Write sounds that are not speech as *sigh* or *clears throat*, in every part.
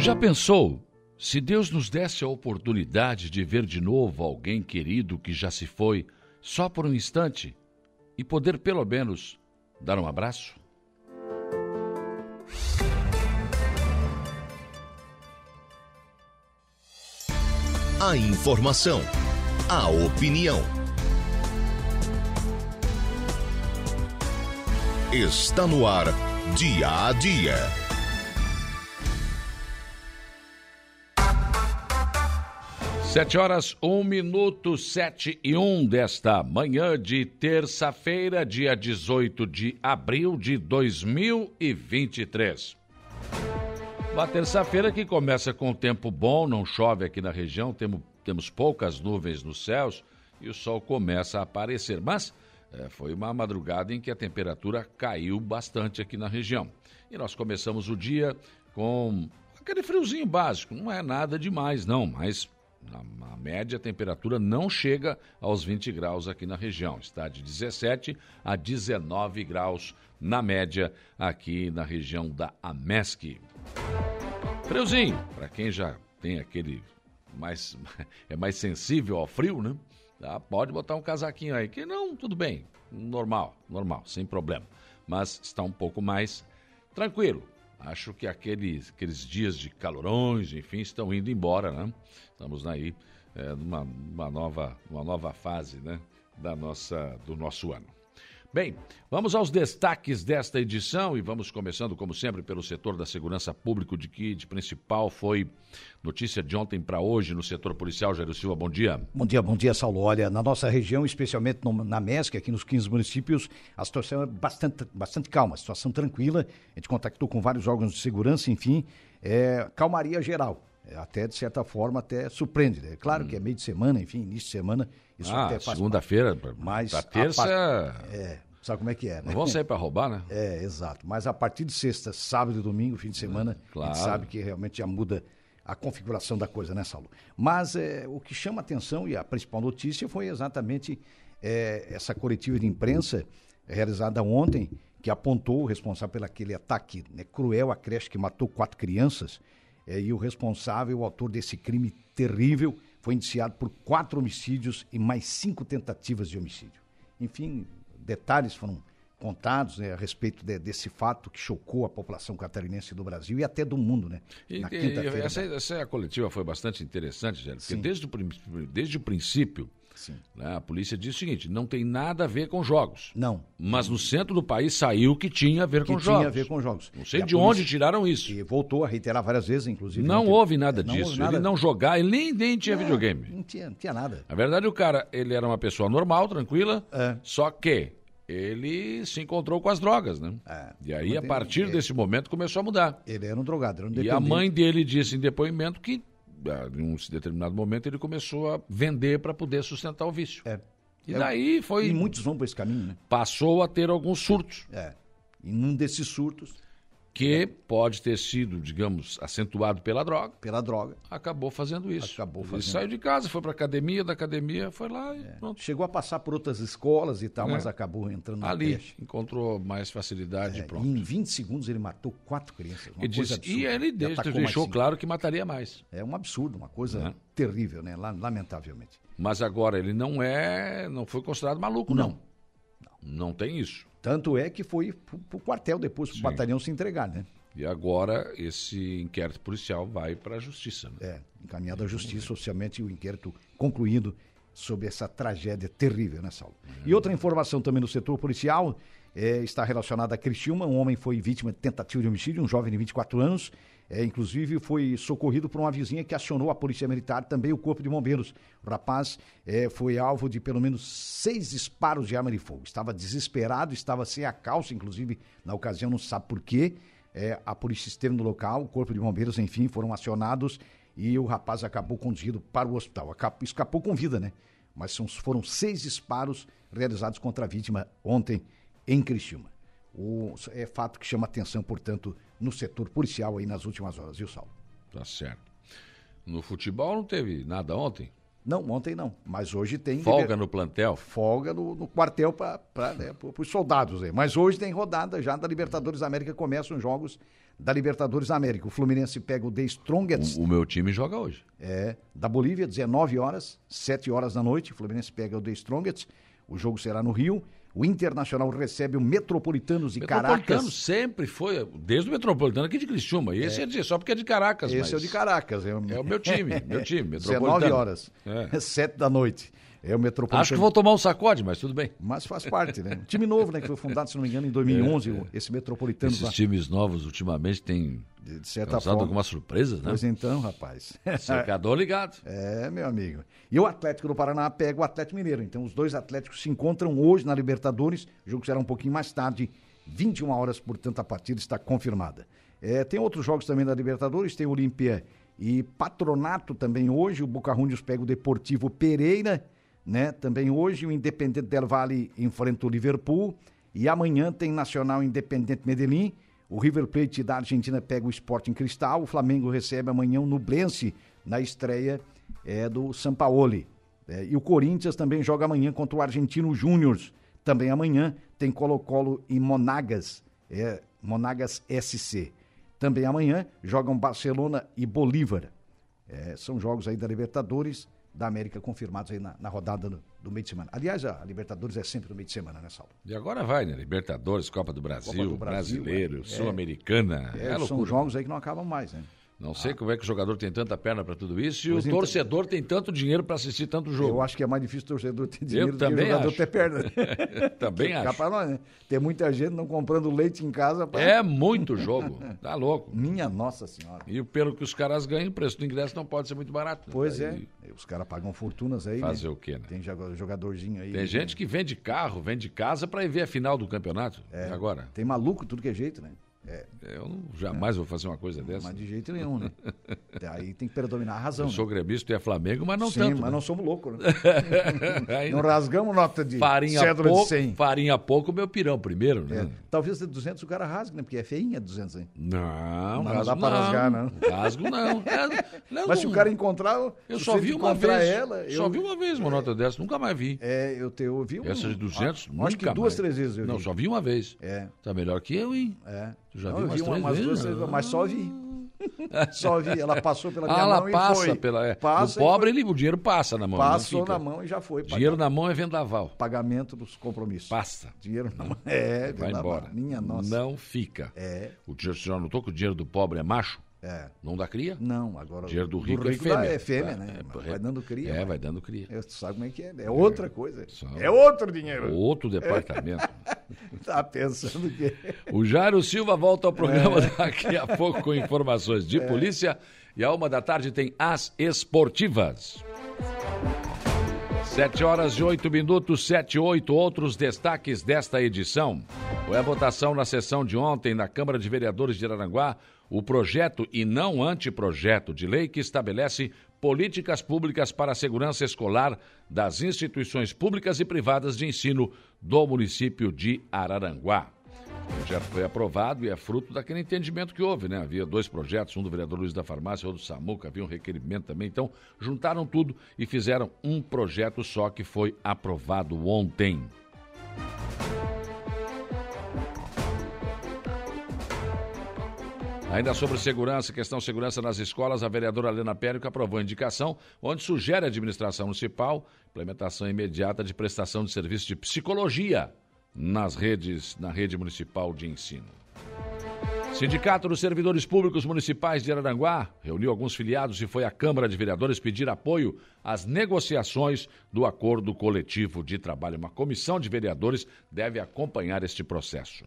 Já pensou se Deus nos desse a oportunidade de ver de novo alguém querido que já se foi, só por um instante, e poder pelo menos dar um abraço? A informação, a opinião. Está no ar, dia a dia. Sete horas, um minuto, sete e um desta manhã de terça-feira, dia 18 de abril de 2023. Uma terça-feira que começa com tempo bom, não chove aqui na região, temos, temos poucas nuvens nos céus e o sol começa a aparecer. Mas é, foi uma madrugada em que a temperatura caiu bastante aqui na região. E nós começamos o dia com aquele friozinho básico, não é nada demais não, mas na, média, a temperatura não chega aos 20 graus aqui na região. Está de 17 a 19 graus na média aqui na região da Amesc. Friozinho, para quem já tem aquele mais *laughs* é mais sensível ao frio, né? Ah, pode botar um casaquinho aí, que não, tudo bem, normal, normal, sem problema. Mas está um pouco mais tranquilo. Acho que aqueles, aqueles dias de calorões, enfim, estão indo embora, né? Estamos aí é, numa, numa, nova, uma nova fase, né? Da nossa, do nosso ano. Bem, vamos aos destaques desta edição e vamos começando, como sempre, pelo setor da segurança pública, de que de principal foi notícia de ontem para hoje no setor policial. Jair Silva, bom dia. Bom dia, bom dia, Saulo. Olha, na nossa região, especialmente no, na MESC, aqui nos 15 municípios, a situação é bastante, bastante calma, situação tranquila. A gente contactou com vários órgãos de segurança, enfim, é, calmaria geral. É, até, de certa forma, até surpreende. É claro hum. que é meio de semana, enfim, início de semana. Isso ah, até faz segunda-feira, mas terça... A é, sabe como é que é, né? Não vão sair para roubar, né? É, exato. Mas a partir de sexta, sábado e domingo, fim de semana, é, claro. a gente sabe que realmente já muda a configuração da coisa, né, Saulo? Mas é, o que chama atenção e a principal notícia foi exatamente é, essa coletiva de imprensa realizada ontem, que apontou o responsável pelo aquele ataque né, cruel à creche que matou quatro crianças, é, e o responsável, o autor desse crime terrível, foi indiciado por quatro homicídios e mais cinco tentativas de homicídio. Enfim, detalhes foram contados né, a respeito de, desse fato que chocou a população catarinense do Brasil e até do mundo, né? E, Na quinta-feira. Essa, essa coletiva foi bastante interessante, Gélio, porque desde o, desde o princípio né, a polícia disse o seguinte: não tem nada a ver com jogos. Não. Mas no centro do país saiu que tinha a ver que com jogos. Tinha a ver com jogos. Não sei de onde tiraram isso. E voltou a reiterar várias vezes, inclusive. Não, não houve nada não disso. Houve nada... Ele não jogava, ele nem, nem tinha videogame. Não tinha, não tinha nada. Na verdade, o cara, ele era uma pessoa normal, tranquila, é. só que ele se encontrou com as drogas, né? É, e aí, a partir ele, desse momento, começou a mudar. Ele era um drogado, era um E a mãe dele disse em depoimento que em um determinado momento ele começou a vender para poder sustentar o vício. É. E é, daí foi. E muitos vão por esse caminho, né? Passou a ter alguns surtos. É. E num desses surtos. Que pode ter sido, digamos, acentuado pela droga. Pela droga. Acabou fazendo isso. Acabou fazendo. Ele saiu de casa, foi para academia, da academia, foi lá e é. pronto. Chegou a passar por outras escolas e tal, é. mas acabou entrando na Ali, encontrou mais facilidade é, pronto. E em 20 segundos ele matou quatro crianças. Uma coisa disse, e ele deixou, deixou claro que mataria mais. É um absurdo, uma coisa é. terrível, né? Lamentavelmente. Mas agora ele não é, não foi considerado maluco, não. Não, não tem isso. Tanto é que foi pro, pro quartel depois, pro Sim. batalhão se entregar, né? E agora esse inquérito policial vai para a justiça. Né? É, encaminhado à justiça, socialmente o inquérito concluído sobre essa tragédia terrível, né, Saulo? E outra informação também no setor policial é, está relacionada a Criciúma. Um homem foi vítima de tentativa de homicídio, um jovem de 24 anos. É, inclusive foi socorrido por uma vizinha que acionou a Polícia Militar, também o Corpo de Bombeiros. O rapaz é, foi alvo de pelo menos seis disparos de arma de fogo. Estava desesperado, estava sem a calça, inclusive na ocasião, não sabe por quê. É, a polícia esteve no local, o Corpo de Bombeiros, enfim, foram acionados e o rapaz acabou conduzido para o hospital. Acabou, escapou com vida, né? Mas são, foram seis disparos realizados contra a vítima ontem em Criciúma. O, é fato que chama atenção, portanto, no setor policial aí nas últimas horas, viu, Saulo? Tá certo. No futebol não teve nada ontem? Não, ontem não. Mas hoje tem. Folga no plantel? Folga no, no quartel para né, os soldados aí. Mas hoje tem rodada já da Libertadores da América. Começam os jogos da Libertadores da América. O Fluminense pega o The Strongest. O, o meu time joga hoje. É, da Bolívia, 19 horas, 7 horas da noite. O Fluminense pega o The Strongest. O jogo será no Rio. O Internacional recebe o Metropolitanos de Metropolitano Caracas. sempre foi, desde o Metropolitano aqui de Criciúma. Esse é, dizer, só porque é de Caracas. Esse é o de Caracas. É o, É meu time, meu *laughs* time. 19 Metropolitano. horas, É. *laughs* 7 da noite. É o Metropolitano. Acho que vou tomar um sacode, mas tudo bem. Mas faz parte, né? Um time novo, né? Que foi fundado, se não me engano, em 2011, o- esse Metropolitano. Esses times novos ultimamente têm De, de certa causado forma. algumas surpresas, né? Pois então, rapaz. *laughs* Cercador ligado. É, meu amigo. E o Atlético do Paraná pega o Atlético Mineiro. Então, os dois Atléticos se encontram hoje na Libertadores. O jogo será um pouquinho mais tarde, 21 horas, portanto, a partida está confirmada. É, tem outros jogos também da Libertadores, tem Olímpia e Patronato também hoje. O Boca Juniors pega o Deportivo Pereira, né? Também hoje o Independente Del Valle enfrenta o Liverpool. E amanhã tem Nacional Independente Medellín. O River Plate da Argentina pega o Sporting Cristal. O Flamengo recebe amanhã o Nublense na estreia é, do Sampaoli. É, e o Corinthians também joga amanhã contra o Argentino Júnior. Também amanhã tem Colo-Colo e Monagas, é, Monagas SC. Também amanhã jogam Barcelona e Bolívar. É, são jogos aí da Libertadores da América confirmados aí na, na rodada do, do meio de semana. Aliás, a Libertadores é sempre no meio de semana, né, Saulo? E agora vai, né? Libertadores, Copa do Brasil, Copa do Brasil, Brasileiro, é. Sul-Americana. É, É, são jogos aí que não acabam mais, né? Não sei como é que o jogador tem tanta perna para tudo isso e Pois o então. torcedor tem tanto dinheiro para assistir tanto jogo. Eu acho que é mais difícil o torcedor ter dinheiro do que o jogador acho. ter perna. *laughs* Também acho. Capaz não, né? Tem muita gente não comprando leite em casa. Pra... É muito jogo. Tá louco. Minha Nossa Senhora. E pelo que os caras ganham, o preço do ingresso não pode ser muito barato. né? Pois Daí é. Os caras pagam fortunas aí. Fazer né? o quê, né? Tem joga- jogadorzinho aí. Tem gente que vende carro, vende casa para ir ver a final do campeonato. É. Agora? Tem maluco, tudo que é jeito, né? É, Eu não- jamais vou fazer uma coisa dessa. mas de jeito nenhum, né? Aí tem que predominar a razão. Eu sou né? gremista e é Flamengo, mas não Sim, tanto. mas né? não somos loucos, né? *laughs* Não rasgamos nota de farinha cédula pouco, de 100. farinha pouco, meu pirão primeiro, né? É. Talvez de 200 o cara rasgue, né? Porque é feinha 200, hein? Não, Não, não rasgo dá pra rasgar, não. Rasgo não. *laughs* É, não, Mas se o cara encontrar, Eu só vi uma vez. ela, Só eu, vi uma vez uma nota dessa, nunca mais vi. É, eu, te, eu vi um, Essa de 200, acho nunca que duas, mais. três vezes eu Não, vi. só vi uma vez. É, Tá melhor que eu, hein? é. Já Não, umas vi três umas duas, três vezes, mas só vi. *laughs* só vi. Ela passou pela minha Ah, ela mão passa e foi. pela. É. Passa o pobre, ele, o dinheiro passa na mão. Passou na mão e já foi. Dinheiro pagar. na mão é vendaval. Pagamento dos compromissos. Passa. Dinheiro na mão. É, Vai vendaval. embora. Minha nossa. Não fica. É, O dinheiro, você já notou que o dinheiro do pobre é macho? É. Não dá cria? Não, agora. O dinheiro do rico, dá- é fêmea. É fêmea, né? É, é, vai dando cria. É, vai. dando cria. Eu, tu sabe como é que é? É outra coisa. Só- É outro dinheiro. Outro departamento. *laughs* Tá pensando que. *laughs* O Jairo Silva volta ao É. programa *laughs* daqui a pouco com informações de polícia. E a uma da tarde tem as esportivas. Sete horas e oito minutos, sete e oito. Outros destaques desta edição. Foi a votação na sessão de ontem na Câmara de Vereadores de Araranguá o projeto e não anteprojeto de lei que estabelece políticas públicas para a segurança escolar das instituições públicas e privadas de ensino do município de Araranguá. O projeto foi aprovado e é fruto daquele entendimento que houve, né? Havia dois projetos, um do vereador Luiz da Farmácia, outro do Samuca, havia um requerimento também. Então, juntaram tudo e fizeram um projeto só que foi aprovado ontem. Ainda sobre segurança, questão segurança nas escolas, a vereadora Helena Périco aprovou indicação onde sugere à administração municipal implementação imediata de prestação de serviço de psicologia nas redes, na rede municipal de ensino. Sindicato dos Servidores Públicos Municipais de Araranguá reuniu alguns filiados e foi à Câmara de Vereadores pedir apoio às negociações do acordo coletivo de trabalho. Uma comissão de vereadores deve acompanhar este processo.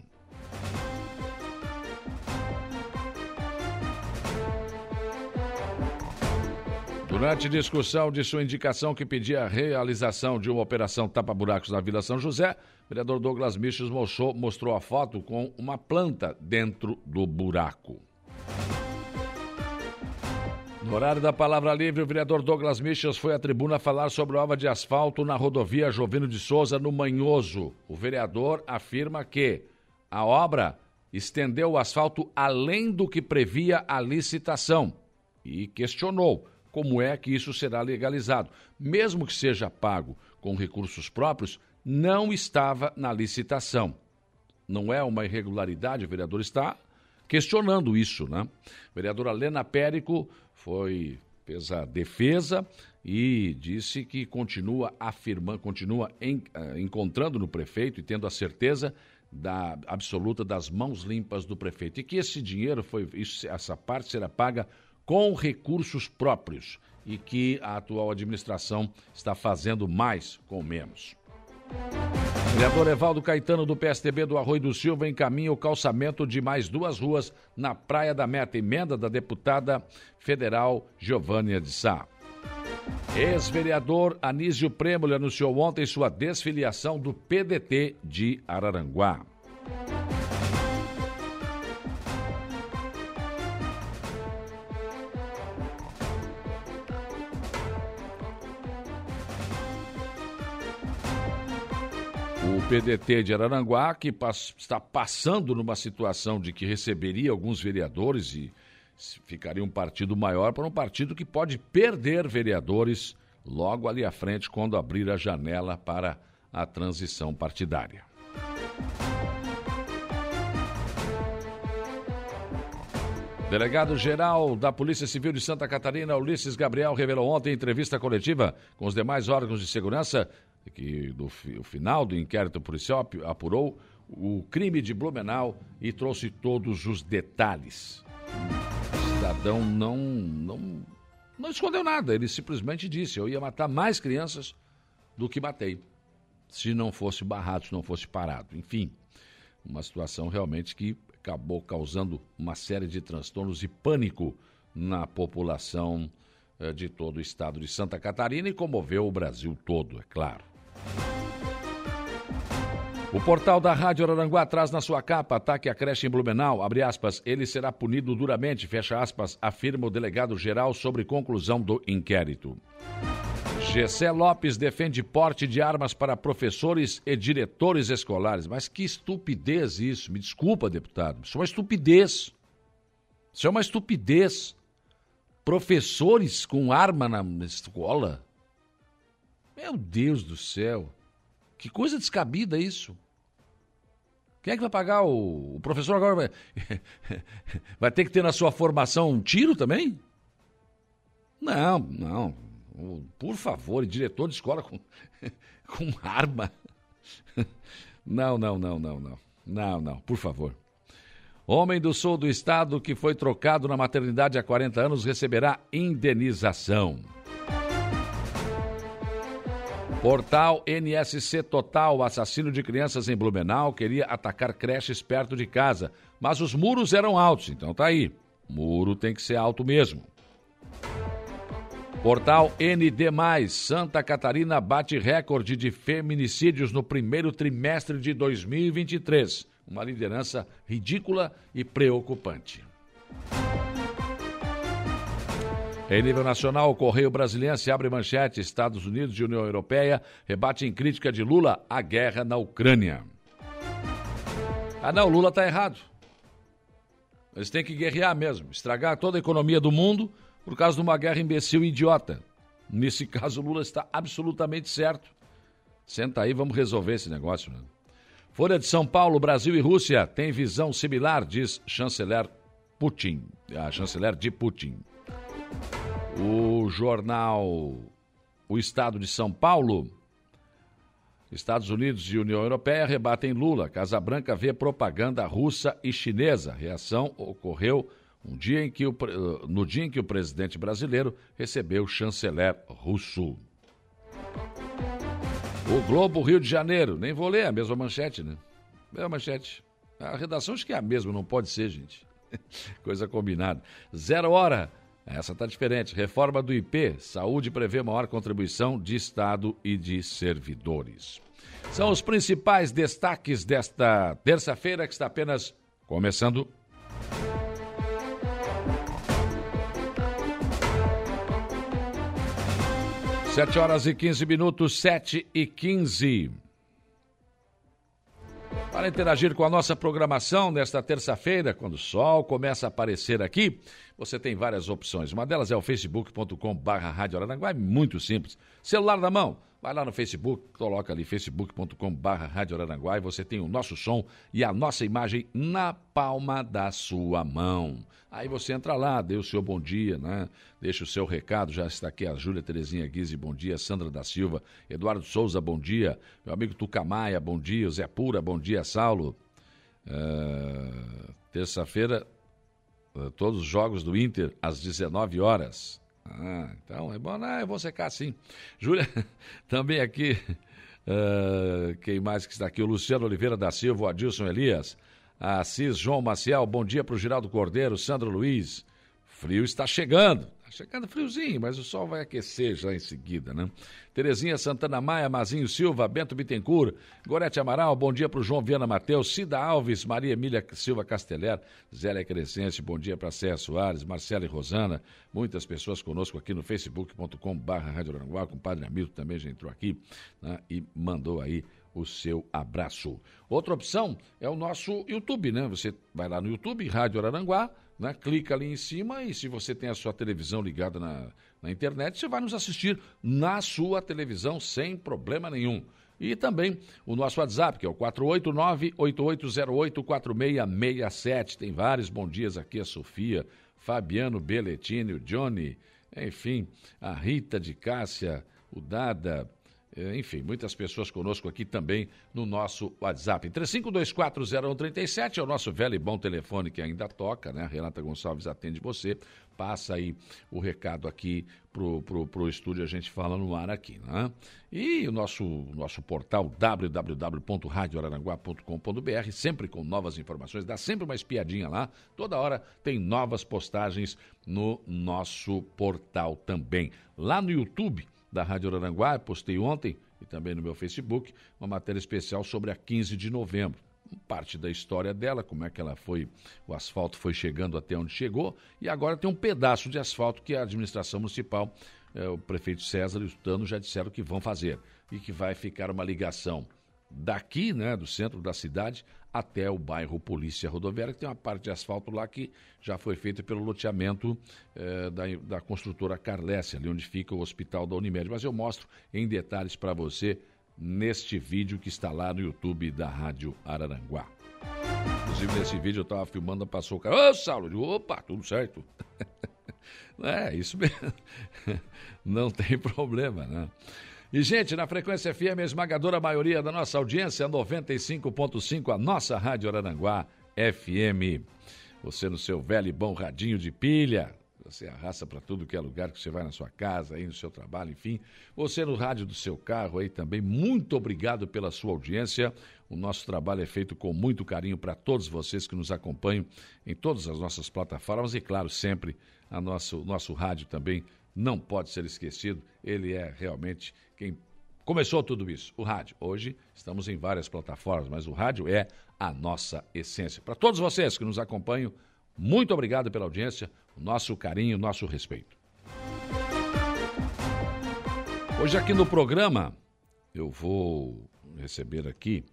Durante discussão de sua indicação que pedia a realização de uma operação tapa-buracos na Vila São José, o vereador Douglas Michos mostrou, mostrou a foto com uma planta dentro do buraco. No horário da palavra livre, o vereador Douglas Michels foi à tribuna falar sobre a obra de asfalto na rodovia Jovino de Souza, no Manhoso. O vereador afirma que a obra estendeu o asfalto além do que previa a licitação e questionou como é que isso será legalizado. Mesmo que seja pago com recursos próprios, não estava na licitação. Não é uma irregularidade, o vereador está questionando isso, né? A vereadora Lena Périco foi fez a defesa e disse que continua afirmando, continua em, uh, encontrando no prefeito e tendo a certeza da absoluta das mãos limpas do prefeito e que esse dinheiro foi isso, essa parte será paga com recursos próprios e que a atual administração está fazendo mais com menos. Vereador Evaldo Caetano, do PSTB do Arroio do Silva, encaminha o calçamento de mais duas ruas na Praia da Meta, emenda da deputada federal Giovânia de Sá. Ex-vereador Anísio Prêmolo anunciou ontem sua desfiliação do PDT de Araranguá. PDT de Araranguá, que está passando numa situação de que receberia alguns vereadores e ficaria um partido maior para um partido que pode perder vereadores logo ali à frente quando abrir a janela para a transição partidária. Delegado-geral da Polícia Civil de Santa Catarina, Ulisses Gabriel, revelou ontem em entrevista coletiva com os demais órgãos de segurança que no final do inquérito policial apurou o crime de Blumenau e trouxe todos os detalhes. O cidadão não, não, não escondeu nada, ele simplesmente disse: eu ia matar mais crianças do que matei, se não fosse barrado, se não fosse parado. Enfim, uma situação realmente que acabou causando uma série de transtornos e pânico na população eh, de todo o estado de Santa Catarina e comoveu o Brasil todo, é claro. O portal da Rádio Araranguá traz na sua capa ataque à creche em Blumenau, abre aspas, ele será punido duramente, fecha aspas, afirma o delegado-geral sobre conclusão do inquérito. Gessé Lopes defende porte de armas para professores e diretores escolares. Mas que estupidez isso, me desculpa, deputado, isso é uma estupidez. Isso é uma estupidez. Professores com arma na escola? Meu Deus do céu. Que coisa descabida isso. Quem é que vai pagar o, o professor agora? Vai... *laughs* vai ter que ter na sua formação um tiro também? Não, não. Por favor, diretor de escola com, *laughs* com arma. Não, não, não, não, não. Não, não, por favor. Homem do sul do estado que foi trocado na maternidade há 40 anos receberá indenização. Portal NSC Total, assassino de crianças em Blumenau, queria atacar creches perto de casa, mas os muros eram altos, então tá aí. Muro tem que ser alto mesmo. Portal ND+, Santa Catarina bate recorde de feminicídios no primeiro trimestre de 2023. Uma liderança ridícula e preocupante. Em nível nacional, o Correio Brasiliense abre manchete: Estados Unidos e União Europeia rebatem crítica de Lula à guerra na Ucrânia. Ah, não, Lula está errado. Eles têm que guerrear mesmo, estragar toda a economia do mundo por causa de uma guerra imbecil e idiota. Nesse *laughs* caso, Lula está absolutamente certo. Senta aí, vamos resolver esse negócio. Né? Folha de São Paulo, Brasil e Rússia têm visão similar, diz chanceler Putin, a chanceler de Putin. O jornal O Estado de São Paulo. Estados Unidos e União Europeia rebatem Lula. Casa Branca vê propaganda russa e chinesa. Reação ocorreu um dia em que o, no dia em que o presidente brasileiro recebeu o chanceler russo. O Globo Rio de Janeiro. Nem vou ler a mesma manchete, né? Mesma manchete. A redação acho que é a mesma, não pode ser, gente. *laughs* Coisa combinada. Zero hora. Essa está diferente. Reforma do IP. Saúde prevê maior contribuição de Estado e de servidores. São os principais destaques desta terça-feira que está apenas começando. Sete horas e quinze minutos, sete e quinze. Para interagir com a nossa programação nesta terça-feira, quando o sol começa a aparecer aqui, você tem várias opções. Uma delas é o facebook.com/barra Rádio é muito simples. Celular na mão, Vai lá no Facebook, coloca ali facebook.com.br Rádio Araranguá e você tem o nosso som e a nossa imagem na palma da sua mão. Aí você entra lá, dê o seu bom dia, né? Deixa o seu recado. Já está aqui a Júlia Terezinha Guise, bom dia. Sandra da Silva, Eduardo Souza, bom dia. Meu amigo Tucamaia, bom dia. Zé Pura, bom dia. Saulo. Uh, Terça-feira, uh, todos os jogos do Inter às 19 horas. Ah, então é bom, né? Eu vou secar sim. Júlia, *laughs* também aqui. Uh, quem mais que está aqui? O Luciano Oliveira da Silva, o Adilson Elias. Assis João Maciel, bom dia para o Giraldo Cordeiro, Sandro Luiz. Frio está chegando. Chegando friozinho, mas o sol vai aquecer já em seguida, né? Terezinha Santana Maia, Mazinho Silva, Bento Bittencourt, Gorete Amaral, bom dia para o João Viana Mateus, Cida Alves, Maria Emília Silva Casteler, Zélia Crescente, bom dia para Céia Soares, Marcela e Rosana, muitas pessoas conosco aqui no facebook.com Aranguá, o Padre Hamilton também já entrou aqui né, e mandou aí o seu abraço. Outra opção é o nosso YouTube, né? Você vai lá no YouTube, Rádio Araranguá, né? clica ali em cima e se você tem a sua televisão ligada na, na internet, você vai nos assistir na sua televisão sem problema nenhum. E também o nosso WhatsApp, que é o 489-8808-4667. Tem vários bom dias aqui, a Sofia, Fabiano Belletini, o Johnny, enfim, a Rita de Cássia, o Dada, é, enfim, muitas pessoas conosco aqui também no nosso WhatsApp. 35240137 é o nosso velho e bom telefone que ainda toca, né? Renata Gonçalves atende você. Passa aí o recado aqui pro, pro, pro estúdio, a gente fala no ar aqui, né? E o nosso, nosso portal www.radioararanguá.com.br, sempre com novas informações, dá sempre uma espiadinha lá. Toda hora tem novas postagens no nosso portal também. Lá no YouTube da Rádio Aranguá, postei ontem e também no meu Facebook, uma matéria especial sobre a 15 de novembro. Parte da história dela, como é que ela foi, o asfalto foi chegando até onde chegou, e agora tem um pedaço de asfalto que a administração municipal, eh, o prefeito César e o Tano já disseram que vão fazer, e que vai ficar uma ligação daqui, né, do centro da cidade, até o bairro Polícia Rodoviária, que tem uma parte de asfalto lá que já foi feita pelo loteamento eh, da, da construtora Carlécia, ali onde fica o hospital da Unimed. Mas eu mostro em detalhes para você neste vídeo que está lá no YouTube da Rádio Araranguá. Inclusive, nesse vídeo eu estava filmando, passou o cara, ô Saulo, opa, tudo certo. *laughs* é, isso mesmo. *laughs* Não tem problema, né? E, gente, na Frequência FM, a esmagadora maioria da nossa audiência, 95.5, a nossa Rádio Araranguá FM. Você no seu velho e bom radinho de pilha, você arrasta para tudo que é lugar que você vai na sua casa, aí no seu trabalho, enfim. Você no rádio do seu carro aí também, muito obrigado pela sua audiência. O nosso trabalho é feito com muito carinho para todos vocês que nos acompanham em todas as nossas plataformas e, claro, sempre a nosso, nosso rádio também não pode ser esquecido. Ele é realmente quem começou tudo isso, o rádio. Hoje estamos em várias plataformas, mas o rádio é a nossa essência. Para todos vocês que nos acompanham, muito obrigado pela audiência, o nosso carinho, o nosso respeito. Hoje aqui no programa eu vou receber aqui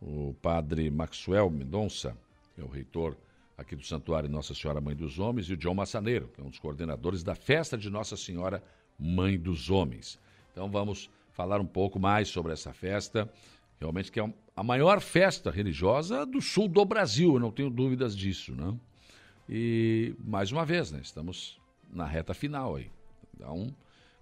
o padre Maxwell Mendonça, que é o reitor aqui do Santuário Nossa Senhora Mãe dos Homens, e o John Massaneiro, que é um dos coordenadores da festa de Nossa Senhora Mãe dos Homens. Então vamos falar um pouco mais sobre essa festa, realmente que é a maior festa religiosa do sul do Brasil, eu não tenho dúvidas disso, né? E mais uma vez, né, estamos na reta final aí. Então,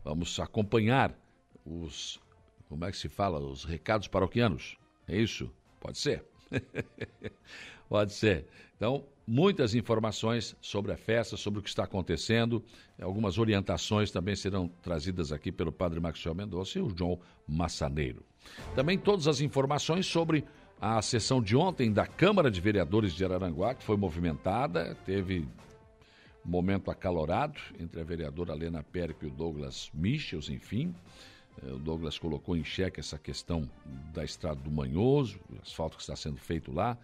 vamos acompanhar os como é que se fala, os recados paroquianos. É isso? Pode ser. *laughs* Pode ser. Então, muitas informações sobre a festa, sobre o que está acontecendo. Algumas orientações também serão trazidas aqui pelo padre Maxwell Mendonça e o João Massaneiro. Também todas as informações sobre a sessão de ontem da Câmara de Vereadores de Araranguá, que foi movimentada, teve momento acalorado entre a vereadora Helena Périco e o Douglas Michels, enfim. Eh, o Douglas colocou em xeque essa questão da estrada do Manhoso, o asfalto que está sendo feito lá.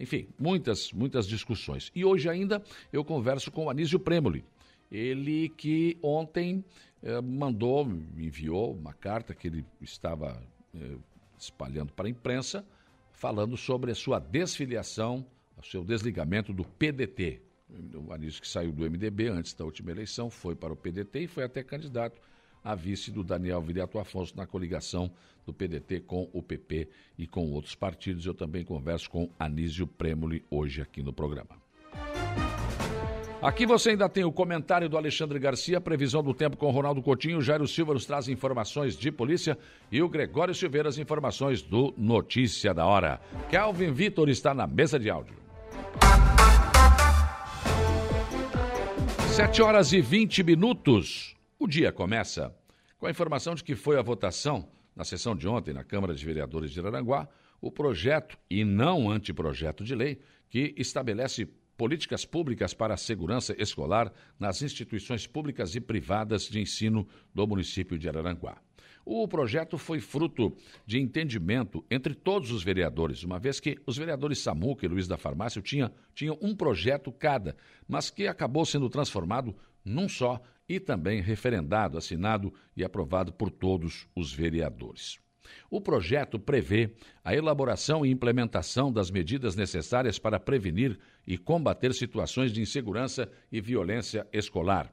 Enfim, muitas, muitas discussões. E hoje ainda eu converso com o Anísio Premoli. Ele que ontem eh, mandou, enviou uma carta que ele estava eh, espalhando para a imprensa, falando sobre a sua desfiliação, o seu desligamento do PDT. O Anísio que saiu do MDB antes da última eleição, foi para o PDT e foi até candidato a vice do Daniel Viriato Afonso na coligação do PDT com o PP e com outros partidos. Eu também converso com Anísio Premoli hoje aqui no programa. Aqui você ainda tem o comentário do Alexandre Garcia, previsão do tempo com Ronaldo Coutinho, Jairo Silva nos traz informações de polícia e o Gregório Silveira as informações do Notícia da Hora. Kelvin Vitor está na mesa de áudio. 7 horas e 20 minutos. O dia começa com a informação de que foi a votação na sessão de ontem na Câmara de Vereadores de Araranguá o projeto e não anteprojeto de lei que estabelece políticas públicas para a segurança escolar nas instituições públicas e privadas de ensino do município de Araranguá. O projeto foi fruto de entendimento entre todos os vereadores, uma vez que os vereadores Samuca e Luiz da Farmácia tinham, tinham um projeto cada, mas que acabou sendo transformado num só e também referendado, assinado e aprovado por todos os vereadores. O projeto prevê a elaboração e implementação das medidas necessárias para prevenir e combater situações de insegurança e violência escolar.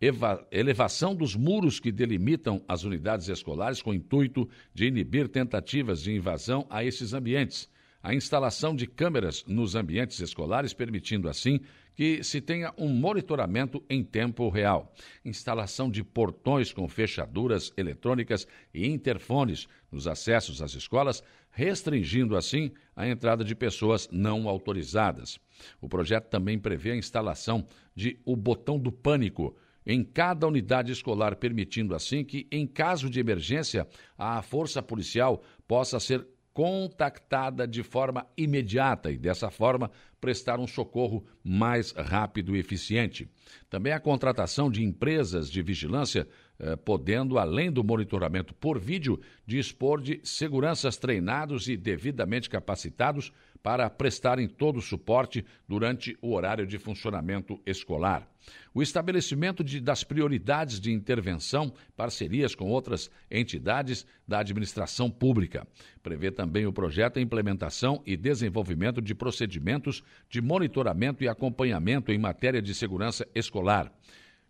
Eva elevação dos muros que delimitam as unidades escolares com o intuito de inibir tentativas de invasão a esses ambientes. A instalação de câmeras nos ambientes escolares, permitindo assim que se tenha um monitoramento em tempo real. Instalação de portões com fechaduras eletrônicas e interfones nos acessos às escolas, restringindo assim a entrada de pessoas não autorizadas. O projeto também prevê a instalação de o botão do pânico em cada unidade escolar, permitindo assim que, em caso de emergência, a força policial possa ser contactada de forma imediata e, dessa forma, prestar um socorro mais rápido e eficiente. Também a contratação de empresas de vigilância, eh, podendo, além do monitoramento por vídeo, dispor de seguranças treinados e devidamente capacitados para prestarem todo o suporte durante o horário de funcionamento escolar. O estabelecimento de, das prioridades de intervenção, parcerias com outras entidades da administração pública. Prevê também o projeto a implementação e desenvolvimento de procedimentos de monitoramento e acompanhamento em matéria de segurança escolar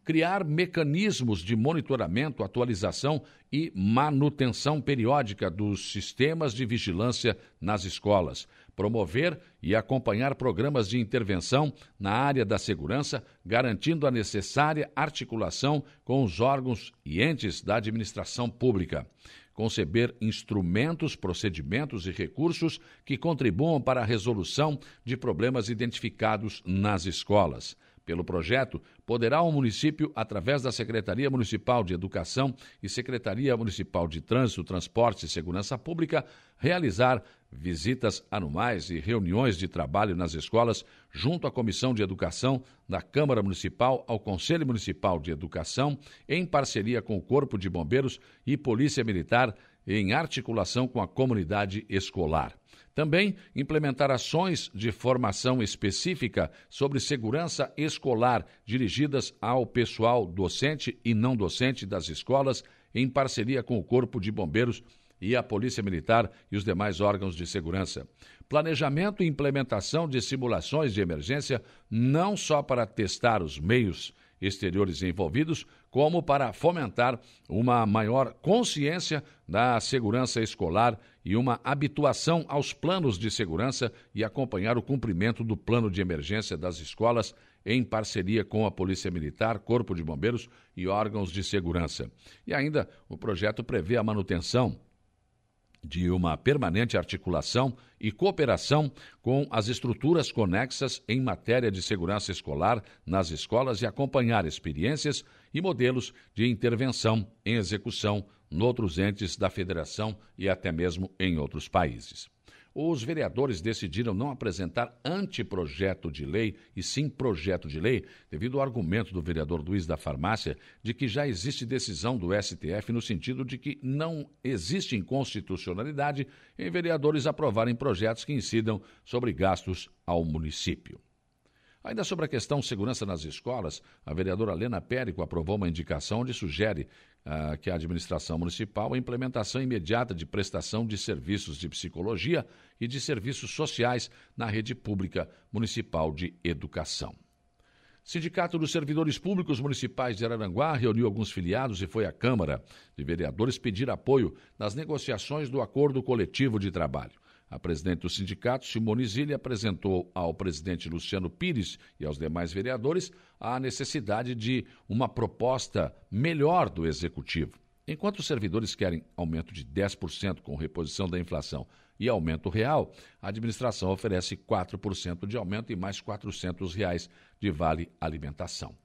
criar mecanismos de monitoramento, atualização e manutenção periódica dos sistemas de vigilância nas escolas, promover e acompanhar programas de intervenção na área da segurança, garantindo a necessária articulação com os órgãos e entes da administração pública. Conceber instrumentos, procedimentos e recursos que contribuam para a resolução de problemas identificados nas escolas pelo projeto, poderá o município, através da Secretaria Municipal de Educação e Secretaria Municipal de Trânsito, Transportes e Segurança Pública, realizar visitas anuais e reuniões de trabalho nas escolas, junto à Comissão de Educação da Câmara Municipal, ao Conselho Municipal de Educação, em parceria com o Corpo de Bombeiros e Polícia Militar, em articulação com a comunidade escolar. Também implementar ações de formação específica sobre segurança escolar dirigidas ao pessoal docente e não docente das escolas, em parceria com o Corpo de Bombeiros e a Polícia Militar e os demais órgãos de segurança. Planejamento e implementação de simulações de emergência, não só para testar os meios exteriores envolvidos, como para fomentar uma maior consciência da segurança escolar e uma habituação aos planos de segurança e acompanhar o cumprimento do plano de emergência das escolas em parceria com a Polícia Militar, Corpo de Bombeiros e órgãos de segurança. E ainda o projeto prevê a manutenção de uma permanente articulação e cooperação com as estruturas conexas em matéria de segurança escolar nas escolas e acompanhar experiências e modelos de intervenção em execução noutros entes da federação e até mesmo em outros países os vereadores decidiram não apresentar anteprojeto de lei e sim projeto de lei, devido ao argumento do vereador Luiz da Farmácia de que já existe decisão do STF no sentido de que não existe inconstitucionalidade em vereadores aprovarem projetos que incidam sobre gastos ao município. Ainda sobre a questão segurança nas escolas, a vereadora Lena Périco aprovou uma indicação onde sugere uh, que a administração municipal a implementação imediata de prestação de serviços de psicologia e de serviços sociais na rede pública municipal de educação. Sindicato dos Servidores Públicos Municipais de Araranguá reuniu alguns filiados e foi à Câmara de Vereadores pedir apoio nas negociações do acordo coletivo de trabalho. A presidente do sindicato, Simone Zilli, apresentou ao presidente Luciano Pires e aos demais vereadores a necessidade de uma proposta melhor do executivo. Enquanto os servidores querem aumento de 10% com reposição da inflação e aumento real, a administração oferece 4% de aumento e mais 400 reais de vale alimentação.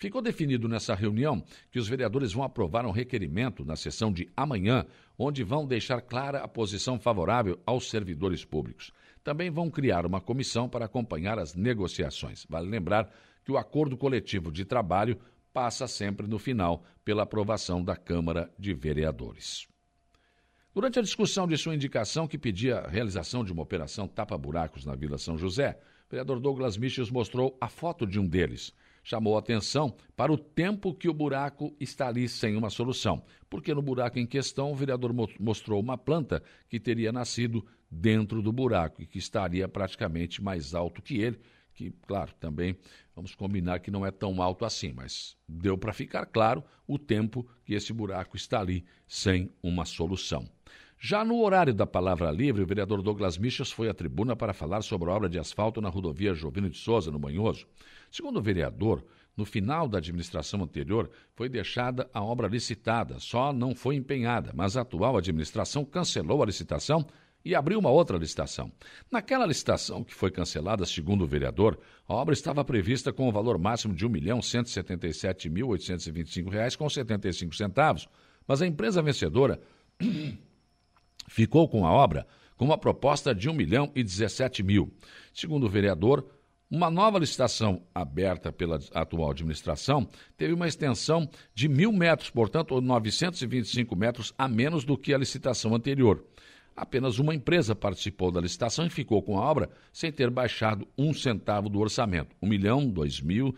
Ficou definido nessa reunião que os vereadores vão aprovar um requerimento na sessão de amanhã, onde vão deixar clara a posição favorável aos servidores públicos. Também vão criar uma comissão para acompanhar as negociações. Vale lembrar que o acordo coletivo de trabalho passa sempre no final pela aprovação da Câmara de Vereadores. Durante a discussão de sua indicação que pedia a realização de uma operação tapa-buracos na Vila São José, o vereador Douglas Michels mostrou a foto de um deles. Chamou atenção para o tempo que o buraco está ali sem uma solução, porque no buraco em questão o vereador mostrou uma planta que teria nascido dentro do buraco e que estaria praticamente mais alto que ele, que, claro, também vamos combinar que não é tão alto assim, mas deu para ficar claro o tempo que esse buraco está ali sem uma solução. Já no horário da palavra livre, o vereador Douglas Michas foi à tribuna para falar sobre a obra de asfalto na rodovia Jovino de Souza, no Manhoso. Segundo o vereador, no final da administração anterior, foi deixada a obra licitada, só não foi empenhada, mas a atual administração cancelou a licitação e abriu uma outra licitação. Naquela licitação que foi cancelada, segundo o vereador, a obra estava prevista com o valor máximo de R$ 1.177.825,75, mas a empresa vencedora *clears throat* ficou com a obra com uma proposta de 1 milhão e 17 mil. Segundo o vereador, uma nova licitação aberta pela atual administração teve uma extensão de mil metros, portanto, 925 metros a menos do que a licitação anterior. Apenas uma empresa participou da licitação e ficou com a obra sem ter baixado um centavo do orçamento, R$ 1 milhão, dois mil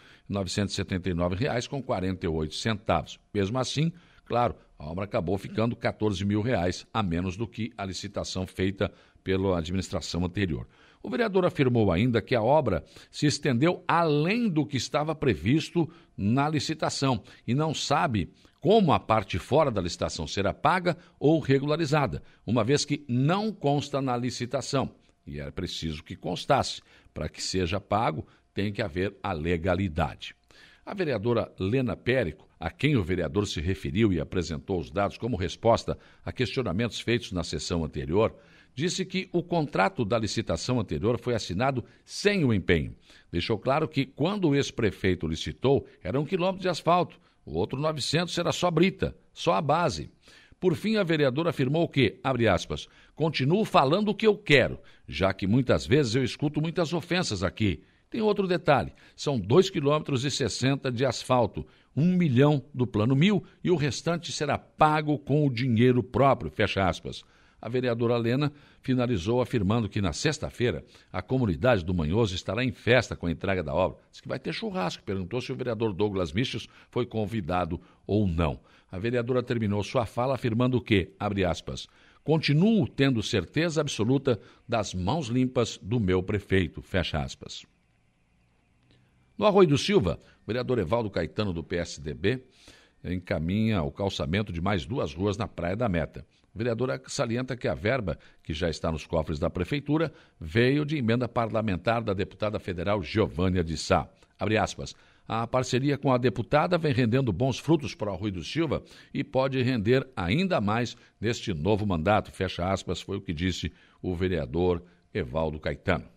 reais com 48 centavos. Mesmo assim, claro, a obra acabou ficando 14 mil reais a menos do que a licitação feita pela administração anterior. O vereador afirmou ainda que a obra se estendeu além do que estava previsto na licitação e não sabe como a parte fora da licitação será paga ou regularizada, uma vez que não consta na licitação. E é preciso que constasse. Para que seja pago, tem que haver a legalidade. A vereadora Lena Périco a quem o vereador se referiu e apresentou os dados como resposta a questionamentos feitos na sessão anterior, disse que o contrato da licitação anterior foi assinado sem o empenho. Deixou claro que, quando o ex-prefeito licitou, era um quilômetro de asfalto, o outro 900 era só brita, só a base. Por fim, a vereadora afirmou que, abre aspas, continuo falando o que eu quero, já que muitas vezes eu escuto muitas ofensas aqui. Tem outro detalhe: são 2,60 km de asfalto, um milhão do plano mil e o restante será pago com o dinheiro próprio. Fecha aspas. A vereadora Lena finalizou afirmando que na sexta-feira a comunidade do Manhoso estará em festa com a entrega da obra. Diz que vai ter churrasco. Perguntou se o vereador Douglas Michos foi convidado ou não. A vereadora terminou sua fala afirmando que, abre aspas, continuo tendo certeza absoluta das mãos limpas do meu prefeito. Fecha aspas. No Arroio do Silva, o vereador Evaldo Caetano, do PSDB, encaminha o calçamento de mais duas ruas na Praia da Meta. O vereador salienta que a verba, que já está nos cofres da Prefeitura, veio de emenda parlamentar da deputada federal Giovânia de Sá. Abre aspas. A parceria com a deputada vem rendendo bons frutos para o Arroio do Silva e pode render ainda mais neste novo mandato. Fecha aspas, foi o que disse o vereador Evaldo Caetano.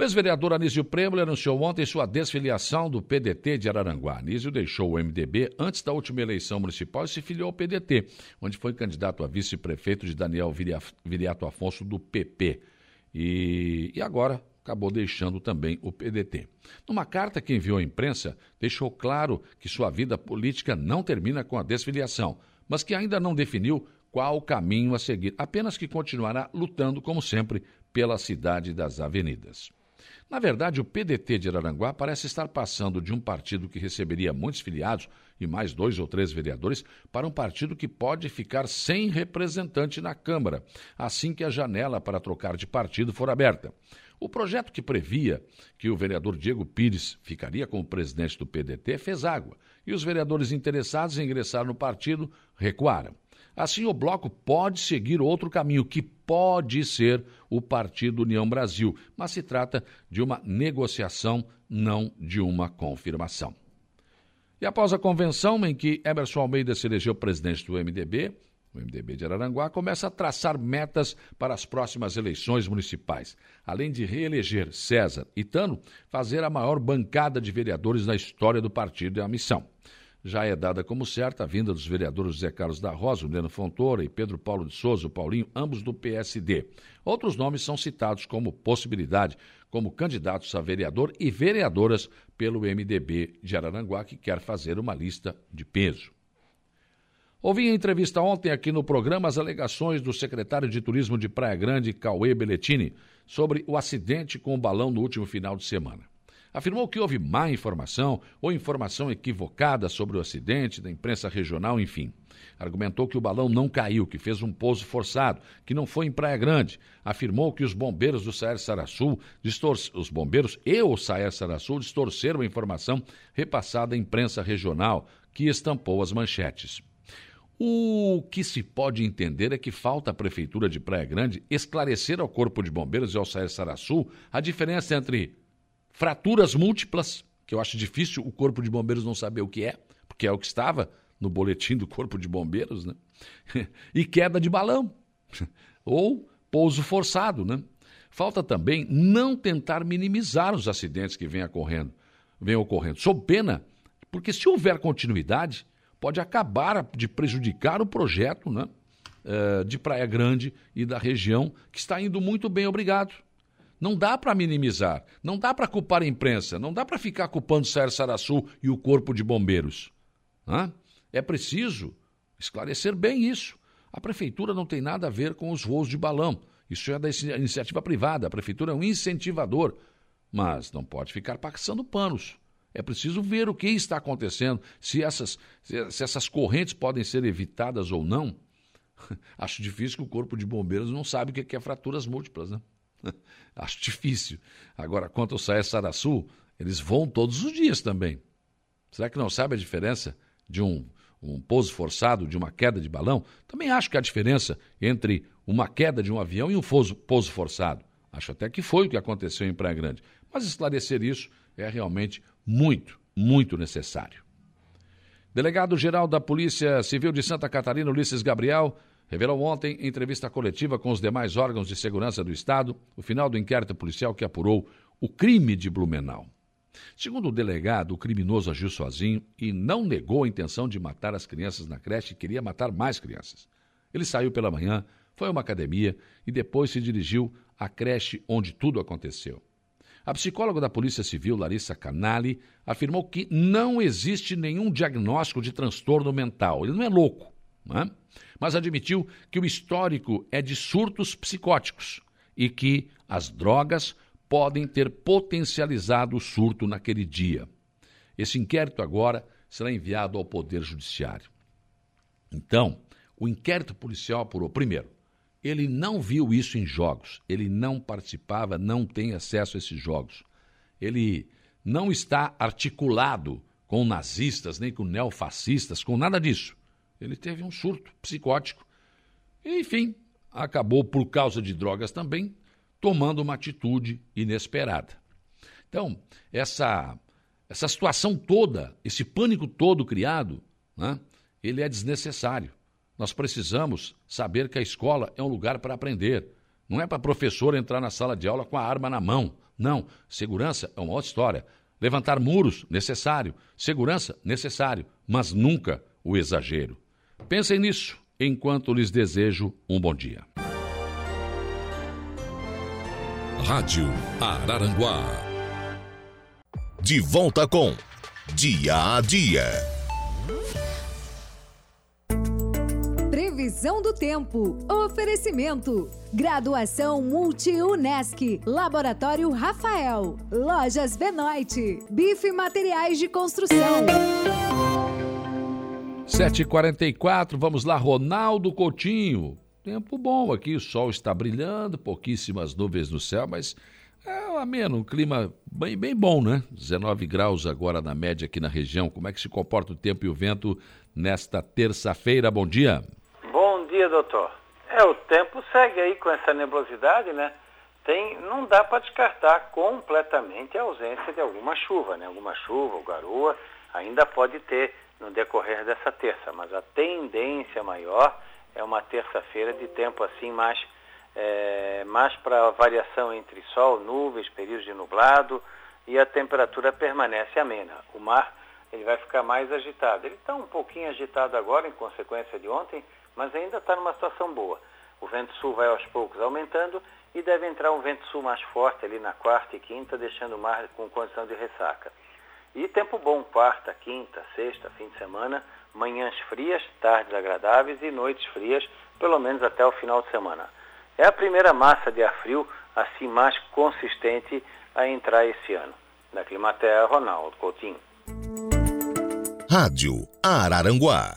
O ex-vereador Anísio Prêmolo anunciou ontem sua desfiliação do PDT de Araranguá. Anísio deixou o MDB antes da última eleição municipal e se filiou ao PDT, onde foi candidato a vice-prefeito de Daniel Viriato Afonso do PP. E, e agora acabou deixando também o PDT. Numa carta que enviou à imprensa, deixou claro que sua vida política não termina com a desfiliação, mas que ainda não definiu qual o caminho a seguir, apenas que continuará lutando, como sempre, pela cidade das avenidas. Na verdade, o PDT de Araranguá parece estar passando de um partido que receberia muitos filiados e mais dois ou três vereadores para um partido que pode ficar sem representante na Câmara, assim que a janela para trocar de partido for aberta. O projeto que previa que o vereador Diego Pires ficaria como presidente do PDT fez água e os vereadores interessados em ingressar no partido recuaram. Assim, o bloco pode seguir outro caminho, que pode ser o Partido União Brasil, mas se trata de uma negociação, não de uma confirmação. E após a convenção em que Emerson Almeida se elegeu presidente do MDB, o MDB de Araranguá começa a traçar metas para as próximas eleições municipais. Além de reeleger César e Tano, fazer a maior bancada de vereadores na história do partido é a missão já é dada como certa a vinda dos vereadores José Carlos da Rosa, Juliano Fontoura e Pedro Paulo de Souza, o Paulinho, ambos do PSD. Outros nomes são citados como possibilidade, como candidatos a vereador e vereadoras pelo MDB de Araranguá, que quer fazer uma lista de peso. Ouvi em entrevista ontem aqui no programa as alegações do secretário de Turismo de Praia Grande, Cauê Belletini, sobre o acidente com o balão no último final de semana afirmou que houve má informação ou informação equivocada sobre o acidente da imprensa regional, enfim. Argumentou que o balão não caiu, que fez um pouso forçado, que não foi em Praia Grande. Afirmou que os bombeiros do Saer Sarassul, os bombeiros e o Saer Sarassul distorceram a informação repassada à imprensa regional, que estampou as manchetes. O que se pode entender é que falta à Prefeitura de Praia Grande esclarecer ao Corpo de Bombeiros e ao Saer Sarassul a diferença entre fraturas múltiplas, que eu acho difícil o Corpo de Bombeiros não saber o que é, porque é o que estava no boletim do Corpo de Bombeiros, né? *laughs* e queda de balão, *laughs* ou pouso forçado, né? Falta também não tentar minimizar os acidentes que vêm ocorrendo, vêm ocorrendo, sob pena, porque se houver continuidade, pode acabar de prejudicar o projeto né, eh, de Praia Grande e da região, que está indo muito bem, obrigado. Não dá para minimizar, não dá para culpar a imprensa, não dá para ficar culpando Sérgio Sarassu e o Corpo de Bombeiros. Hã? É preciso esclarecer bem isso. A prefeitura não tem nada a ver com os voos de balão. Isso é da iniciativa privada. A prefeitura é um incentivador. Mas não pode ficar passando panos. É preciso ver o que está acontecendo, se essas, se essas correntes podem ser evitadas ou não. *laughs* Acho difícil que o Corpo de Bombeiros não sabe o que é fraturas múltiplas, né? *laughs* Acho difícil. Agora, quanto ao Saé Saraçu, eles voam todos os dias também. Será que não sabe a diferença de um, um pouso forçado, de uma queda de balão? Também acho que há diferença entre uma queda de um avião e um pouso, pouso forçado. Acho até que foi o que aconteceu em Praia Grande. Mas esclarecer isso é realmente muito, muito necessário. Delegado-geral da Polícia Civil de Santa Catarina, Ulisses Gabriel, revelou ontem, em entrevista coletiva com os demais órgãos de segurança do Estado, o final do inquérito policial que apurou o crime de Blumenau. Segundo o delegado, o criminoso agiu sozinho e não negou a intenção de matar as crianças na creche e queria matar mais crianças. Ele saiu pela manhã, foi a uma academia e depois se dirigiu à creche onde tudo aconteceu. A psicóloga da Polícia Civil, Larissa Canali, afirmou que não existe nenhum diagnóstico de transtorno mental. Ele não é louco. Não é? mas admitiu que o histórico é de surtos psicóticos e que as drogas podem ter potencializado o surto naquele dia. Esse inquérito agora será enviado ao Poder Judiciário. Então, o inquérito policial apurou, primeiro, ele não viu isso em jogos, ele não participava, não tem acesso a esses jogos. Ele não está articulado com nazistas, nem com neofascistas, com nada disso. Ele teve um surto psicótico. Enfim, acabou, por causa de drogas também, tomando uma atitude inesperada. Então, essa, essa situação toda, esse pânico todo criado, né, ele é desnecessário. Nós precisamos saber que a escola é um lugar para aprender. Não é para professor entrar na sala de aula com a arma na mão. Não. Segurança é uma outra história. Levantar muros, necessário. Segurança, necessário. Mas nunca o exagero. Pensem nisso enquanto lhes desejo um bom dia. Rádio Araranguá. De volta com Dia a Dia. Previsão do tempo. Oferecimento. Graduação Multi-UNESC. Laboratório Rafael. Lojas Benoit. Bife Materiais de Construção. 7h44, vamos lá, Ronaldo Coutinho. Tempo bom aqui, o sol está brilhando, pouquíssimas nuvens no céu, mas É ameno, um clima bem, bem bom, né? 19 graus agora na média aqui na região. Como é que se comporta o tempo e o vento nesta terça-feira? Bom dia. Bom dia, doutor. É, o tempo segue aí com essa nebulosidade, né? Tem, não dá para descartar completamente a ausência de alguma chuva, né? Alguma chuva ou garoa ainda pode ter no decorrer dessa terça, mas a tendência maior é uma terça-feira de tempo assim mais é, mais para variação entre sol, nuvens, períodos de nublado e a temperatura permanece amena. O mar ele vai ficar mais agitado. Ele está um pouquinho agitado agora em consequência de ontem, mas ainda está numa situação boa. O vento sul vai aos poucos aumentando e deve entrar um vento sul mais forte ali na quarta e quinta, deixando o mar com condição de ressaca. E tempo bom, quarta, quinta, sexta, fim de semana, manhãs frias, tardes agradáveis e noites frias, pelo menos até o final de semana. É a primeira massa de ar frio assim mais consistente a entrar esse ano. Da Climatea, Ronaldo Coutinho. Rádio Araranguá.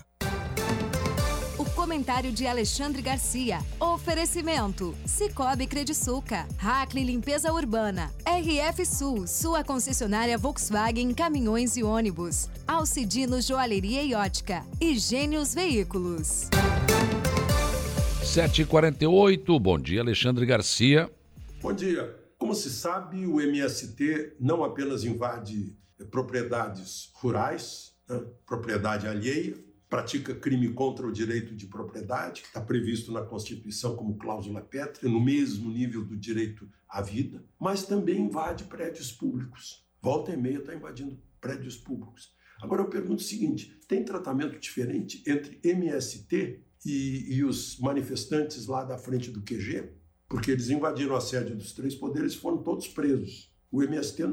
Comentário de Alexandre Garcia. Oferecimento: Cicobi Crediçuca, Hackley Limpeza Urbana, RF Sul, sua concessionária Volkswagen Caminhões e Ônibus, Alcidino Joalheria e Ótica e Gênios Veículos. 7h48, bom dia, Alexandre Garcia. Bom dia. Como se sabe, o MST não apenas invade propriedades rurais, né, propriedade alheia, pratica crime contra o direito de propriedade, que está previsto na Constituição como cláusula pétrea, no mesmo nível do direito à vida, mas também invade prédios públicos. Volta e meia está invadindo prédios públicos. Agora eu pergunto o seguinte: tem tratamento diferente entre MST e, e os manifestantes lá da frente do QG, porque eles invadiram a sede dos três poderes e foram todos presos. O MST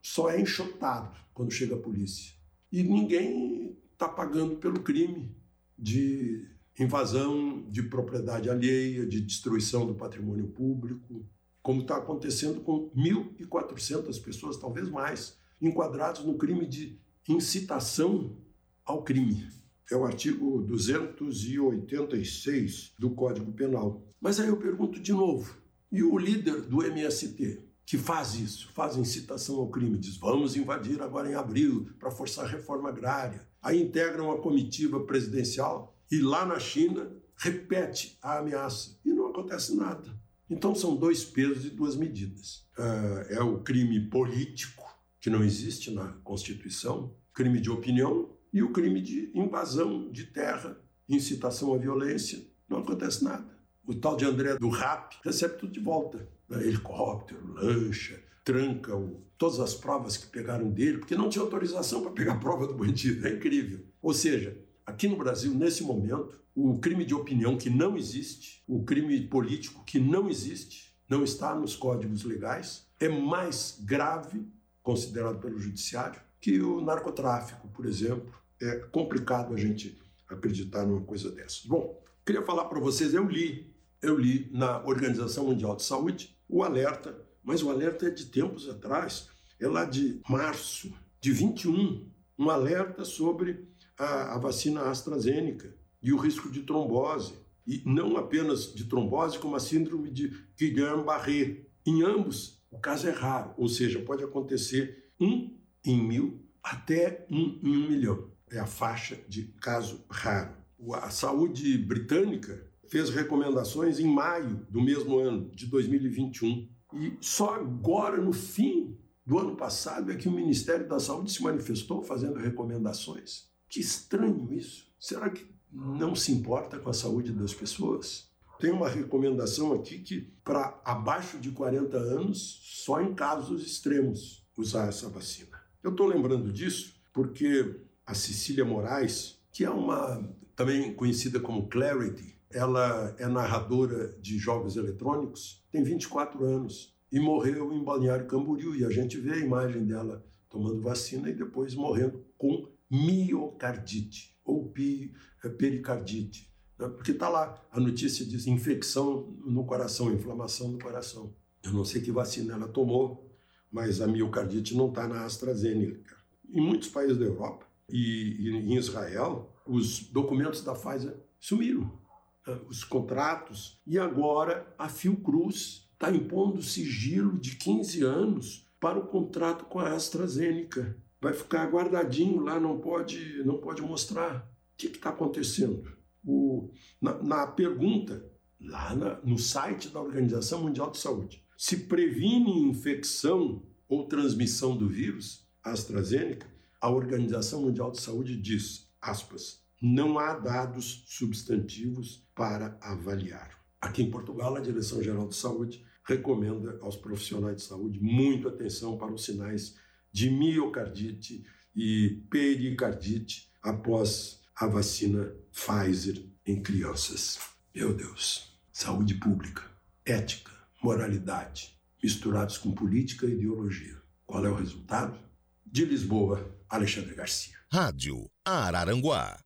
só é enxotado quando chega a polícia. E ninguém está pagando pelo crime de invasão de propriedade alheia, de destruição do patrimônio público, como está acontecendo com 1.400 pessoas, talvez mais, enquadrados no crime de incitação ao crime é o artigo 286 do Código Penal. Mas aí eu pergunto de novo: e o líder do MST, que faz isso, faz incitação ao crime, diz vamos invadir agora em abril para forçar a reforma agrária. Aí integra uma comitiva presidencial e lá na China repete a ameaça e não acontece nada. Então são dois pesos e duas medidas. Ah, é o crime político, que não existe na Constituição, crime de opinião, e o crime de invasão de terra, incitação à violência, não acontece nada. O tal de André do RAP recebe tudo de volta. Né? Helicóptero, lancha, tranca o, todas as provas que pegaram dele, porque não tinha autorização para pegar a prova do bandido. É incrível. Ou seja, aqui no Brasil, nesse momento, o crime de opinião que não existe, o crime político que não existe, não está nos códigos legais, é mais grave, considerado pelo judiciário, que o narcotráfico, por exemplo, é complicado a gente acreditar numa coisa dessas. Bom, queria falar para vocês, eu li, eu li na Organização Mundial de Saúde o alerta, mas o alerta é de tempos atrás, é lá de março de 21, um alerta sobre a, a vacina AstraZeneca e o risco de trombose, e não apenas de trombose, como a síndrome de Guillain-Barré. Em ambos, o caso é raro, ou seja, pode acontecer um em mil até um em um milhão é a faixa de caso raro. A saúde britânica fez recomendações em maio do mesmo ano, de 2021. E só agora, no fim do ano passado, é que o Ministério da Saúde se manifestou fazendo recomendações. Que estranho isso. Será que não se importa com a saúde das pessoas? Tem uma recomendação aqui que, para abaixo de 40 anos, só em casos extremos usar essa vacina. Eu estou lembrando disso porque a Cecília Moraes, que é uma também conhecida como Clarity. Ela é narradora de jogos eletrônicos, tem 24 anos e morreu em Balneário Camboriú. E a gente vê a imagem dela tomando vacina e depois morrendo com miocardite ou é, pericardite. Né? Porque está lá, a notícia diz infecção no coração, inflamação no coração. Eu não sei que vacina ela tomou, mas a miocardite não está na AstraZeneca. Em muitos países da Europa, e, e em Israel, os documentos da Pfizer sumiram? Os contratos, e agora a Fiocruz está impondo sigilo de 15 anos para o contrato com a AstraZeneca. Vai ficar guardadinho lá, não pode, não pode mostrar. O que está acontecendo? O, na, na, pergunta, lá na, no site da Organização Mundial de Saúde, se previne infecção ou transmissão do vírus, AstraZeneca, a Organização Mundial de Saúde diz, aspas, não há dados substantivos para avaliar. Aqui em Portugal, a Direção Geral de Saúde recomenda aos profissionais de saúde muito atenção para os sinais de miocardite e pericardite após a vacina Pfizer em crianças. Meu Deus, saúde pública, ética, moralidade, misturados com política e ideologia. Qual é o resultado? De Lisboa, Alexandre Garcia. Rádio Araranguá.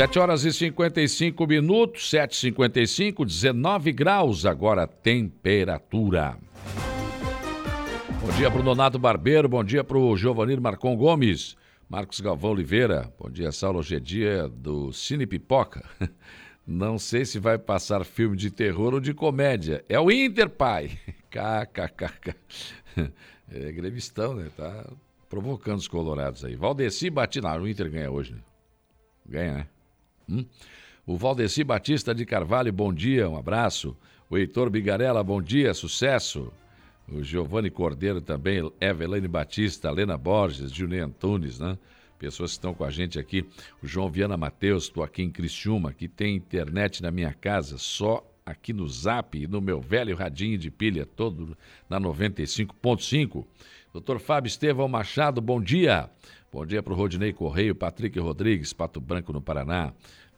Sete horas e 55 minutos, sete e cinquenta 19 graus agora temperatura. Bom dia para o Donato Barbeiro, bom dia para o Giovanir Marcon Gomes, Marcos Galvão Oliveira, bom dia, Saulo, hoje é dia do Cine Pipoca. *laughs* Não sei se vai passar filme de terror ou de comédia. É o Inter, pai. *laughs* KKKK. *laughs* É grevistão, né? Tá provocando os colorados aí. Valdeci Batinar, o Inter ganha hoje, né? Ganha, né? Hum? O Valdeci Batista de Carvalho, bom dia, um abraço. O Heitor Bigarella, bom dia, sucesso. O Giovanni Cordeiro também, Evelane Batista, Lena Borges, Julian Antunes, né? Pessoas que estão com a gente aqui. O João Viana Matheus, estou aqui em Criciúma, que tem internet na minha casa, só aqui no Zap e no meu velho radinho de pilha, todo na 95.5. Doutor Fábio Estevão Machado, bom dia. Bom dia para o Rodinei Correio, Patrick Rodrigues, Pato Branco no Paraná.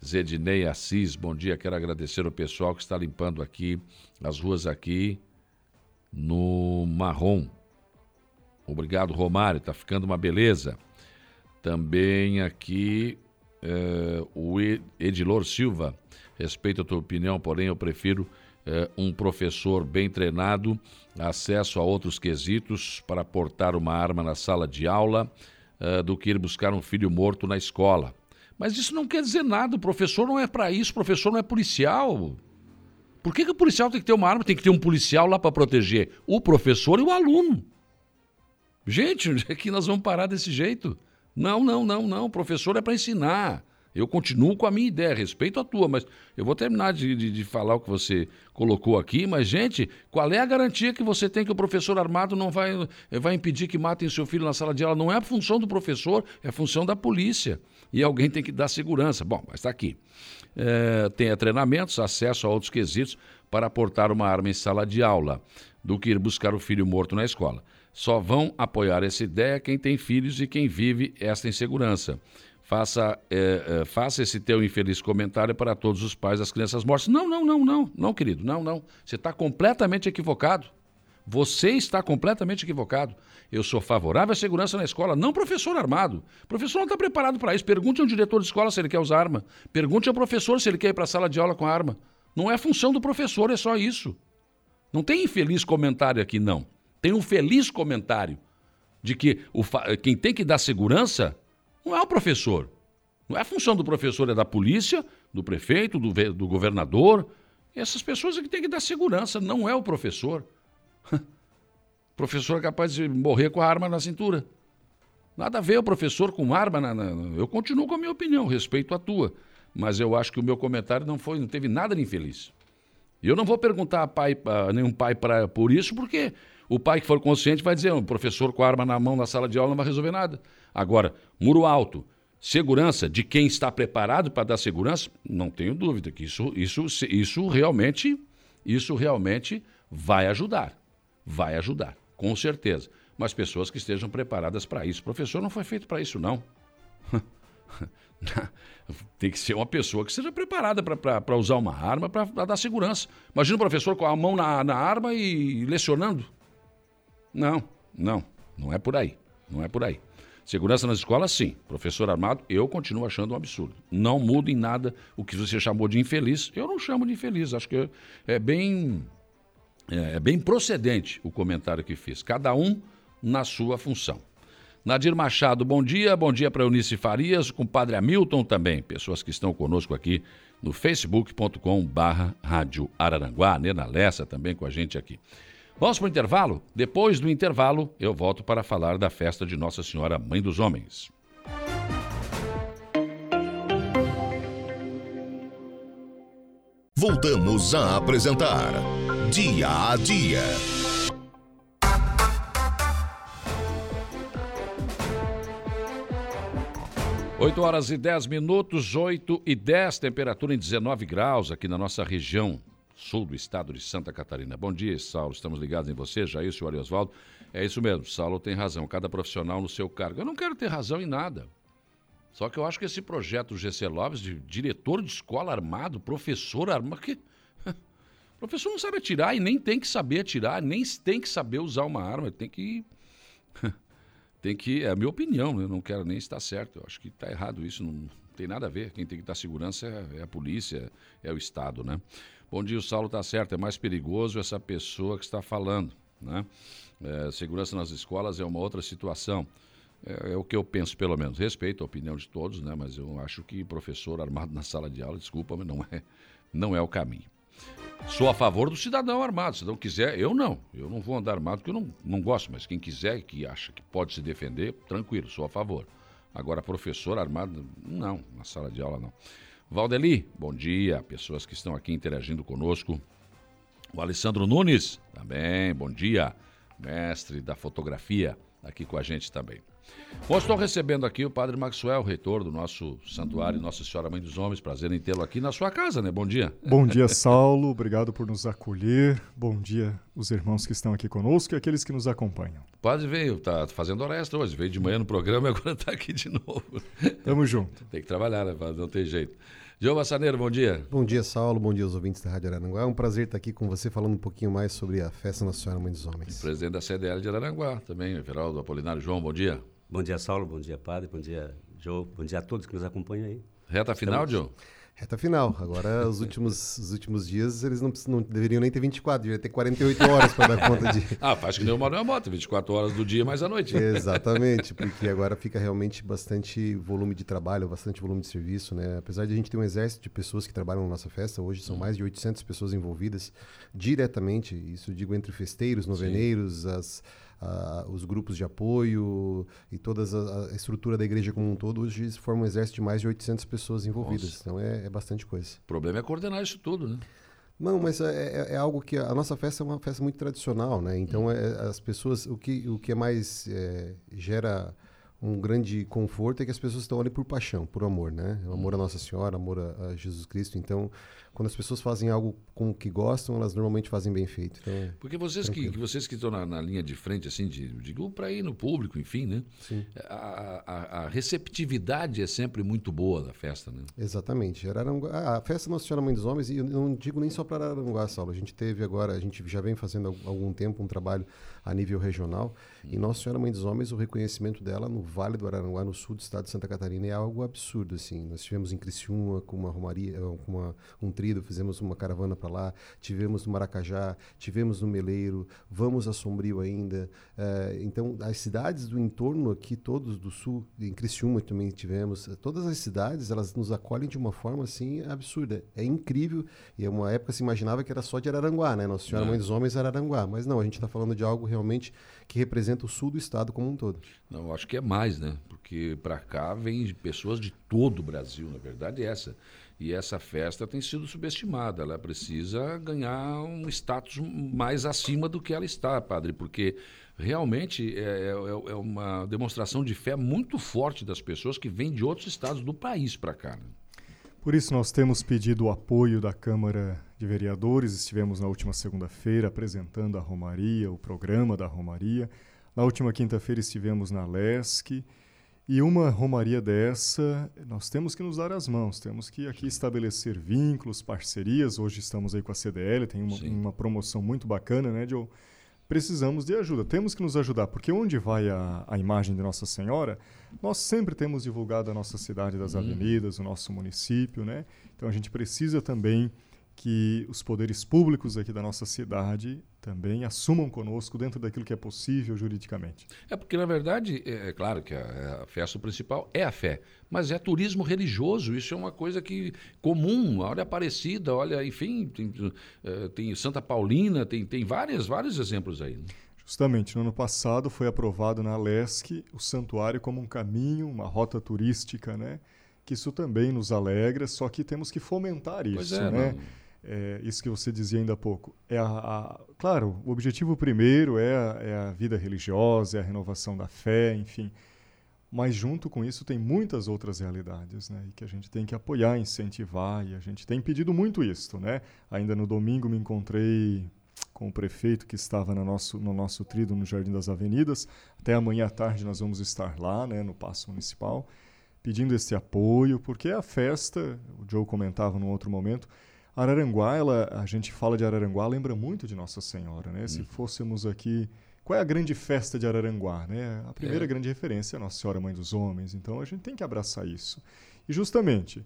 Zedinei Assis, bom dia. Quero agradecer o pessoal que está limpando aqui as ruas aqui no Marrom. Obrigado, Romário. Está ficando uma beleza. Também aqui é, o Edilor Silva. Respeito a tua opinião, porém eu prefiro é, um professor bem treinado, acesso a outros quesitos para portar uma arma na sala de aula é, do que ir buscar um filho morto na escola. Mas isso não quer dizer nada. O professor não é para isso. O professor não é policial. Por que, que o policial tem que ter uma arma? Tem que ter um policial lá para proteger o professor e o aluno. Gente, onde é que nós vamos parar desse jeito? Não, não, não, não. O professor é para ensinar. Eu continuo com a minha ideia, respeito a tua, mas eu vou terminar de, de, de, falar o que você colocou aqui. Mas, gente, qual é a garantia que você tem que o professor armado não vai, vai impedir que matem seu filho na sala de aula? Não é a função do professor, é a função da polícia e alguém tem que dar segurança. Bom, mas está aqui. É, tenha treinamentos, acesso a outros quesitos para aportar uma arma em sala de aula, do que ir buscar o filho morto na escola. Só vão apoiar essa ideia quem tem filhos e quem vive esta insegurança. Faça, é, é, faça esse teu infeliz comentário para todos os pais das crianças mortas. Não, não, não, não, não, querido, não, não. Você está completamente equivocado. Você está completamente equivocado. Eu sou favorável à segurança na escola, não professor armado. O professor não está preparado para isso. Pergunte ao diretor de escola se ele quer usar arma. Pergunte ao professor se ele quer ir para a sala de aula com arma. Não é função do professor, é só isso. Não tem infeliz comentário aqui, não. Tem um feliz comentário de que o quem tem que dar segurança não é o professor. Não é função do professor, é da polícia, do prefeito, do, do governador. Essas pessoas é que têm que dar segurança, não é o professor. *laughs* Professor é capaz de morrer com a arma na cintura. Nada a ver o professor com arma na, na, Eu continuo com a minha opinião, respeito a tua. Mas eu acho que o meu comentário não foi, não teve nada de infeliz. E eu não vou perguntar a, pai, a nenhum pai pra, por isso, porque o pai que for consciente vai dizer: o professor com a arma na mão na sala de aula não vai resolver nada. Agora, muro alto, segurança de quem está preparado para dar segurança, não tenho dúvida que isso, isso, isso realmente, isso realmente vai ajudar vai ajudar, com certeza. Mas pessoas que estejam preparadas para isso. O professor não foi feito para isso, não. *laughs* Tem que ser uma pessoa que esteja preparada para usar uma arma para dar segurança. Imagina o professor com a mão na, na arma e lecionando. Não, não, não é por aí. Não é por aí. Segurança nas escolas, sim. Professor armado, eu continuo achando um absurdo. Não muda em nada o que você chamou de infeliz. Eu não chamo de infeliz. Acho que é bem é, é bem procedente o comentário que fiz. Cada um na sua função. Nadir Machado, bom dia. Bom dia para Eunice Farias, com o Padre Hamilton também. Pessoas que estão conosco aqui no facebook.com barra Rádio Araranguá. Nena Lessa também com a gente aqui. Vamos para o intervalo? Depois do intervalo, eu volto para falar da festa de Nossa Senhora Mãe dos Homens. Voltamos a apresentar Dia a Dia. 8 horas e 10 minutos, 8 e 10, temperatura em 19 graus aqui na nossa região sul do estado de Santa Catarina. Bom dia, Saulo. Estamos ligados em você, Jair, senhor Oswaldo. É isso mesmo, Saulo tem razão. Cada profissional no seu cargo. Eu não quero ter razão em nada. Só que eu acho que esse projeto GC Lopes, de diretor de escola armado, professor armado, que. O professor não sabe atirar e nem tem que saber atirar, nem tem que saber usar uma arma, tem que *laughs* tem que, é a minha opinião, eu não quero nem estar certo, eu acho que está errado isso, não tem nada a ver, quem tem que dar segurança é, é, a polícia, é o Estado, né? Bom dia, o Saulo está certo, é mais perigoso essa pessoa que está falando, né? É, segurança nas escolas é uma outra situação, é, é, o que eu penso pelo menos, respeito a opinião de todos, né? Mas eu acho que professor armado na sala de aula, desculpa, mas não é, não é o caminho. Sou a favor do cidadão armado. Se não quiser, eu não. Eu não vou andar armado porque eu não, não gosto, mas quem quiser, que acha que pode se defender, tranquilo, sou a favor. Agora, professor armado, não, na sala de aula não. Valdeli, bom dia. Pessoas que estão aqui interagindo conosco. O Alessandro Nunes, também, bom dia. Mestre da fotografia, aqui com a gente também. Bom, estou recebendo aqui o Padre Maxwell, reitor do nosso santuário Nossa Senhora Mãe dos Homens. Prazer em tê-lo aqui na sua casa, né? Bom dia. Bom dia, *laughs* Saulo. Obrigado por nos acolher. Bom dia, os irmãos que estão aqui conosco e aqueles que nos acompanham. O padre veio, tá fazendo hora extra hoje. Veio de manhã no programa e agora está *laughs* aqui de novo. Tamo junto. Tem que trabalhar, né, Não tem jeito. João Bassaneiro, bom dia. Bom dia, Saulo. Bom dia aos ouvintes da Rádio Araranguá. É um prazer estar aqui com você falando um pouquinho mais sobre a Festa Nossa Senhora Mãe dos Homens. O presidente da CDL de Araranguá também, Everaldo Apolinário. João, bom dia. Bom dia, Saulo. Bom dia, Padre. Bom dia, Joe. Bom dia a todos que nos acompanham aí. Reta final, Joe? Reta final. Agora, os últimos, os últimos dias, eles não, não deveriam nem ter 24, deveriam ter 48 horas para dar conta de. *laughs* ah, faz que nem o Manuel Mota, 24 horas do dia mais a noite. Exatamente, porque agora fica realmente bastante volume de trabalho, bastante volume de serviço, né? Apesar de a gente ter um exército de pessoas que trabalham na nossa festa, hoje são mais de 800 pessoas envolvidas diretamente, isso digo entre festeiros, noveneiros, Sim. as os grupos de apoio e toda a, a, estrutura da igreja como um todo, hoje forma um exército de mais de 800 pessoas envolvidas. Nossa. Então é, é, bastante coisa. O problema é coordenar isso tudo, né? Não, mas é, é, é, algo que a nossa festa é uma festa muito tradicional, né? Então é, as pessoas, o que, o que é mais é, gera um grande conforto é que as pessoas estão ali por paixão, por amor, né? Amor a Nossa Senhora, amor a, a Jesus Cristo. Então quando as pessoas fazem algo com o que gostam, elas normalmente fazem bem feito. Então, é Porque vocês que, vocês que estão na, na, linha de frente, assim, de, digo, para ir no público, enfim, né? Sim. A, a, a, receptividade é sempre muito boa da festa, né? Exatamente. Araranguá, a festa Nossa Senhora Mãe dos Homens, e eu não digo nem só para Araranguá, Saulo. A gente teve agora, a gente já vem fazendo há algum tempo um trabalho a nível regional. Hum. E Nossa Senhora Mãe dos Homens, o reconhecimento dela no Vale do Araranguá, no sul do estado de Santa Catarina, é algo absurdo, assim. Nós tivemos em Criciúma, com uma romaria, com uma, um trido, fizemos uma caravana para lá, tivemos no Maracajá, tivemos no Meleiro, vamos a Sombrio ainda. Uh, então, as cidades do entorno aqui, todos do sul, em Criciúma também tivemos, todas as cidades, elas nos acolhem de uma forma, assim, absurda. É incrível, e é uma época se imaginava que era só de Araranguá, né? Nossa Senhora é. Mãe dos Homens Araranguá, mas não, a gente está falando de algo realmente que representa o sul do estado como um todo. Não, acho que é mais, né? Porque para cá vem pessoas de todo o Brasil, na verdade é essa. E essa festa tem sido subestimada. Ela precisa ganhar um status mais acima do que ela está, padre, porque realmente é, é, é uma demonstração de fé muito forte das pessoas que vêm de outros estados do país para cá. Né? Por isso, nós temos pedido o apoio da Câmara de Vereadores. Estivemos na última segunda-feira apresentando a Romaria, o programa da Romaria. Na última quinta-feira estivemos na LESC e uma romaria dessa, nós temos que nos dar as mãos, temos que aqui estabelecer vínculos, parcerias. Hoje estamos aí com a CDL, tem uma, uma promoção muito bacana, né, Joe? Precisamos de ajuda, temos que nos ajudar, porque onde vai a, a imagem de Nossa Senhora, nós sempre temos divulgado a nossa cidade das uhum. avenidas, o nosso município, né? Então a gente precisa também que os poderes públicos aqui da nossa cidade também assumam conosco dentro daquilo que é possível juridicamente. É porque, na verdade, é, é claro que a, a, festa principal é a fé, mas é turismo religioso, isso é uma coisa que comum, olha Aparecida, olha, enfim, tem, uh, tem Santa Paulina, tem, tem várias, vários exemplos aí. Né? Justamente, no ano passado foi aprovado na LESC o santuário como um caminho, uma rota turística, né? Que isso também nos alegra, só que temos que fomentar isso, é, né? Não é, isso que você dizia ainda há pouco. É a, a, claro, o objetivo primeiro é a, é a vida religiosa, é a renovação da fé, enfim. Mas junto com isso tem muitas outras realidades, né? E que a gente tem que apoiar, incentivar, e a gente tem pedido muito isso, né? Ainda no domingo me encontrei com o prefeito que estava no nosso, no nosso trido no Jardim das Avenidas. Até amanhã à tarde nós vamos estar lá, né, no Paço Municipal, pedindo esse apoio, porque a festa, o Joe comentava num outro momento, Araranguá, ela, a gente fala de Araranguá, lembra muito de Nossa Senhora, né? Hum. Se fôssemos aqui, qual é a grande festa de Araranguá, né? A primeira é. grande referência é Nossa Senhora Mãe dos Homens, então a gente tem que abraçar isso. E justamente,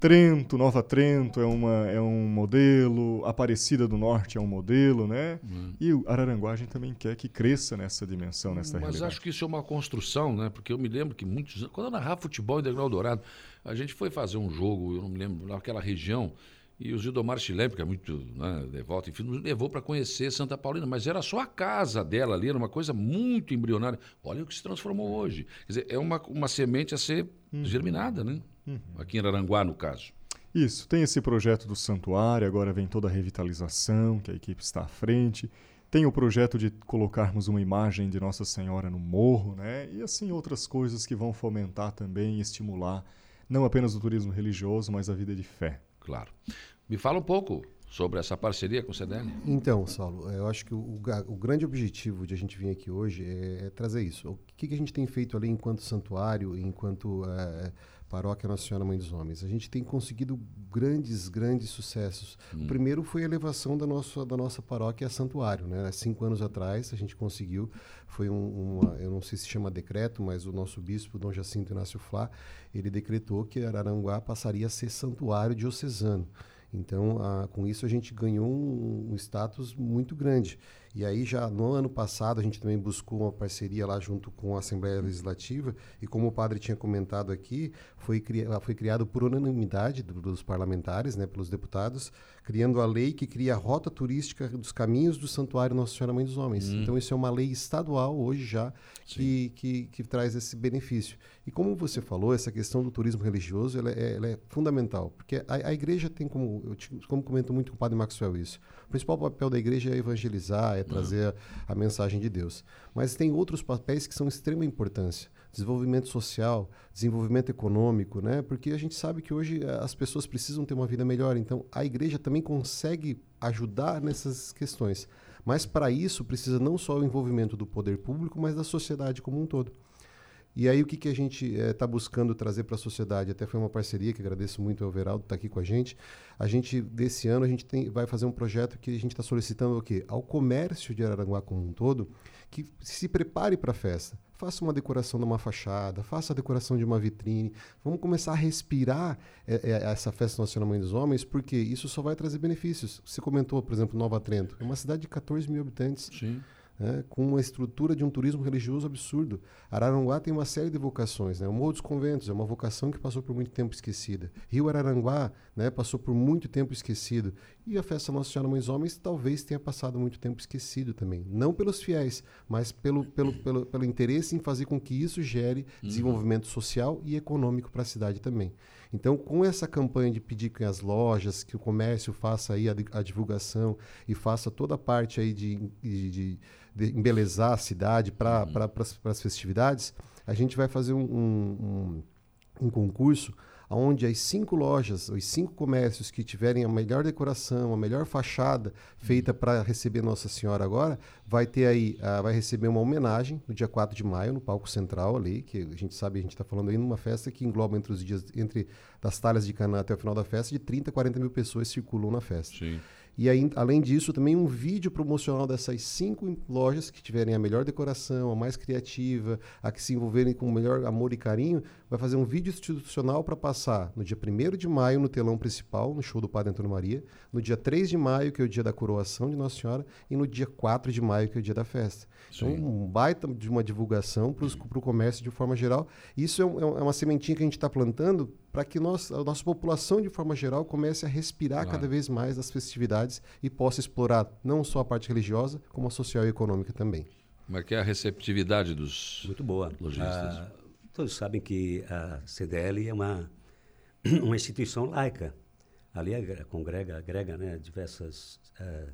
Trento, Nova Trento é, uma, é um modelo, Aparecida do Norte é um modelo, né? Hum. E o Araranguá a gente também quer que cresça nessa dimensão, nessa Mas realidade. Mas acho que isso é uma construção, né? Porque eu me lembro que muitos quando eu narrava futebol em Degrau Dourado, a gente foi fazer um jogo, eu não me lembro, naquela região, e o Gildomar Chilé, que é muito né, devoto, enfim, nos levou para conhecer Santa Paulina, mas era só a casa dela ali, era uma coisa muito embrionária. Olha o que se transformou hoje. Quer dizer, é uma, uma semente a ser uhum. germinada, né? Uhum. Aqui em Aranguá, no caso. Isso, tem esse projeto do santuário, agora vem toda a revitalização, que a equipe está à frente. Tem o projeto de colocarmos uma imagem de Nossa Senhora no morro, né? E assim outras coisas que vão fomentar também e estimular não apenas o turismo religioso, mas a vida de fé claro. Me fala um pouco sobre essa parceria com o CDL. Então, Saulo, eu acho que o, o grande objetivo de a gente vir aqui hoje é, é trazer isso. O que, que, a gente tem feito ali enquanto santuário, enquanto é, paróquia Nossa Senhora Mãe dos Homens? A gente tem conseguido grandes, grandes sucessos. Hum. O primeiro foi a elevação da nossa, da nossa paróquia a santuário. Né? Cinco anos atrás a gente conseguiu, foi um, uma, eu não sei se chama decreto, mas o nosso bispo, Dom Jacinto Inácio Flá, ele decretou que Araranguá passaria a ser santuário diocesano. Então, a, com isso, a gente ganhou um, um, status muito grande. E aí, já no ano passado, a gente também buscou uma parceria lá junto com a Assembleia Legislativa. E como o padre tinha comentado aqui, foi, cri, foi criado por unanimidade dos parlamentares, né, pelos deputados, criando a lei que cria a rota turística dos caminhos do Santuário Nossa Senhora Mãe dos Homens. Hum. Então, isso é uma lei estadual hoje já que, que, que, traz esse benefício. E como você falou, essa questão do turismo religioso ela é, ela é fundamental, porque a, a, igreja tem como, eu te, como comentou muito com o padre Maxwell isso, o principal papel da igreja é evangelizar, é hum. trazer a, a mensagem de Deus. Mas tem outros papéis que são de extrema importância desenvolvimento social, desenvolvimento econômico, né? Porque a gente sabe que hoje eh, as pessoas precisam ter uma vida melhor. Então, a igreja também consegue ajudar nessas questões. Mas para isso precisa não só o envolvimento do poder público, mas da sociedade como um todo. E aí o que, que a gente está eh, buscando trazer para a sociedade? Até foi uma parceria que agradeço muito ao Veraldo estar tá aqui com a gente. A gente desse ano a gente tem, vai fazer um projeto que a gente está solicitando o quê? Ao comércio de Araranguá como um todo que se prepare para a festa. Faça uma decoração de uma fachada, faça a decoração de uma vitrine. Vamos começar a respirar é, é, essa festa Nossa Mãe dos Homens, porque isso só vai trazer benefícios. Você comentou, por exemplo, Nova Trento. É uma cidade de 14 mil habitantes. Sim né, com uma estrutura de um turismo religioso absurdo. Araranguá tem uma série de vocações. Né? O Morro dos Conventos é uma vocação que passou por muito tempo esquecida. Rio Araranguá né, passou por muito tempo esquecido. E a festa Nossa Senhora Mães Homens talvez tenha passado muito tempo esquecido também. Não pelos fiéis, mas pelo, pelo, pelo, pelo interesse em fazer com que isso gere uhum. desenvolvimento social e econômico para a cidade também. Então, com essa campanha de pedir que as lojas, que o comércio faça aí a, a divulgação e faça toda a parte aí de, de, de de embelezar a cidade para uhum. as festividades, a gente vai fazer um, um, um, um concurso onde as cinco lojas, os cinco comércios que tiverem a melhor decoração, a melhor fachada feita uhum. para receber Nossa Senhora agora, vai ter aí, uh, vai receber uma homenagem no dia 4 de maio, no palco central ali, que a gente sabe, a gente está falando aí numa festa que engloba entre os dias, entre das talhas de Canaã até o final da festa, de 30 a 40 mil pessoas circulam na festa. Sim. E aí, além disso, também um vídeo promocional dessas cinco lojas que tiverem a melhor decoração, a mais criativa, a que se envolverem com o melhor amor e carinho, vai fazer um vídeo institucional para passar no dia 1 de maio no telão principal, no show do Padre Antônio Maria, no dia 3 de maio, que é o dia da coroação de Nossa Senhora, e no dia 4 de maio, que é o dia da festa. Então, um baita de uma divulgação para o comércio de forma geral. Isso é, um, é uma sementinha que a gente está plantando para que nós, a nossa população, de forma geral, comece a respirar claro. cada vez mais das festividades e possa explorar não só a parte religiosa, como a social e econômica também. Como é que é a receptividade dos Muito boa. lojistas? Ah, todos sabem que a CDL é uma, *clears throat* uma instituição laica. Ali congrega, agrega né, diversas uh,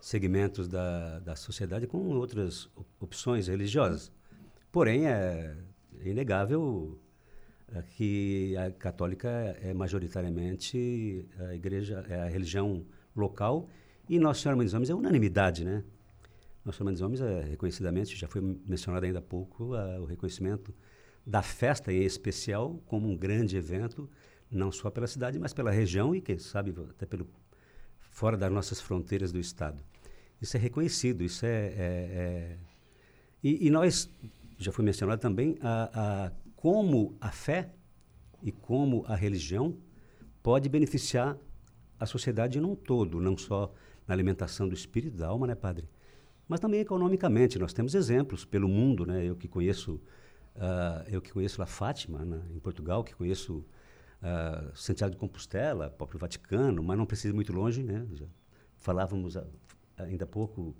segmentos da, da sociedade com outras opções religiosas. Porém, é inegável é, que a católica é majoritariamente a igreja, é a religião local e Nossa Senhora Mãe dos Homens é unanimidade, né? Nossa Senhora Mãe dos Homens é reconhecidamente, já foi mencionado ainda há pouco, a, o reconhecimento da festa em especial como um grande evento, não só pela cidade, mas pela região e, quem sabe, até pelo fora das nossas fronteiras do Estado. Isso é reconhecido, isso é... é, é e, e, nós, já foi mencionado também, a, a, como a fé e como a religião pode beneficiar a sociedade num todo, não só na alimentação do espírito, da alma, né, padre? Mas também economicamente. Nós temos exemplos pelo mundo, né? Eu que conheço, uh, eu que conheço a Fátima, né, em Portugal, que conheço uh, Santiago de Compostela, próprio Vaticano, mas não precisa ir muito longe, né? Já falávamos ainda há pouco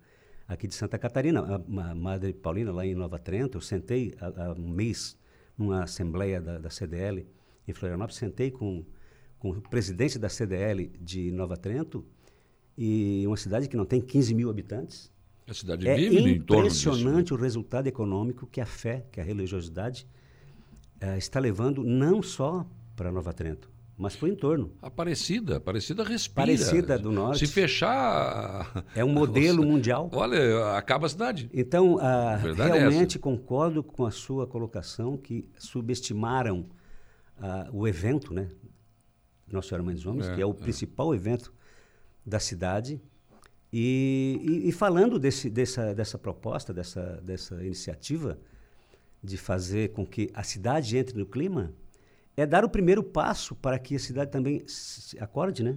aqui de Santa Catarina, a, a Madre Paulina, lá em Nova Trento, eu sentei há um mês numa assembleia da, da, CDL em Florianópolis, sentei com, com o presidente da CDL de Nova Trento, e uma cidade que não tem 15 mil habitantes. A cidade é vive em torno disso. É impressionante o resultado econômico que a fé, que a religiosidade eh, está levando não só para Nova Trento, mas para o entorno. Aparecida, Aparecida respira. Aparecida do Norte. Se fechar... É um modelo *laughs* Nossa, mundial. Olha, acaba a cidade. Então, ah, é realmente é concordo com a sua colocação que subestimaram ah, o evento, né? Nossa Senhora Mãe dos Homens, é, que é o é. principal evento da cidade. E, e, e falando desse, dessa, dessa proposta, dessa, dessa iniciativa de fazer com que a cidade entre no clima, é dar o primeiro passo para que a cidade também se acorde, né?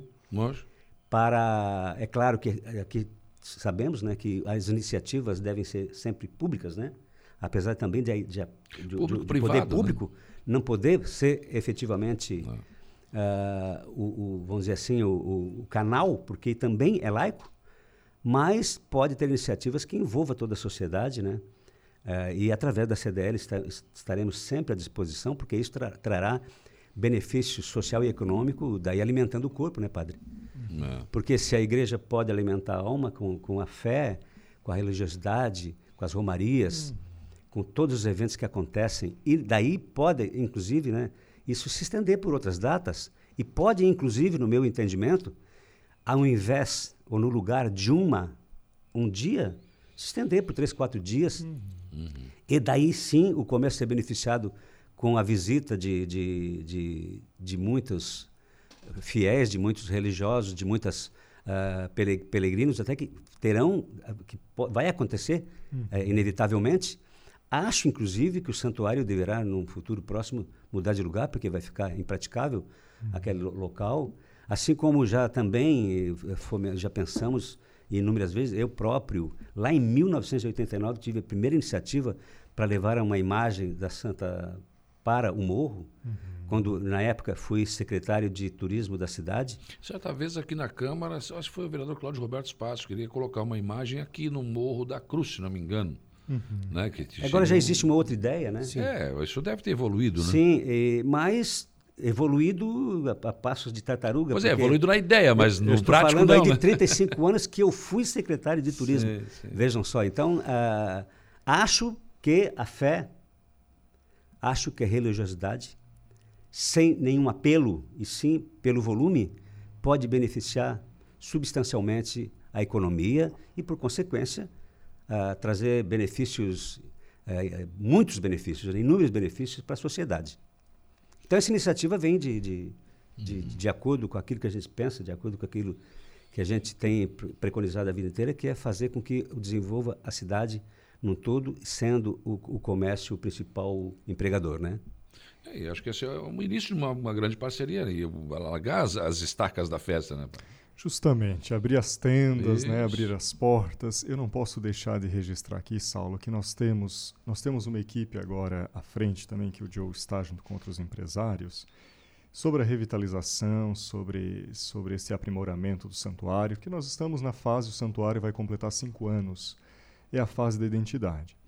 Para, é claro que aqui sabemos, né, que as iniciativas devem ser sempre públicas, né? Apesar também de, de, de, público de privado, poder público né? não poder ser efetivamente uh, o, o, vamos dizer assim, o, o, canal, porque também é laico, mas pode ter iniciativas que envolvam toda a sociedade, né? Uh, e através da CDL está, estaremos sempre à disposição, porque isso tra trará benefício social e econômico, daí alimentando o corpo, né, padre? É. Porque se a igreja pode alimentar a alma com, com a fé, com a religiosidade, com as romarias, hum. com todos os eventos que acontecem, e daí pode, inclusive, né, isso se estender por outras datas, e pode, inclusive, no meu entendimento, ao invés ou no lugar de uma, um dia, se estender por três, quatro dias. Uhum. E daí sim o comércio ser beneficiado com a visita de, de, de, de muitos fiéis, de muitos religiosos, de muitas uh, peregrinos, até que terão, que vai acontecer uhum. uh, inevitavelmente. Acho, inclusive, que o santuário deverá, num futuro próximo, mudar de lugar, porque vai ficar impraticável uhum. aquele local. Assim como já também eh, já pensamos inúmeras vezes, eu próprio, lá em 1989, tive a primeira iniciativa para levar uma imagem da Santa para o morro, uhum. quando na época fui secretário de turismo da cidade. Certa vez aqui na Câmara, acho que foi o vereador Cláudio Roberto Espaço, queria colocar uma imagem aqui no Morro da Cruz, se não me engano. Uhum. Né, Agora já existe uma outra ideia, né? Sim. É, isso deve ter evoluído, né? Sim, e, mas evoluído a, a, passos de tartaruga. Pois é, evoluído na ideia, mas no eu estou prático falando não, aí de né? 35 anos que eu fui secretário de *laughs* turismo. Sim, sim. Vejam só, então, uh, acho que a fé, acho que a religiosidade, sem nenhum apelo, e sim pelo volume, pode beneficiar substancialmente a economia e, por consequência, uh, trazer benefícios, uh, muitos benefícios, inúmeros benefícios para a sociedade. Então, essa iniciativa vem de, de, de, de, acordo com aquilo que a gente pensa, de acordo com aquilo que a gente tem preconizado a vida inteira, que é fazer com que desenvolva a cidade num todo, sendo o, o comércio o principal empregador, né? É, acho que esse é o início de uma, uma grande parceria né? e alargar as, as estacas da festa, né? Justamente, abrir as tendas, né, abrir as portas. Eu não posso deixar de registrar aqui, Saulo, que nós temos, nós temos uma equipe agora à frente também, que o Joe está junto com outros empresários, sobre a revitalização, sobre, sobre esse aprimoramento do santuário, que nós estamos na fase, o santuário vai completar cinco anos, é a fase da identidade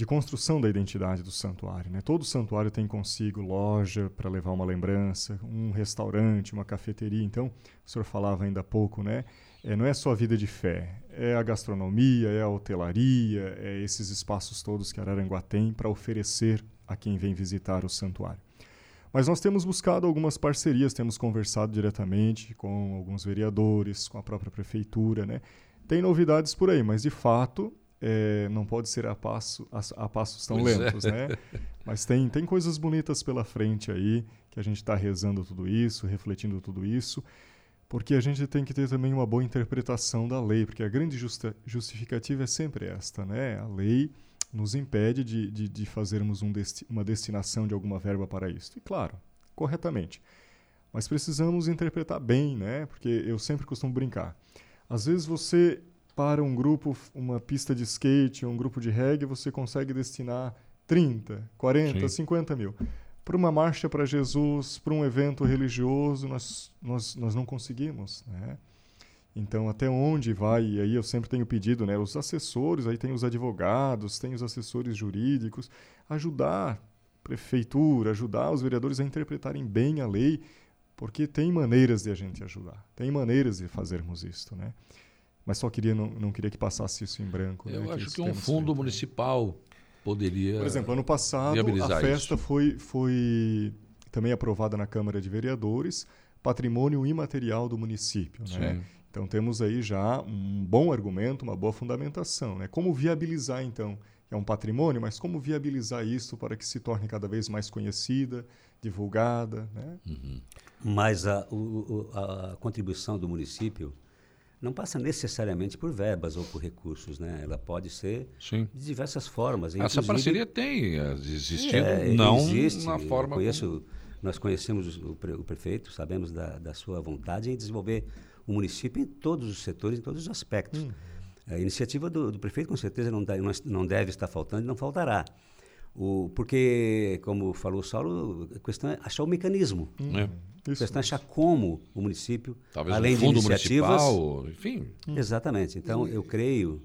de construção da identidade do santuário. Né? Todo santuário tem consigo loja para levar uma lembrança, um restaurante, uma cafeteria. Então, o senhor falava ainda há pouco, né? É, não é só a vida de fé, é a gastronomia, é a hotelaria, é esses espaços todos que Araranguá tem para oferecer a quem vem visitar o santuário. Mas nós temos buscado algumas parcerias, temos conversado diretamente com alguns vereadores, com a própria prefeitura, né? Tem novidades por aí, mas de fato é, não pode ser a, passo, a, a passos tão pois é. lentos, é. né? *laughs* Mas tem, tem coisas bonitas pela frente aí, que a gente está rezando tudo isso, refletindo tudo isso, porque a gente tem que ter também uma boa interpretação da lei, porque a grande justa, justificativa é sempre esta, né? A lei nos impede de, de, de fazermos um desti uma destinação de alguma verba para isso. E claro, corretamente. Mas precisamos interpretar bem, né? Porque eu sempre costumo brincar. Às vezes você para um grupo, uma pista de skate, um grupo de reggae, você consegue destinar 30, 40, Sim. 50 mil. Para uma marcha para Jesus, para um evento religioso, nós, nós, nós não conseguimos. Né? Então, até onde vai? E aí eu sempre tenho pedido, né? Os assessores, aí tem os advogados, tem os assessores jurídicos, ajudar a prefeitura, ajudar os vereadores a interpretarem bem a lei, porque tem maneiras de a gente ajudar, tem maneiras de fazermos isto, né? Mas só queria não, não queria que passasse isso em branco. Eu né, acho que, que um fundo municipal poderia. Por exemplo, ano passado a festa foi, foi também aprovada na Câmara de Vereadores, patrimônio imaterial do município. Né? Então temos aí já um bom argumento, uma boa fundamentação. Né? Como viabilizar então? É um patrimônio, mas como viabilizar isso para que se torne cada vez mais conhecida, divulgada? Né? Uhum. Mas a, o, a contribuição do município não passa necessariamente por verbas ou por recursos, né? Ela pode ser Sim. de diversas formas. Essa parceria tem existido, é, não existe, na forma conheço, como... Nós conhecemos o, o, prefeito, sabemos da, da, sua vontade em desenvolver o município em todos os setores, em todos os aspectos. Hum. A iniciativa do, do, prefeito, com certeza, não, não deve estar faltando e não faltará. O, porque, como falou o Saulo, a questão é achar o mecanismo. Hum. É. Isso. A questão é achar como o município, Talvez além um fundo de iniciativas, municipal, enfim. Exatamente. Então, eu creio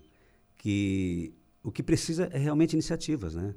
que o que precisa é realmente iniciativas, né?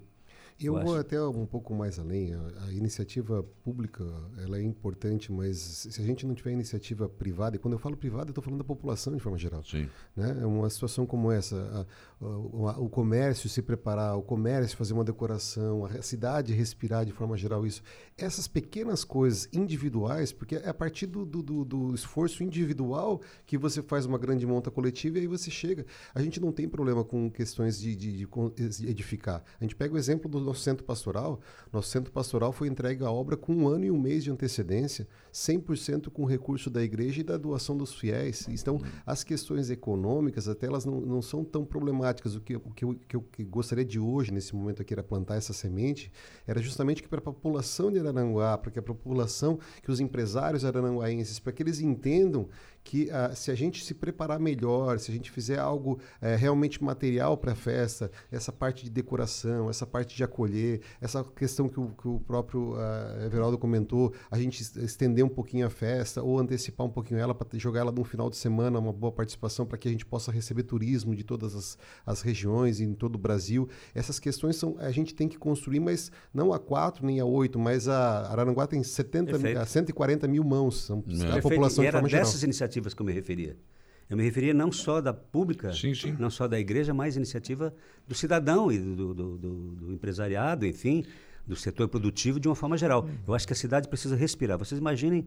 Eu, eu vou acho. até um pouco mais além. A, a, iniciativa pública ela é importante, mas se a gente não tiver iniciativa privada, e quando eu falo privada, eu estou falando da população de forma geral. Sim. Né? É uma situação como essa, a, a, o comércio se preparar, o comércio fazer uma decoração, a cidade respirar de forma geral isso. Essas pequenas coisas individuais, porque é a partir do, do, do, do esforço individual que você faz uma grande monta coletiva e aí você chega. A gente não tem problema com questões de, de, de edificar. A gente pega o exemplo do nosso centro pastoral, nosso centro pastoral foi entregue à obra com um ano e um mês de antecedência, 100% com recurso da igreja e da doação dos fiéis. Então, as questões econômicas, até elas não, não são tão problemáticas. O que, o que, eu, que eu gostaria de hoje, nesse momento aqui, era plantar essa semente, era justamente que para a população de Araranguá, para que a população, que os empresários arananguaenses, para que eles entendam que uh, se a gente se preparar melhor, se a gente fizer algo uh, realmente material para a festa, essa parte de decoração, essa parte de acolher, essa questão que o, que o próprio uh, Everaldo comentou, a gente estender um pouquinho a festa ou antecipar um pouquinho ela para jogar ela num final de semana, uma boa participação para que a gente possa receber turismo de todas as, as regiões e em todo o Brasil. Essas questões são a gente tem que construir, mas não a quatro nem a oito, mas a Araranguá tem 70 mil, 140 mil mãos, são a população e de forma geral. dessas iniciativas iniciativas que eu me referia. Eu me referia não só da pública, sim, sim. não só da igreja, mas iniciativa do cidadão e do, do, do, do, empresariado, enfim, do setor produtivo de uma forma geral. Hum. Eu acho que a cidade precisa respirar. Vocês imaginem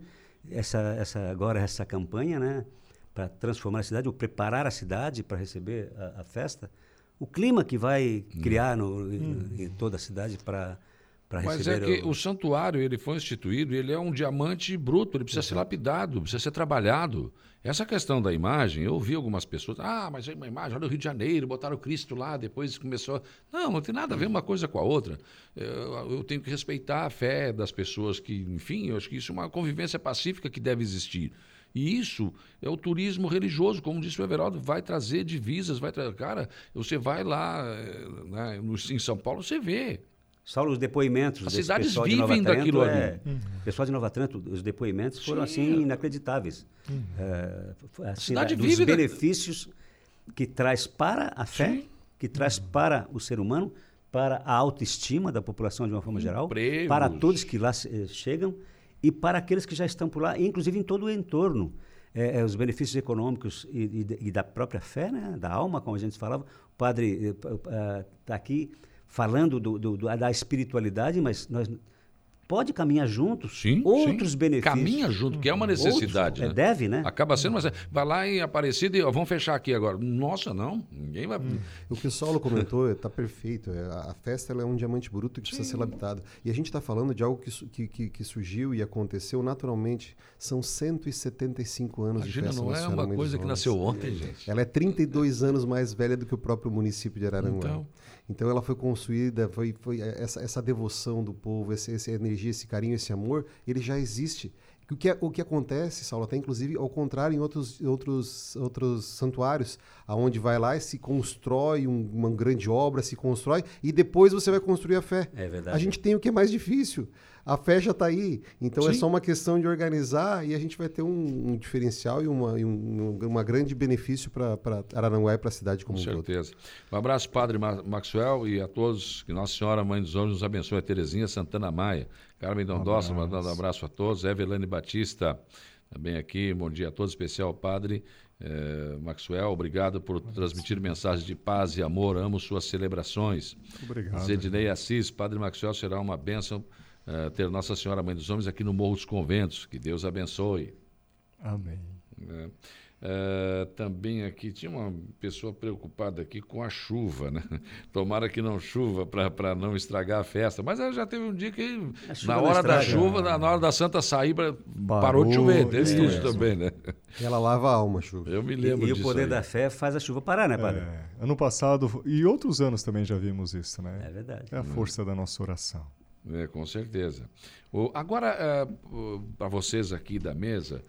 essa, essa agora essa campanha, né, para transformar a cidade, ou preparar a cidade para receber a, a, festa, o clima que vai hum. criar no, hum. em, em toda a cidade para para Mas é que o... santuário ele foi instituído, ele é um diamante bruto, ele precisa ser lapidado, precisa ser trabalhado. Essa questão da imagem, eu ouvi algumas pessoas, ah, mas é uma imagem, olha o Rio de Janeiro, botaram o Cristo lá, depois começou. Não, não tem nada a ver uma coisa com a outra. Eu, eu tenho que respeitar a fé das pessoas que, enfim, eu acho que isso é uma convivência pacífica que deve existir. E isso é o turismo religioso, como disse o Everaldo, vai trazer divisas, vai trazer. Cara, você vai lá eh, né, em São Paulo, você vê. Saulo, os depoimentos As cidades pessoal vivem de Nova daquilo Trento, ali. é, Uhum. pessoal de Nova Trento, os depoimentos foram Sim. assim inacreditáveis. Uhum. É, foi assim, cidade da- dos vive da- benefícios que traz para a fé, Sim. que traz para o ser humano, para a autoestima da população de uma forma geral, Empregos. para todos que lá eh, chegam e para aqueles que já estão por lá, inclusive em todo o entorno. É, é, os benefícios econômicos e, e da- e da própria fé, né? da alma, como a gente falava. O padre está aqui falando do- do- do- da espiritualidade, mas nós pode caminhar juntos Sim, outros sim. benefícios. Caminha junto, que é uma necessidade. Outros, é, né? deve, né? Acaba sendo, mas é, vai lá em Aparecida e ó, vamos fechar aqui agora. Nossa, não, ninguém vai. O que o Saulo comentou está perfeito. É, A festa ela é um diamante bruto que precisa ser lapidado. E a gente está falando de algo que, que, que, que surgiu e aconteceu naturalmente. São 175 anos de Imagina, festa não é uma coisa que nasceu ontem, gente. Ela é 32 anos mais velha do que o próprio município de Araranguá. Então. Então, ela foi construída, foi, foi essa, essa devoção do povo, essa, essa energia, esse carinho, esse amor, ele já existe. O que, o que acontece, Saulo, até inclusive ao contrário em outros, outros, outros santuários, aonde vai lá e se constrói um- uma grande obra, se constrói, e depois você vai construir a fé. É verdade. A gente tem o que é mais difícil. A fé já está aí. Então é Sim. só uma questão de organizar e a gente vai ter um, um diferencial e, uma, e um, uma grande benefício para Araranguá e para a cidade como Com um todo. certeza. Um abraço, Padre Ma- Maxwell, e a todos. Que Nossa Senhora, Mãe dos Anjos, nos abençoe. A Terezinha Santana Maia, Carmen Dondossa, mandando um abraço a todos. Evelane Batista, também aqui. Bom dia a todos, especial Padre eh, Maxwell. Obrigado por transmitir mensagens de paz e amor. Amo suas celebrações. Obrigado. Zedinei Assis, Padre Maxwell, será uma bênção eh, ter Nossa Senhora, Mãe dos Homens, aqui no Morro dos Conventos. Que Deus abençoe. Amém. né? Eh, também aqui tinha uma pessoa preocupada aqui com a chuva, né? *laughs* Tomara que não chuva para não estragar a festa. Mas já teve um dia que A na hora da estraga. chuva, na na hora da Santa sair, pra- parou de chover. Teve isso isso também, né? Ela lava a alma, chuva. Eu me E, lembro e o disso poder aí. da fé faz a chuva parar, né, padre? É, ano passado e outros anos também já vimos isso, né? É verdade. É a força da nossa oração. É, com certeza. O- agora, para vocês aqui da mesa,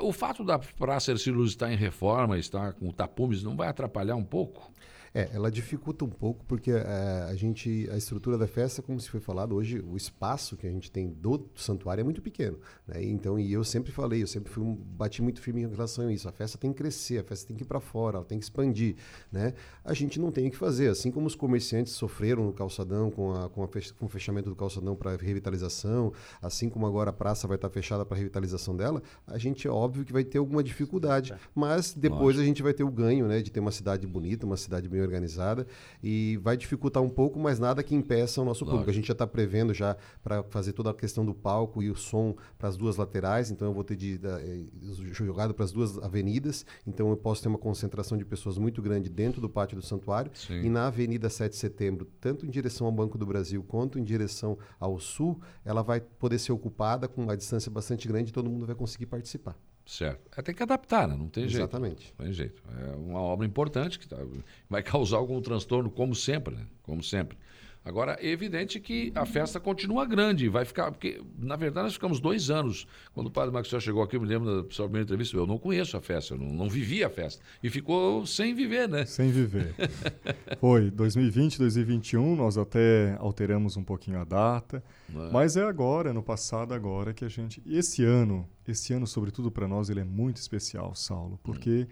o fato da Praça Ercílio estar em reforma, estar com tapumes, não vai atrapalhar um pouco? É, ela dificulta um pouco porque é, a gente, a estrutura da festa, como se foi falado hoje, o espaço que a gente tem do santuário é muito pequeno, né? Então, e eu sempre falei, eu sempre fui um- bati muito firme em relação a isso. A festa tem que crescer, a festa tem que ir para fora, ela tem que expandir, né? A gente não tem o que fazer, assim como os comerciantes sofreram no calçadão com, a, com, a fech- com o fechamento do calçadão para revitalização, assim como agora a praça vai estar fechada para revitalização dela, a gente é óbvio que vai ter alguma dificuldade, mas depois a gente vai ter o ganho, né, de ter uma cidade bonita, uma cidade bem organizada e vai dificultar um pouco, mas nada que impeça o nosso público. A gente já está prevendo já para fazer toda a questão do palco e o som para as duas laterais, então eu vou ter de, da, eh, jogado para as duas avenidas, então eu posso ter uma concentração de pessoas muito grande dentro do pátio do santuário Sim. e na Avenida 7 de Setembro, tanto em direção ao Banco do Brasil quanto em direção ao sul, ela vai poder ser ocupada com uma distância bastante grande e todo mundo vai conseguir participar. Certo. É, tem que adaptar, né? Não tem jeito. Exatamente. Não tem jeito. É uma obra importante que tá- vai causar algum transtorno, como sempre, né? Como sempre. Agora, é evidente que a festa continua grande, vai ficar. Porque, na verdade, nós ficamos dois anos. Quando o padre Maxwell chegou aqui, eu me lembro da sua primeira entrevista, eu não conheço a festa, eu não, não vivi a festa. E ficou sem viver, né? Sem viver. *laughs* Foi 2020, 2021, nós até alteramos um pouquinho a data, Né? mas é agora, no passado agora que a gente, esse ano, esse ano sobretudo para nós ele é muito especial, Saulo, porque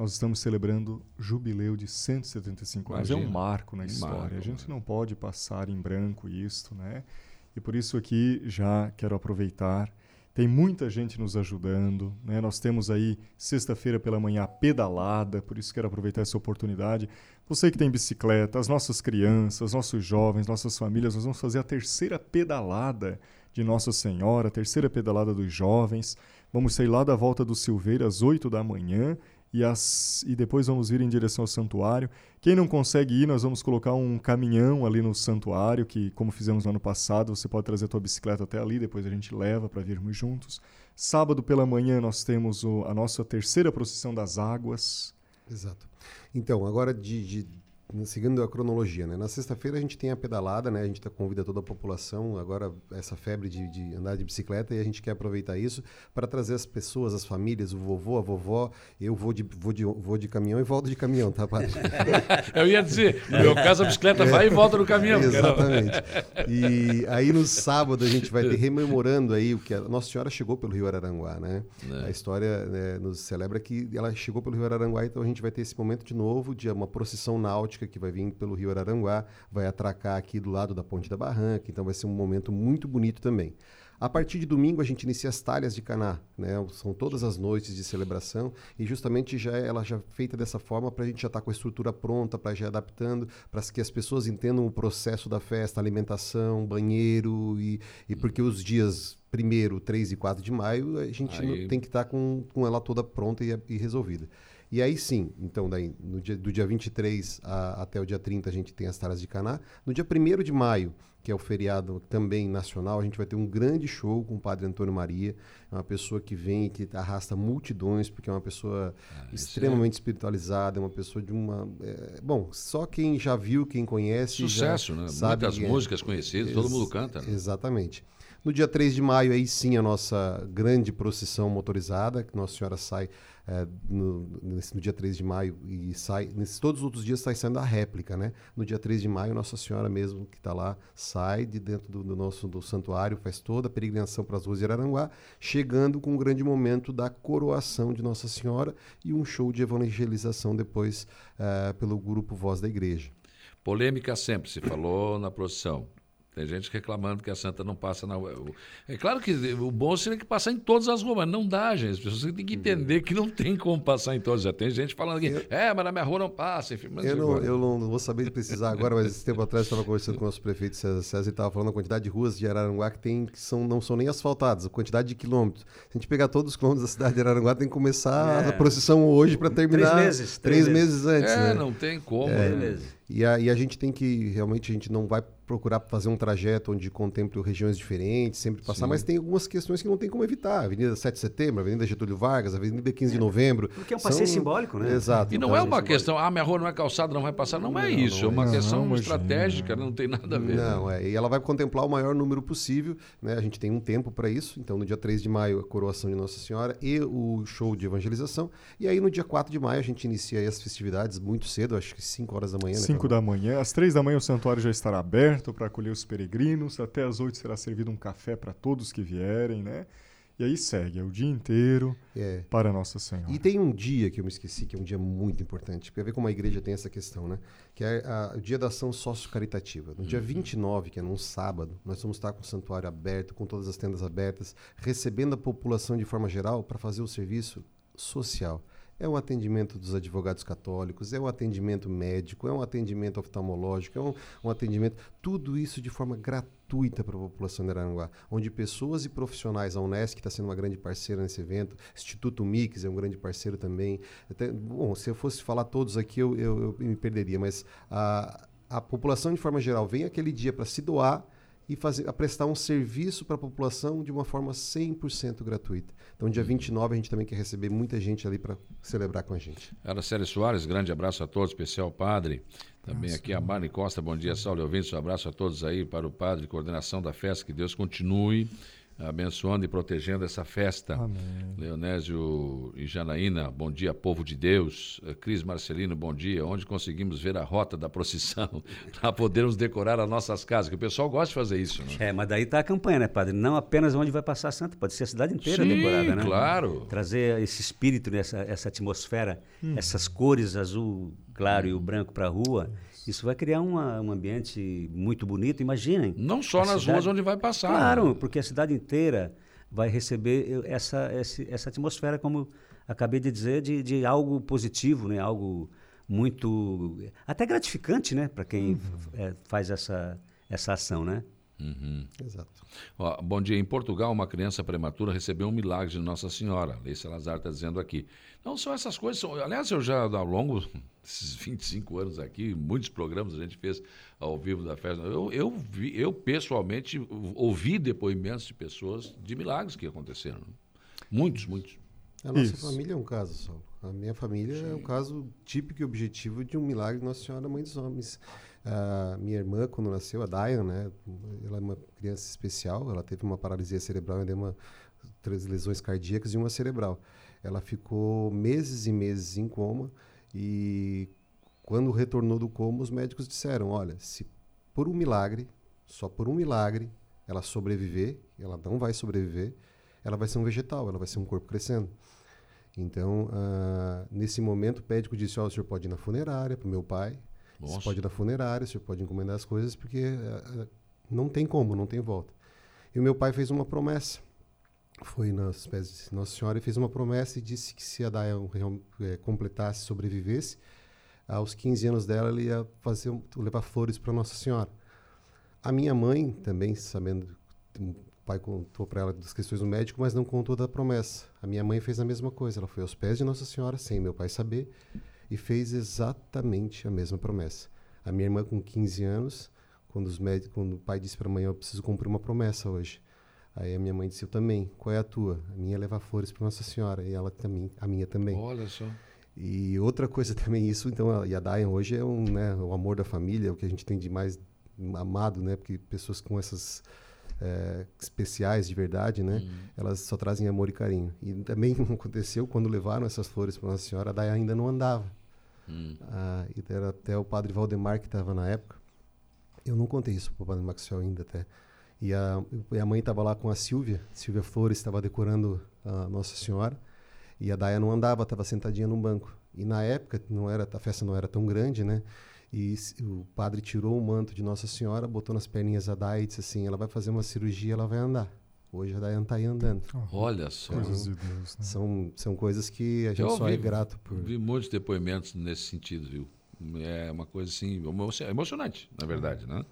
nós estamos celebrando jubileu de 175 anos, é um marco na Um história. marco, a gente né? não pode passar em branco isto, né? E por isso aqui já quero aproveitar tem muita gente nos ajudando, né? Nós temos aí sexta-feira pela manhã a pedalada, por isso quero aproveitar essa oportunidade. Você que tem bicicleta, as nossas crianças, nossos jovens, nossas famílias, nós vamos fazer a terceira pedalada de Nossa Senhora, a terceira pedalada dos jovens. Vamos sair lá da volta do Silveira às 8 da manhã e, as, e depois vamos vir em direção ao santuário. Quem não consegue ir, nós vamos colocar um caminhão ali no santuário, que como fizemos no ano passado, você pode trazer a tua bicicleta até ali, depois a gente leva para virmos juntos. Sábado pela manhã nós temos o, a nossa terceira procissão das águas. Exato. Então, agora de, de seguindo a cronologia, né? Na sexta-feira a gente tem a pedalada, né? A gente tá, convida toda a população, agora essa febre de, de, andar de bicicleta, e a gente quer aproveitar isso para trazer as pessoas, as famílias, o vovô, a vovó. Eu vou de, vou de, vou de caminhão e volto de caminhão, tá, padre? *laughs* Eu ia dizer, no meu caso a bicicleta vai e volta no caminhão. Exatamente. E aí no sábado a gente vai ter *laughs* rememorando aí o que a Nossa Senhora chegou pelo Rio Araranguá, né? É. A história né, nos celebra que ela chegou pelo Rio Araranguá, então a gente vai ter esse momento de novo de uma procissão náutica que vai vir pelo Rio Araranguá, vai atracar aqui do lado da Ponte da Barranca, então vai ser um momento muito bonito também. A partir de domingo a gente inicia as talhas de Caná, né? São todas as noites de celebração e justamente já é, ela já é feita dessa forma para a gente já estar tá com a estrutura pronta, para já adaptando, para que as pessoas entendam o processo da festa, alimentação, banheiro e, e porque os dias primeiro, 3 e 4 de maio a gente Aí... tem que estar tá com, com ela toda pronta e, e resolvida. E aí sim, então daí, no dia, do dia 23 a, até o dia 30 a gente tem as Taras de Caná. No dia 1 de maio, que é o feriado também nacional, a gente vai ter um grande show com o Padre Antônio Maria, é uma pessoa que vem e que arrasta multidões, porque é uma pessoa ah, extremamente é... espiritualizada, é uma pessoa de uma... É, bom, só quem já viu, quem conhece... Sucesso, né? Sabe Muitas é. músicas conhecidas, todo mundo canta. Né? Exatamente. No dia 3 de maio, aí sim, a nossa grande procissão motorizada, que Nossa Senhora sai é, no, nesse, no dia 3 de maio e sai. Nesses, todos os outros dias sai saindo a réplica, né? No dia 3 de maio, Nossa Senhora mesmo, que está lá, sai de dentro do, do, nosso do santuário, faz toda a peregrinação para as ruas de Araranguá, chegando com um grande momento da coroação de Nossa Senhora e um show de evangelização depois é, pelo grupo Voz da Igreja. Polêmica sempre se falou na procissão. Tem gente reclamando que a Santa não passa na. É claro que o bom seria que passar em todas as ruas, mas não dá, gente. As pessoas têm que entender que não tem como passar em todas. Já tem gente falando aqui, eu, é, mas na minha rua não passa. Enfim, eu, não, eu não vou saber precisar agora, mas esse tempo atrás estava conversando com o nosso prefeito César César e estava falando a quantidade de ruas de Araranguá que tem que são, não são nem asfaltadas, a quantidade de quilômetros. Se a gente pegar todos os quilômetros da cidade de Araranguá, tem que começar é. a procissão hoje para terminar. Três meses. Três, três meses. antes. É, né? não tem como. É. Né? E a, e a gente tem que, realmente, a gente não vai procurar fazer um trajeto onde contemple regiões diferentes, sempre passar, Sim. mas tem algumas questões que não tem como evitar. Avenida 7 de Setembro, Avenida Getúlio Vargas, Avenida 15 de é, Novembro. Porque é um passeio são... simbólico, né? Exato. E não é uma questão, ah, minha rua não é calçada, não vai passar. Não, não é isso, não, é uma não, questão não, estratégica, não tem nada a ver. Não, é. E ela vai contemplar o maior número possível, né? A gente tem um tempo para isso, então no dia 3 de maio a coroação de Nossa Senhora e o show de evangelização. E aí no dia 4 de maio a gente inicia as festividades muito cedo, acho que 5 horas da manhã. 5 né, da manhã. Às 3 da manhã o santuário já estará aberto para acolher os peregrinos. Até às 8 será servido um café para todos que vierem, né? E aí segue, é o dia inteiro é. para Nossa Senhora. E tem um dia que eu me esqueci, que é um dia muito importante, para ver como a igreja tem essa questão, né? Que é a, o dia da ação sócio-caritativa. No uhum. dia 29, que é num sábado, nós vamos estar com o santuário aberto, com todas as tendas abertas, recebendo a população de forma geral para fazer o serviço social é um atendimento dos advogados católicos, é um atendimento médico, é um atendimento oftalmológico, é um, um atendimento. Tudo isso de forma gratuita para a população de Araranguá, onde pessoas e profissionais, a Unesc está sendo uma grande parceira nesse evento, Instituto Mix é um grande parceiro também. Até, bom, se eu fosse falar todos aqui, eu, eu, eu me perderia, mas a, a população, de forma geral, vem aquele dia para se doar e fazer, a prestar um serviço para a população de uma forma 100% gratuita. Então, dia 29, a gente também quer receber muita gente ali para celebrar com a gente. Araceli Soares, grande abraço a todos, especial padre. Também Nossa, aqui a Mari Costa, bom dia, Saulo ouvintes, um abraço a todos aí para o padre, coordenação da festa, que Deus continue abençoando e protegendo essa festa. Amém. Leonésio e Janaína, bom dia, povo de Deus. Eh, Cris Marcelino, bom dia. Onde conseguimos ver a rota da procissão *laughs* para podermos decorar as nossas casas? Que o pessoal gosta de fazer isso, né? É, mas daí está a campanha, né, padre? Não apenas onde vai passar a santa, pode ser a cidade inteira Sim, decorada, né? claro. Trazer esse espírito, essa, essa atmosfera, hum. essas cores azul claro hum. e o branco para a rua. Isso vai criar uma, um ambiente muito bonito, imaginem. Não só nas cidade... ruas onde vai passar. Claro, porque a cidade inteira vai receber essa, essa, essa atmosfera, como acabei de dizer, de, de algo positivo, né? algo muito. até gratificante né? para quem uhum. é, faz essa, essa ação. Né? Uhum. Exato. Ó, bom dia. Em Portugal, uma criança prematura recebeu um milagre de Nossa Senhora. Lei Salazar está dizendo aqui. Não são essas coisas. São, aliás, eu já, ao longo desses 25 anos aqui, muitos programas a gente fez ao vivo da festa. Eu, eu, vi, eu pessoalmente ouvi depoimentos de pessoas de milagres que aconteceram. Muitos, muitos. A nossa Isso. família é um caso, Saulo. A minha família Sim. é um caso típico e objetivo de um milagre de Nossa Senhora Mãe dos Homens. A minha irmã, quando nasceu, a Diane, né, ela é uma criança especial, ela teve uma paralisia cerebral, e uma, três lesões cardíacas e uma cerebral. Ela ficou meses e meses em coma e quando retornou do coma, os médicos disseram: olha, se por um milagre, só por um milagre, ela sobreviver, ela não vai sobreviver, ela vai ser um vegetal, ela vai ser um corpo crescendo. Então, uh, nesse momento, o médico disse: oh, o senhor pode ir na funerária para o meu pai, nossa. Você pode ir na funerária, você pode encomendar as coisas, porque uh, não tem como, não tem volta. E o meu pai fez uma promessa. Foi nas pés de Nossa Senhora e fez uma promessa e disse que se a Daia é, completasse, sobrevivesse, aos 15 anos dela, ele ia fazer, levar flores para Nossa Senhora. A minha mãe, também sabendo, o pai contou para ela das questões do médico, mas não contou da promessa. A minha mãe fez a mesma coisa. Ela foi aos pés de Nossa Senhora, sem meu pai saber, e fez exatamente a mesma promessa. A minha irmã, com 15 anos, quando, os médicos, quando o pai disse para a mãe: Eu preciso cumprir uma promessa hoje. Aí a minha mãe disse: Eu também. Qual é a tua? A minha é levar flores para Nossa Senhora. E ela também, a minha também. Olha só. E outra coisa *laughs* também, isso, então, a, e a Dayan hoje é um, né, o amor da família, o que a gente tem de mais amado, né? Porque pessoas com essas é, especiais de verdade, né? Uhum. Elas só trazem amor e carinho. E também *laughs* aconteceu quando levaram essas flores para Nossa Senhora, a Dayan ainda não andava. Hum. Ah, e era até o padre Valdemar que estava na época. Eu não contei isso para o padre Maxwell ainda até. E a, e a mãe estava lá com a Silvia. Silvia Flores estava decorando a Nossa Senhora. E a Daia não andava, estava sentadinha num banco. E na época não era a festa não era tão grande, né? E o padre tirou o manto de Nossa Senhora, botou nas perninhas a Daia e disse assim: ela vai fazer uma cirurgia, ela vai andar. Hoje a Dayan está aí andando. Olha só. Coisas de Deus, né? são, são coisas que a gente Eu só vi, é grato por. Vi muitos depoimentos nesse sentido, viu? É uma coisa assim, emocionante, na verdade, né?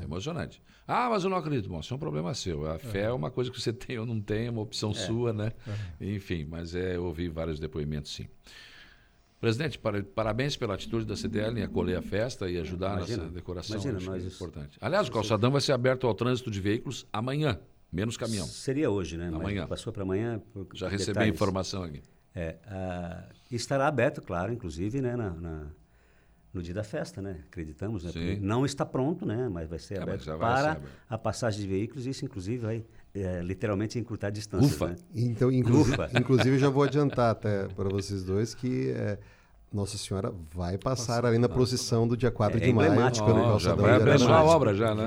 É. emocionante. Ah, mas eu não acredito. Bom, isso é um problema seu. A fé é, é uma coisa que você *laughs* tem ou não tem, é uma opção é. sua, né? É. Enfim, mas é, eu ouvi vários depoimentos, sim. Presidente, para, parabéns pela atitude da CDL em acolher a festa e ajudar imagina, nessa decoração. Imagina, nós, é importante. Aliás, o calçadão vai ser aberto ao trânsito de veículos amanhã. Menos caminhão. Seria hoje, né? Amanhã. Mas passou para amanhã. Já recebi a informação aqui. É, estará aberto, claro, inclusive, né, na, na, no dia da festa, né? Acreditamos, né? Não está pronto, né? Mas vai ser é, aberto vai para ser aberto. a passagem de veículos. Isso, inclusive, vai é, literalmente encurtar a distância. Ufa! Né? Então, inclusive, Ufa. inclusive, já vou adiantar até para vocês dois que é, nossa Senhora vai passar ali na procissão do dia 4 é, de maio. Emblemático, oh, Já vai abençoar a obra já, né?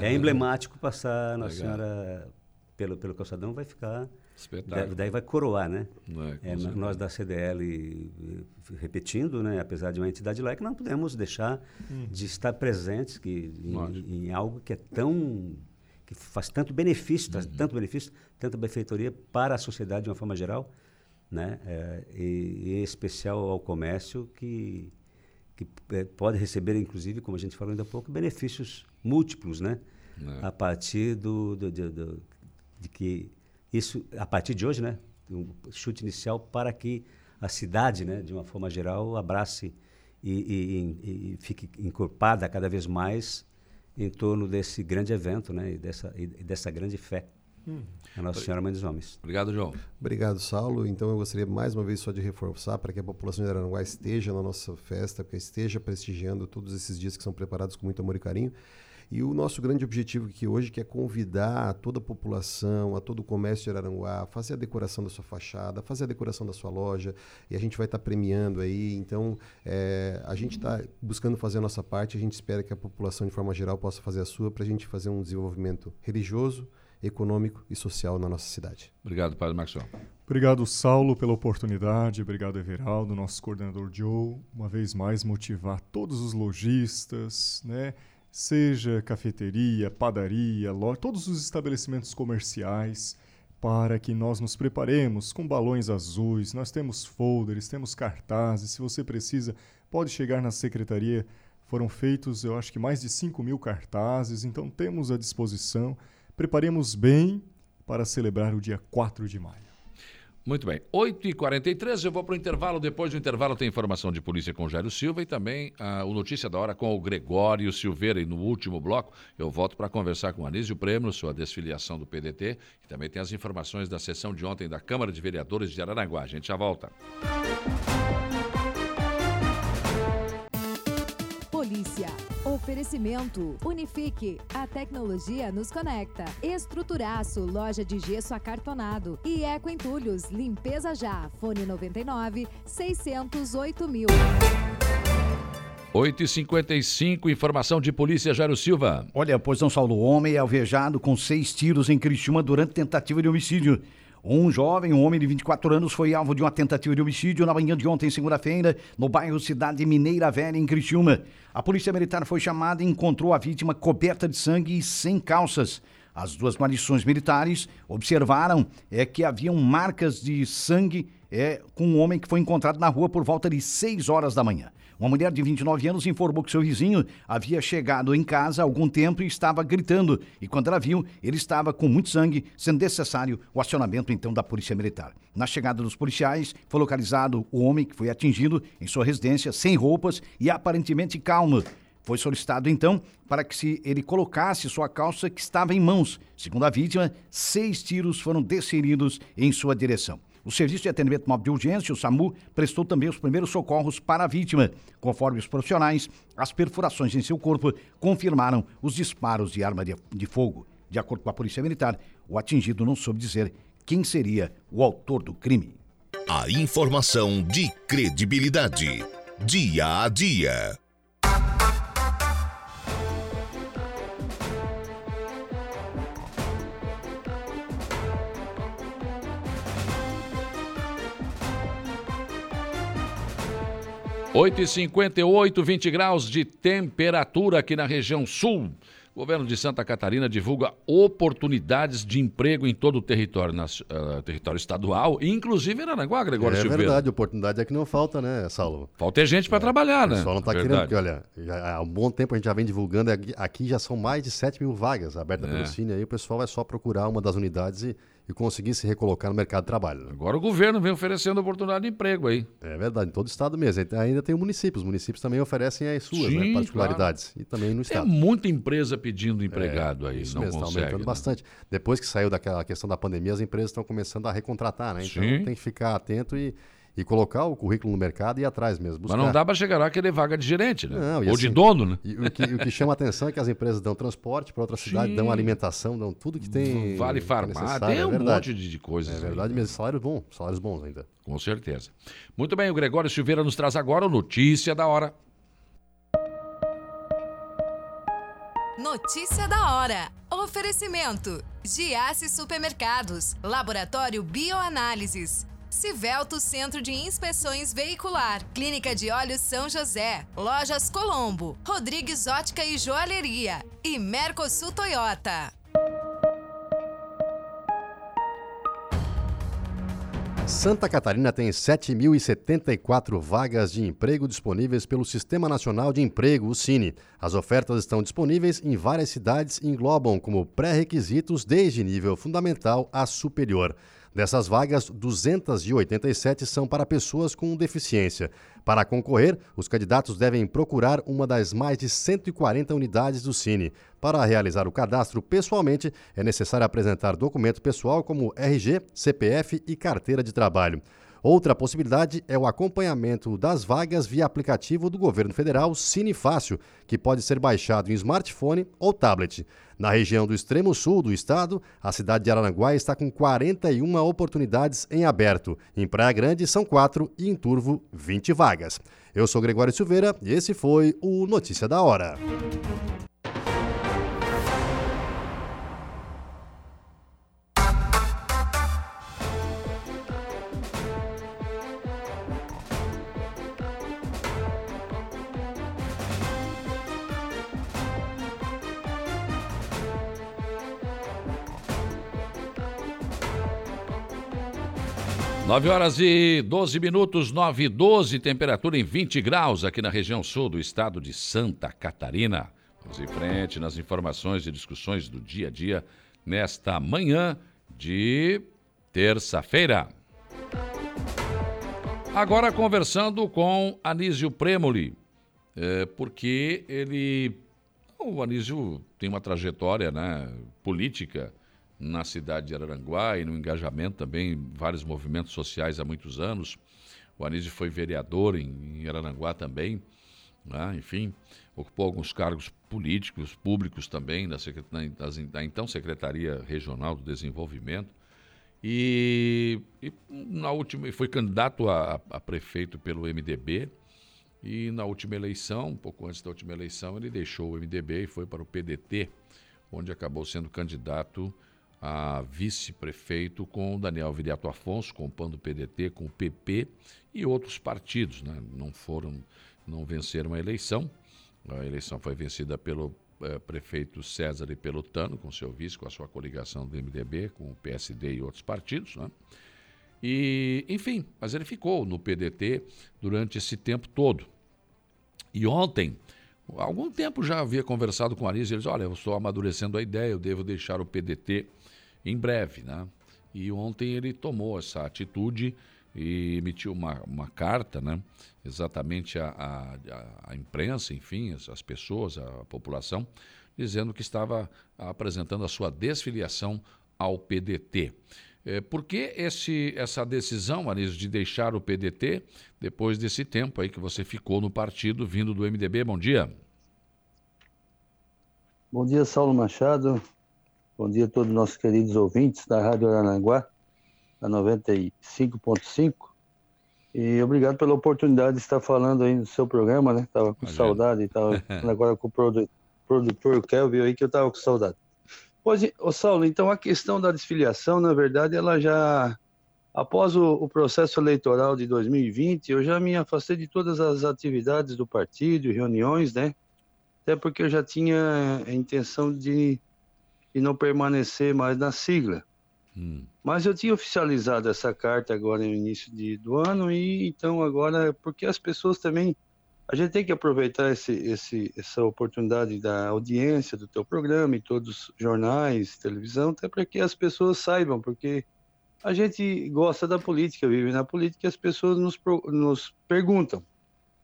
É emblemático passar Nossa Legal. Senhora pelo, pelo calçadão, vai ficar... Espetáculo. Daí vai coroar, né? É, é, nós da CDL, repetindo, né, apesar de uma entidade laica, não podemos deixar hum. de estar presentes que, em, em, algo que é tão... que faz tanto benefício, uhum. tanto benefício, tanta benfeitoria para a sociedade de uma forma geral, né? É, e, e, em especial ao comércio que, que é, pode receber, inclusive, como a gente falou ainda há pouco, benefícios múltiplos, né? É. A partir do, do, do, do, de que isso, a partir de hoje, né? Um chute inicial para que a cidade, né, de uma forma geral, abrace e, e, e fique encorpada cada vez mais em torno desse grande evento, né, e dessa, e dessa grande fé. Hum. A Nossa Senhora Mãe dos Homens. Obrigado, João. Obrigado, Saulo. Então eu gostaria mais uma vez só de reforçar para que a população de Araranguá esteja na nossa festa, que esteja prestigiando todos esses dias que são preparados com muito amor e carinho. E o nosso grande objetivo aqui hoje que é convidar a toda a população, a todo o comércio de Araranguá, a fazer a decoração da sua fachada, fazer a decoração da sua loja, e a gente vai estar tá premiando aí. Então, é, a gente está buscando fazer a nossa parte, a gente espera que a população, de forma geral, possa fazer a sua, para a gente fazer um desenvolvimento religioso, econômico e social na nossa cidade. Obrigado, Padre Maxwell. Obrigado, Saulo, pela oportunidade. Obrigado, Everaldo, nosso coordenador Joe. Uma vez mais, motivar todos os lojistas, né? seja cafeteria, padaria, loja, todos os estabelecimentos comerciais, para que nós nos preparemos com balões azuis. Nós temos folders, temos cartazes. Se você precisa, pode chegar na secretaria Foram feitos, eu acho que mais de 5 mil cartazes, então temos à disposição. Preparemos bem para celebrar o dia 4 de maio. Muito bem. 8h43, eu vou para o intervalo. Depois do intervalo tem informação de polícia com o Jairo Silva e também ah, o Notícia da Hora com o Gregório Silveira. E no último bloco eu volto para conversar com o Anísio Prêmio, sua desfiliação do PDT, e também tem as informações da sessão de ontem da Câmara de Vereadores de Aranaguá. A gente já volta. Polícia. Oferecimento. Unifique. A tecnologia nos conecta. Estruturaço. Loja de gesso acartonado. E Eco Entulhos. Limpeza já. Fone 99 608 mil. 8h55, informação de polícia, Jairo Silva. Olha, pois São Saulo, homem é alvejado com seis tiros em Criciúma durante tentativa de homicídio. Um jovem, um homem de 24 anos, foi alvo de uma tentativa de homicídio na manhã de ontem, segunda-feira, no bairro Cidade Mineira Velha, em Criciúma. A polícia militar foi chamada e encontrou a vítima coberta de sangue e sem calças. As duas guarnições militares observaram é, que haviam marcas de sangue é, com um homem que foi encontrado na rua por volta de 6 horas da manhã. Uma mulher de 29 anos informou que seu vizinho havia chegado em casa há algum tempo e estava gritando. E quando ela viu, ele estava com muito sangue, sendo necessário o acionamento então da Polícia Militar. Na chegada dos policiais, foi localizado o homem que foi atingido em sua residência, sem roupas e aparentemente calmo. Foi solicitado então para que se ele colocasse sua calça que estava em mãos. Segundo a vítima, seis tiros foram desferidos em sua direção. O Serviço de Atendimento Móvel de Urgência, o SAMU, prestou também os primeiros socorros para a vítima. Conforme os profissionais, as perfurações em seu corpo confirmaram os disparos de arma de, de fogo. De acordo com a Polícia Militar, o atingido não soube dizer quem seria o autor do crime. A informação de credibilidade. Dia a dia. 8h58, 20 graus de temperatura aqui na região sul. O governo de Santa Catarina divulga oportunidades de emprego em todo o território, nas, uh, território estadual, inclusive em Aranaguá, Gregório é Silveira. É verdade, oportunidade é que não falta, né, Saulo? Falta gente para é, trabalhar, né? Só não está querendo, porque olha, já, há um bom tempo a gente já vem divulgando, aqui já são mais de 7 mil vagas abertas é. pelo Cine, aí o pessoal é só procurar uma das unidades e e conseguir se recolocar no mercado de trabalho. Agora o governo vem oferecendo oportunidade de emprego aí. É verdade, em todo o estado mesmo. Ainda tem o município. Os municípios também oferecem as suas né, Sim, né, particularidades. Claro. E também no estado. Tem muita empresa pedindo empregado é, aí. Isso não mesmo, consegue, está aumentando né? bastante. Depois que saiu daquela questão da pandemia, as empresas estão começando a recontratar, né? Então Sim. tem que ficar atento e e colocar o currículo no mercado e ir atrás mesmo. Buscar. Mas não dá para chegar lá querer vaga de gerente, né? Não, Ou assim, de dono, né? E o, que, o que chama a atenção é que as empresas dão transporte para outra cidade, Sim. dão alimentação, dão tudo que tem. Vale farmácia, tem é um monte de, coisas. É verdade aí, mesmo, salários bons, salários bons ainda. Com certeza. Muito bem, o Gregório Silveira nos traz agora o Notícia da Hora. Notícia da hora. Oferecimento: Giasse Supermercados, Laboratório Bioanálises. Civelto Centro de Inspeções Veicular, Clínica de Olhos São José, Lojas Colombo, Rodrigues Ótica e Joalheria e Mercosul Toyota. Santa Catarina tem 7.074 vagas de emprego disponíveis pelo Sistema Nacional de Emprego, o Cine. As ofertas estão disponíveis em várias cidades e englobam como pré-requisitos desde nível fundamental a superior. Dessas vagas, 287 são para pessoas com deficiência. Para concorrer, os candidatos devem procurar uma das mais de 140 unidades do Cine. Para realizar o cadastro pessoalmente, é necessário apresentar documento pessoal como RG, CPF e carteira de trabalho. Outra possibilidade é o acompanhamento das vagas via aplicativo do governo federal Cine Fácil, que pode ser baixado em smartphone ou tablet. Na região do extremo sul do estado, a cidade de Araranguá está com 41 oportunidades em aberto. Em Praia Grande são 4 e em Turvo 20 vagas. Eu sou Gregório Silveira e esse foi o Notícia da Hora. 9 horas e 12 minutos, 9 e 12, temperatura em 20 graus aqui na região sul do estado de Santa Catarina. Vamos em frente nas informações e discussões do dia a dia nesta manhã de terça-feira. Agora conversando com Anísio Premoli, é, porque ele. O Anísio tem uma trajetória né, política na cidade de Araranguá e no engajamento também em vários movimentos sociais há muitos anos. O Anísio foi vereador em, em Araranguá também, né, enfim, ocupou alguns cargos políticos, públicos também, da, da então Secretaria Regional do Desenvolvimento. E, e na última foi candidato a, a, prefeito pelo MDB. E na última eleição, um pouco antes da última eleição, ele deixou o MDB e foi para o PDT, onde acabou sendo candidato a vice-prefeito com Daniel Viriato Afonso, com o PDT, com o PP e outros partidos. Né? Não foram, não venceram a eleição. A eleição foi vencida pelo é, prefeito César e Pelotano, com seu vice, com a sua coligação do MDB, com o PSD e outros partidos. Né? E, enfim, mas ele ficou no PDT durante esse tempo todo. E ontem, há algum tempo já havia conversado com a Aris, e eles, olha, eu estou amadurecendo a ideia, eu devo deixar o PDT em breve, né? E ontem ele tomou essa atitude e emitiu uma, uma carta, né? exatamente a, a, a imprensa, enfim, as, as, pessoas, a população, dizendo que estava apresentando a sua desfiliação ao PDT. É, por que esse, essa decisão, Anísio, de deixar o PDT depois desse tempo aí que você ficou no partido vindo do MDB? Bom dia. Bom dia, Saulo Machado. Bom dia a todos os nossos queridos ouvintes da Rádio Aranaguá a 95.5. E obrigado pela oportunidade de estar falando aí no seu programa, né? Tava com Imagina. saudade, estava *laughs* agora com o produtor, produtor Kelvin aí que eu tava com saudade. Pois, ô Saulo, então a questão da desfiliação, na verdade, ela já após o, o, processo eleitoral de 2020, eu já me afastei de todas as atividades do partido, reuniões, né? Até porque eu já tinha a intenção de, de não permanecer mais na sigla. Hum. Mas eu tinha oficializado essa carta agora no início de, do ano e então agora, porque as pessoas também, a gente tem que aproveitar esse, esse, essa oportunidade da audiência do teu programa e todos os jornais, televisão, até para que as pessoas saibam, porque a gente gosta da política, vive na política e as pessoas nos, nos perguntam.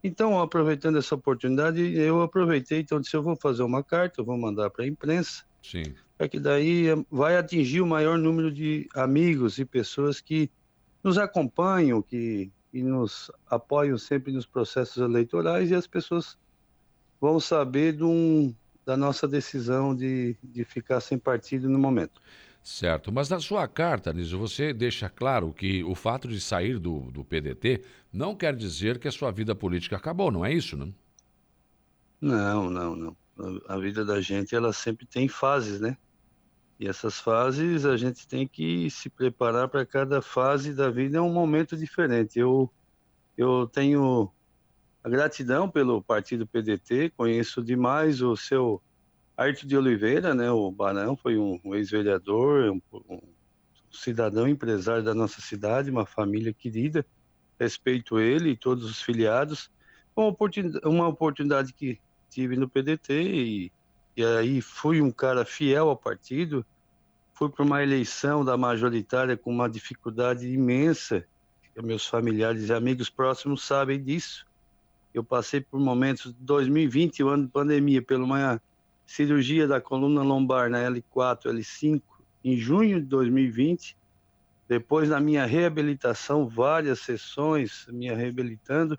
Então, aproveitando essa oportunidade, eu aproveitei, então disse, eu vou fazer uma carta, eu vou mandar para a imprensa, Sim é que daí vai atingir o maior número de amigos e pessoas que nos acompanham, que, que nos apoiam sempre nos processos eleitorais e as pessoas vão saber de um, da nossa decisão de, de ficar sem partido no momento. Certo, mas na sua carta, Nísio, você deixa claro que o fato de sair do, do PDT não quer dizer que a sua vida política acabou, não é isso, não? Não, não, não. A vida da gente, ela sempre tem fases, né? E essas fases a gente tem que se preparar para cada fase da vida, é um momento diferente. Eu, eu tenho a gratidão pelo partido PDT, conheço demais o seu Arte de Oliveira, né? O Barão foi um, um ex-vereador, um, um cidadão empresário da nossa cidade, uma família querida. Respeito ele e todos os filiados. Uma oportunidade, uma oportunidade que tive no PDT e, e aí fui um cara fiel ao partido fui para uma eleição da majoritária com uma dificuldade imensa. Meus familiares e amigos próximos sabem disso. Eu passei por momentos de 2020, o ano de pandemia, pela uma cirurgia da coluna lombar na L4, L5, em junho de 2020. Depois, na minha reabilitação, várias sessões, me reabilitando,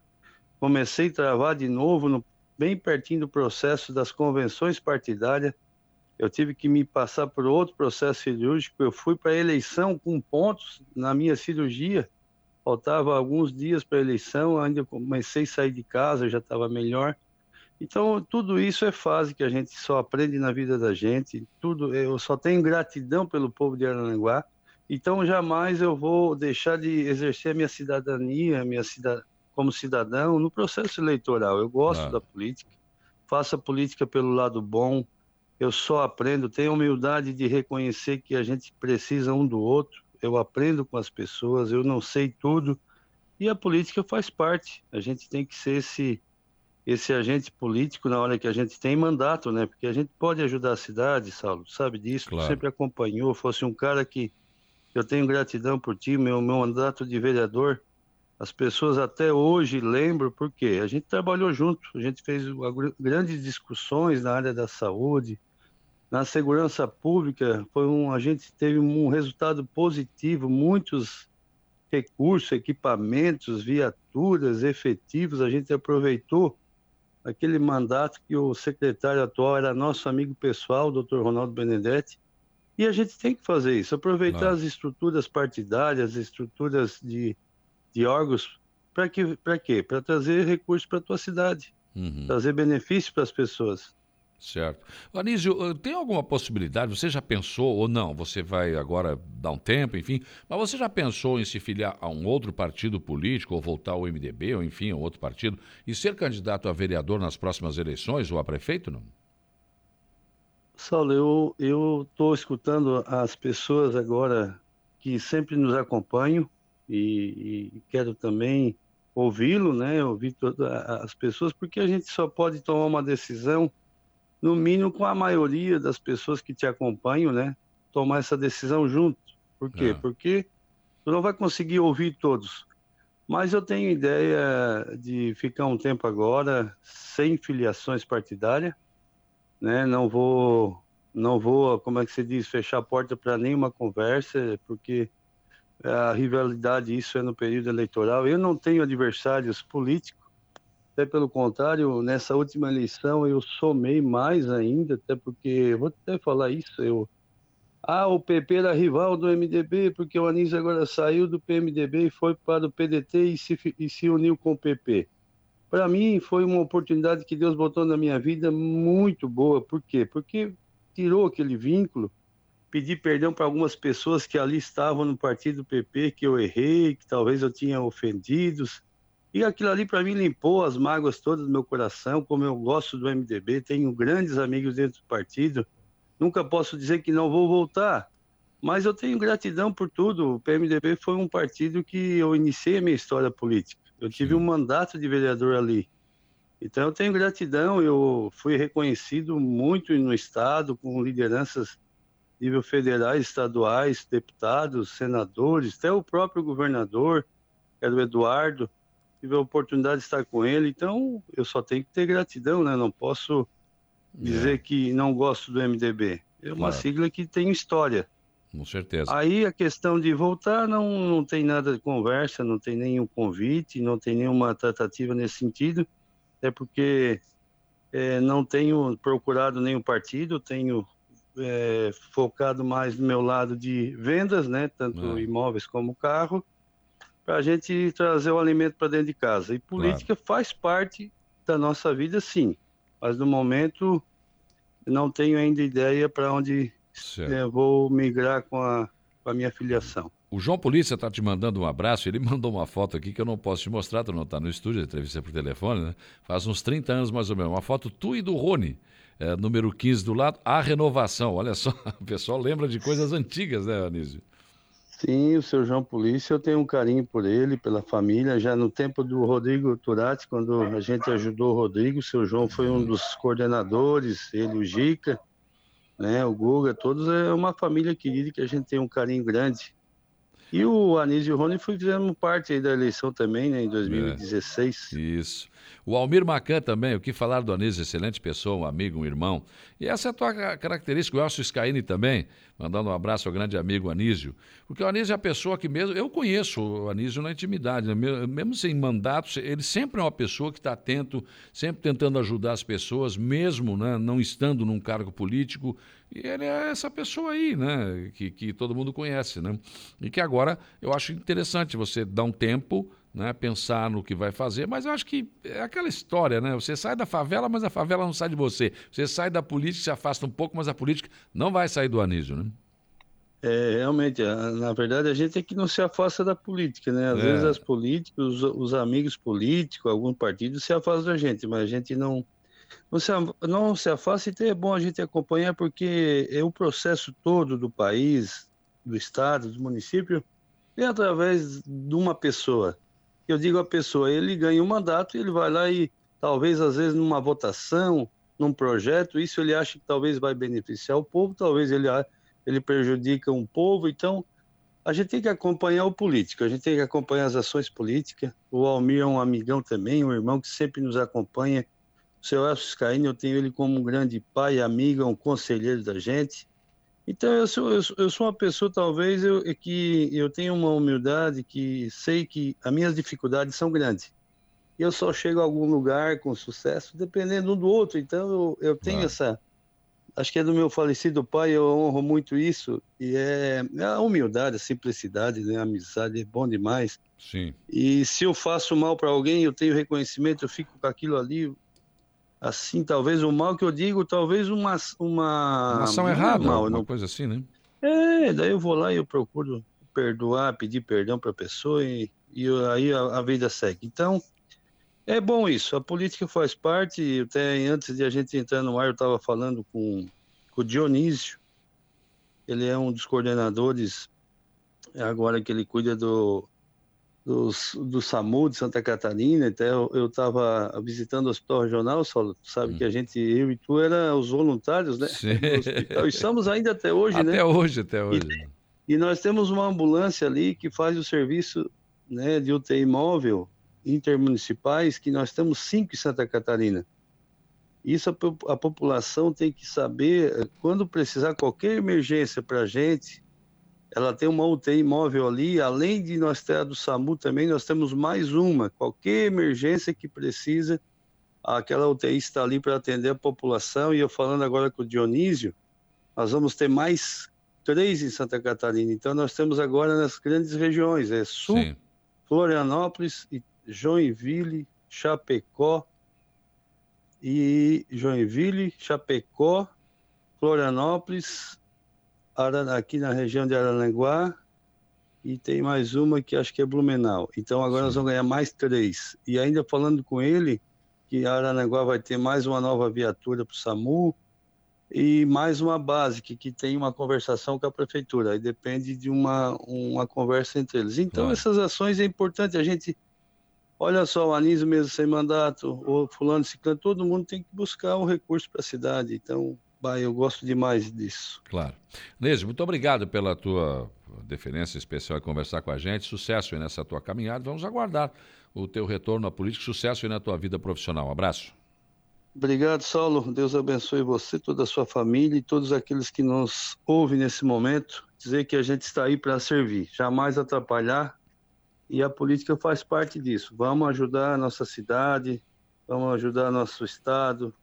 comecei a travar de novo, no, bem pertinho do processo das convenções partidárias eu tive que me passar por outro processo cirúrgico. Eu fui para a eleição com pontos na minha cirurgia. Faltava alguns dias para a eleição, ainda comecei a sair de casa, já estava melhor. Então, tudo isso é fase que a gente só aprende na vida da gente. Tudo, eu só tenho gratidão pelo povo de Aranaguá. Então, jamais eu vou deixar de exercer a minha cidadania, a minha como cidadão no processo eleitoral. Eu gosto ah. da política, faço a política pelo lado bom, eu só aprendo, tenho humildade de reconhecer que a gente precisa um do outro. eu aprendo com as pessoas, eu não sei tudo, e a política faz parte. A gente tem que ser esse, esse agente político na hora que a gente tem mandato, né? Porque a gente pode ajudar a cidade, Saulo, sabe disso, claro. sempre acompanhou, fosse um cara que eu tenho gratidão por ti, meu, meu mandato de vereador, as pessoas até hoje lembram porque a gente trabalhou junto, a gente fez grandes discussões na área da saúde, na segurança pública, foi um, a gente teve um resultado positivo, muitos recursos, equipamentos, viaturas, efetivos, a gente aproveitou aquele mandato que o secretário atual era nosso amigo pessoal, o doutor Ronaldo Benedetti, e a gente tem que fazer isso, aproveitar claro. as estruturas partidárias, as estruturas de de órgãos para que, para quê? Para trazer recursos para a tua cidade, uhum. trazer benefícios para as pessoas. Certo. Anísio, eh, tem alguma possibilidade, você já pensou, ou não, você vai agora dar um tempo, enfim, mas você já pensou em se filiar a um outro partido político, ou voltar ao MDB, ou enfim, a outro partido, e ser candidato a vereador nas próximas eleições, ou a prefeito, não? Saulo, eu estou escutando as pessoas agora que sempre nos acompanham, e, e quero também ouvi-lo, né, ouvir todas as pessoas, porque a gente só pode tomar uma decisão, no mínimo com a maioria das pessoas que te acompanham, né, tomar essa decisão junto. Por quê? É. Porque tu não vai conseguir ouvir todos. Mas eu tenho ideia de ficar um tempo agora sem filiações partidárias, né? Não vou, não vou, como é que se diz, fechar a porta para nenhuma conversa, porque a rivalidade, isso é no período eleitoral. Eu não tenho adversários políticos, até pelo contrário, nessa última eleição eu somei mais ainda, até porque, vou até falar isso, eu... Ah, o PP era rival do MDB, porque o Anísio agora saiu do PMDB e foi para o PDT e se, e se uniu com o PP. Para mim, foi uma oportunidade que Deus botou na minha vida muito boa. Por quê? Porque tirou aquele vínculo pedir perdão para algumas pessoas que ali estavam no partido PP, que eu errei, que talvez eu tinha ofendido. E aquilo ali para mim limpou as mágoas todas do meu coração, como eu gosto do MDB, tenho grandes amigos dentro do partido. Nunca posso dizer que não vou voltar, mas eu tenho gratidão por tudo. O PMDB foi um partido que eu iniciei a minha história política. Eu tive um mandato de vereador ali. Então eu tenho gratidão, eu fui reconhecido muito no estado com lideranças nível federais, estaduais, deputados, senadores, até o próprio governador, que era o Eduardo, tive a oportunidade de estar com ele, então eu só tenho que ter gratidão, né? Não posso dizer é. que não gosto do MDB. É uma claro. sigla que tem história. Com certeza. Aí a questão de voltar não, não tem nada de conversa, não tem nenhum convite, não tem nenhuma tratativa nesse sentido, é porque é, não tenho procurado nenhum partido, tenho é, focado mais no meu lado de vendas, né, tanto é. imóveis como carro, para a gente trazer o alimento para dentro de casa. E política claro. faz parte da nossa vida, sim, mas no momento não tenho ainda ideia para onde é, vou migrar com a, com a minha filiação. O João Polícia está te mandando um abraço. Ele *laughs* mandou uma foto aqui que eu não posso te mostrar, tu não está no estúdio, entrevista por telefone, né? Faz uns 30 anos mais ou menos. Uma foto tu e do Rony é, número 15 do lado, a renovação. Olha só, *laughs* o pessoal lembra de coisas antigas, né, Anísio? Sim, o seu João Polícia, eu tenho um carinho por ele, pela família. Já no tempo do Rodrigo Turati, quando a gente ajudou o Rodrigo, o seu João foi um dos coordenadores, ele, o Gica, né, o Guga, todos é uma família querida que a gente tem um carinho grande. E o Anísio e o Rony fizeram parte da eleição também, né, em 2016. É, isso. O Almir Macan também, o que falar do Anísio, excelente pessoa, um amigo, um irmão. E essa é a tua característica, o Elcio Scaini também, mandando um abraço ao grande amigo Anísio. Porque o Anísio é a pessoa que mesmo, eu conheço o Anísio na intimidade, né? mesmo sem mandato, ele sempre é uma pessoa que está atento, sempre tentando ajudar as pessoas, mesmo né, não estando num cargo político. E ele é essa pessoa aí, né, que, que todo mundo conhece, né? E que agora eu acho interessante você dar um tempo né, pensar no que vai fazer, mas eu acho que é aquela história, né? Você sai da favela, mas a favela não sai de você. Você sai da política, se afasta um pouco, mas a política não vai sair do Anísio, né? É, realmente, na verdade, a gente é que não se afasta da política, né? Às é. vezes as políticas, os, os, amigos políticos, algum partido se afastam da gente, mas a gente não, não, se, não se afasta e é bom a gente acompanhar porque é o processo todo do país, do estado, do município, é através de uma pessoa. Eu digo a pessoa, ele ganha um mandato, ele vai lá e talvez às vezes numa votação, num projeto, isso ele acha que talvez vai beneficiar o povo, talvez ele ele prejudica um povo, então a gente tem que acompanhar o político, a gente tem que acompanhar as ações políticas. O Almir é um amigão também, um irmão que sempre nos acompanha. O seu Elcio Scaini, eu tenho ele como um grande pai, amigo, um conselheiro da gente. Então, eu sou, eu sou, eu sou uma pessoa, talvez, eu, que eu tenho uma humildade que sei que as minhas dificuldades são grandes. E eu só chego a algum lugar com sucesso dependendo um do outro. Então, eu, eu tenho ah. essa acho que é do meu falecido pai, eu honro muito isso. E é, é a humildade, a simplicidade, né? a amizade é bom demais. Sim. E se eu faço mal para alguém, eu tenho reconhecimento, eu fico com aquilo ali. Assim, talvez o mal que eu digo, talvez uma. Uma, uma ação errada, mal, uma coisa assim, né? É, daí eu vou lá e eu procuro perdoar, pedir perdão para a pessoa e, e aí a, a vida segue. Então, é bom isso, a política faz parte, até antes de a gente entrar no ar, eu estava falando com, com o Dionísio, ele é um dos coordenadores, agora que ele cuida do, do, do SAMU de Santa Catarina, até eu estava visitando o Hospital Regional, só sabe hum. que a gente, eu e tu, era os voluntários, né? Sim. E estamos ainda até hoje, até né? Até hoje, até hoje. E, e, nós temos uma ambulância ali que faz o serviço né, de UTI móvel, intermunicipais, que nós temos cinco em Santa Catarina. Isso a, a população tem que saber, eh, quando precisar qualquer emergência para a gente, ela tem uma UTI móvel ali, além de nós ter a do SAMU também, nós temos mais uma. Qualquer emergência que precisa, aquela UTI está ali para atender a população. E eu falando agora com o Dionísio, nós vamos ter mais três em Santa Catarina. Então nós temos agora nas grandes regiões, é Sul, Sim. Florianópolis e Joinville, Chapecó e Joinville, Chapecó, Florianópolis, aqui na região de Araranguá e tem mais uma que acho que é Blumenau. Então agora Sim. nós vamos ganhar mais três. E ainda falando com ele que Araranguá vai ter mais uma nova viatura para o SAMU e mais uma base que, que tem uma conversação com a prefeitura. Aí depende de uma, uma conversa entre eles. Então essas ações é importante a gente Olha só, o Anísio mesmo sem mandato, o fulano, ciclano, todo mundo tem que buscar um recurso para a cidade. Então, bah, eu gosto demais disso. Claro. Neise, muito obrigado pela tua deferência especial e conversar com a gente. Sucesso aí nessa tua caminhada. Vamos aguardar o teu retorno à política. Sucesso aí na tua vida profissional. Um abraço. Obrigado, Saulo. Deus abençoe você, toda a sua família e todos aqueles que nos ouvem nesse momento. Dizer que a gente está aí para servir, jamais atrapalhar e a política faz parte disso. Vamos ajudar a nossa cidade, vamos ajudar nosso estado,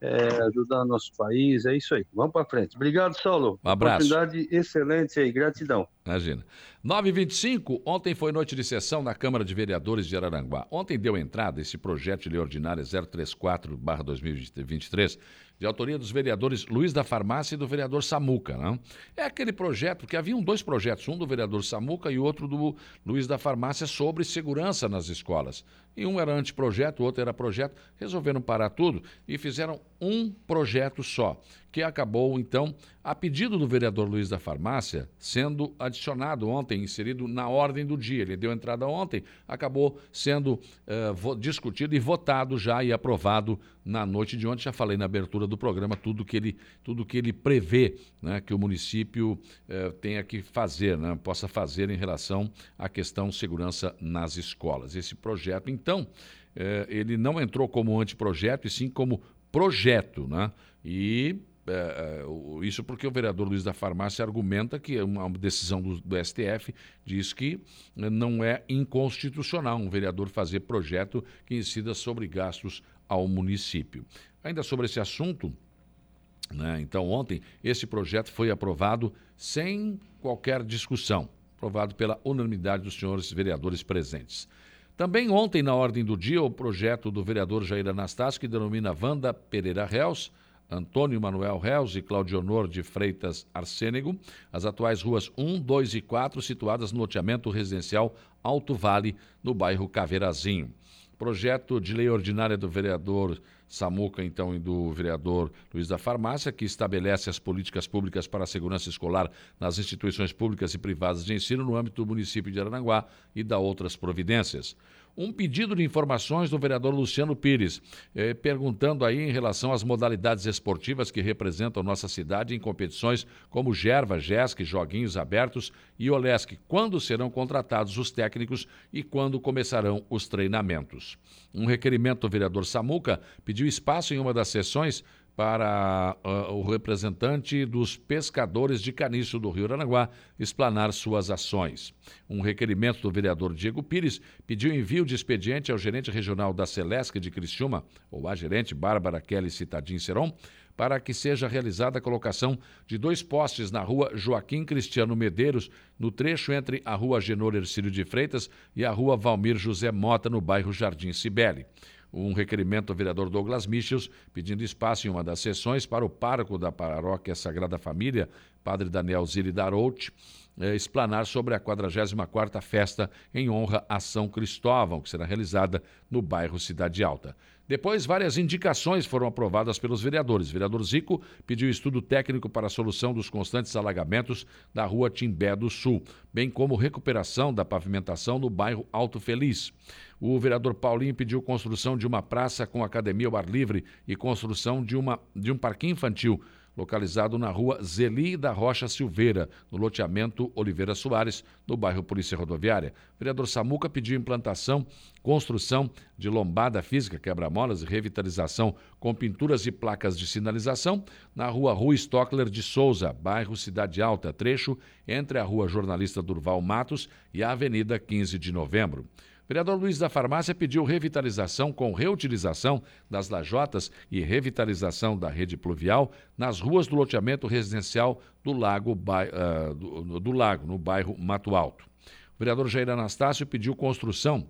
é, ajudar nosso país, é isso aí. Vamos para frente. Obrigado, Saulo. Um abraço. Oportunidade excelente aí, gratidão. Imagina. 9h25, ontem foi noite de sessão na Câmara de Vereadores de Araranguá. Ontem deu entrada esse projeto de lei ordinária 034-2023 de autoria dos vereadores Luiz da Farmácia e do vereador Samuca. Não? É aquele projeto, porque haviam dois projetos, um do vereador Samuca e outro do Luiz da Farmácia sobre segurança nas escolas. E um era anteprojeto, o outro era projeto. Resolveram parar tudo e fizeram um projeto só, que acabou, então, a pedido do vereador Luiz da Farmácia, sendo adicionado ontem, inserido na ordem do dia. Ele deu entrada ontem, acabou sendo uh, discutido e votado já e aprovado na noite de ontem. Já falei na abertura do programa tudo que ele, tudo que ele prevê né, que o município uh, tenha que fazer, né, possa fazer em relação à questão segurança nas escolas. Esse projeto, então, uh, ele não entrou como anteprojeto, e sim como projeto, né? E é, é, isso porque o vereador Luiz da Farmácia argumenta que uma decisão do, do, STF diz que não é inconstitucional um vereador fazer projeto que incida sobre gastos ao município. Ainda sobre esse assunto, né, então ontem esse projeto foi aprovado sem qualquer discussão, aprovado pela unanimidade dos senhores vereadores presentes. Também ontem, na ordem do dia, o projeto do vereador Jair Anastácio, que denomina Wanda Pereira Reus, Antônio Manuel Reus e Claudionor de Freitas Arsênego, as atuais ruas 1, 2 e 4, situadas no loteamento residencial Alto Vale, no bairro Caveirazinho. Projeto de lei ordinária do vereador Samuca, então, e do vereador Luiz da Farmácia, que estabelece as políticas públicas para a segurança escolar nas instituições públicas e privadas de ensino no âmbito do município de Arananguá e da outras providências um pedido de informações do vereador Luciano Pires, eh, perguntando aí em relação às modalidades esportivas que representam nossa cidade em competições como Gerva, Jesc, Joguinhos Abertos e Olesc. Quando serão contratados os técnicos e quando começarão os treinamentos? Um requerimento do vereador Samuca pediu espaço em uma das sessões para uh, o representante dos pescadores de caniço do Rio Aranaguá explanar suas ações. Um requerimento do vereador Diego Pires pediu envio de expediente ao gerente regional da Celesc de Criciúma, ou a gerente Bárbara Kelly Citadin Seron, para que seja realizada a colocação de dois postes na rua Joaquim Cristiano Medeiros, no trecho entre a rua Genor Ercílio de Freitas e a rua Valmir José Mota, no bairro Jardim Cibele um requerimento ao vereador Douglas Michels, pedindo espaço em uma das sessões para o pároco da paróquia Sagrada Família, padre Daniel Zilli Darout, eh, explanar sobre a 44ª festa em honra a São Cristóvão, que será realizada no bairro Cidade Alta. Depois, várias indicações foram aprovadas pelos vereadores. O vereador Zico pediu estudo técnico para a solução dos constantes alagamentos da rua Timbé do Sul, bem como recuperação da pavimentação no bairro Alto Feliz. O vereador Paulinho pediu construção de uma praça com academia ao ar livre e construção de, uma, de um parquinho infantil localizado na rua Zeli da Rocha Silveira, no loteamento Oliveira Soares, no bairro Polícia Rodoviária. O vereador Samuca pediu implantação, construção de lombada física, quebra-molas e revitalização com pinturas e placas de sinalização na rua Rua Stockler de Souza, bairro Cidade Alta, trecho entre a rua Jornalista Durval Matos e a Avenida 15 de Novembro vereador Luiz da Farmácia pediu revitalização com reutilização das lajotas e revitalização da rede pluvial nas ruas do loteamento residencial do Lago, uh, do, do Lago no bairro Mato Alto. O vereador Jair Anastácio pediu construção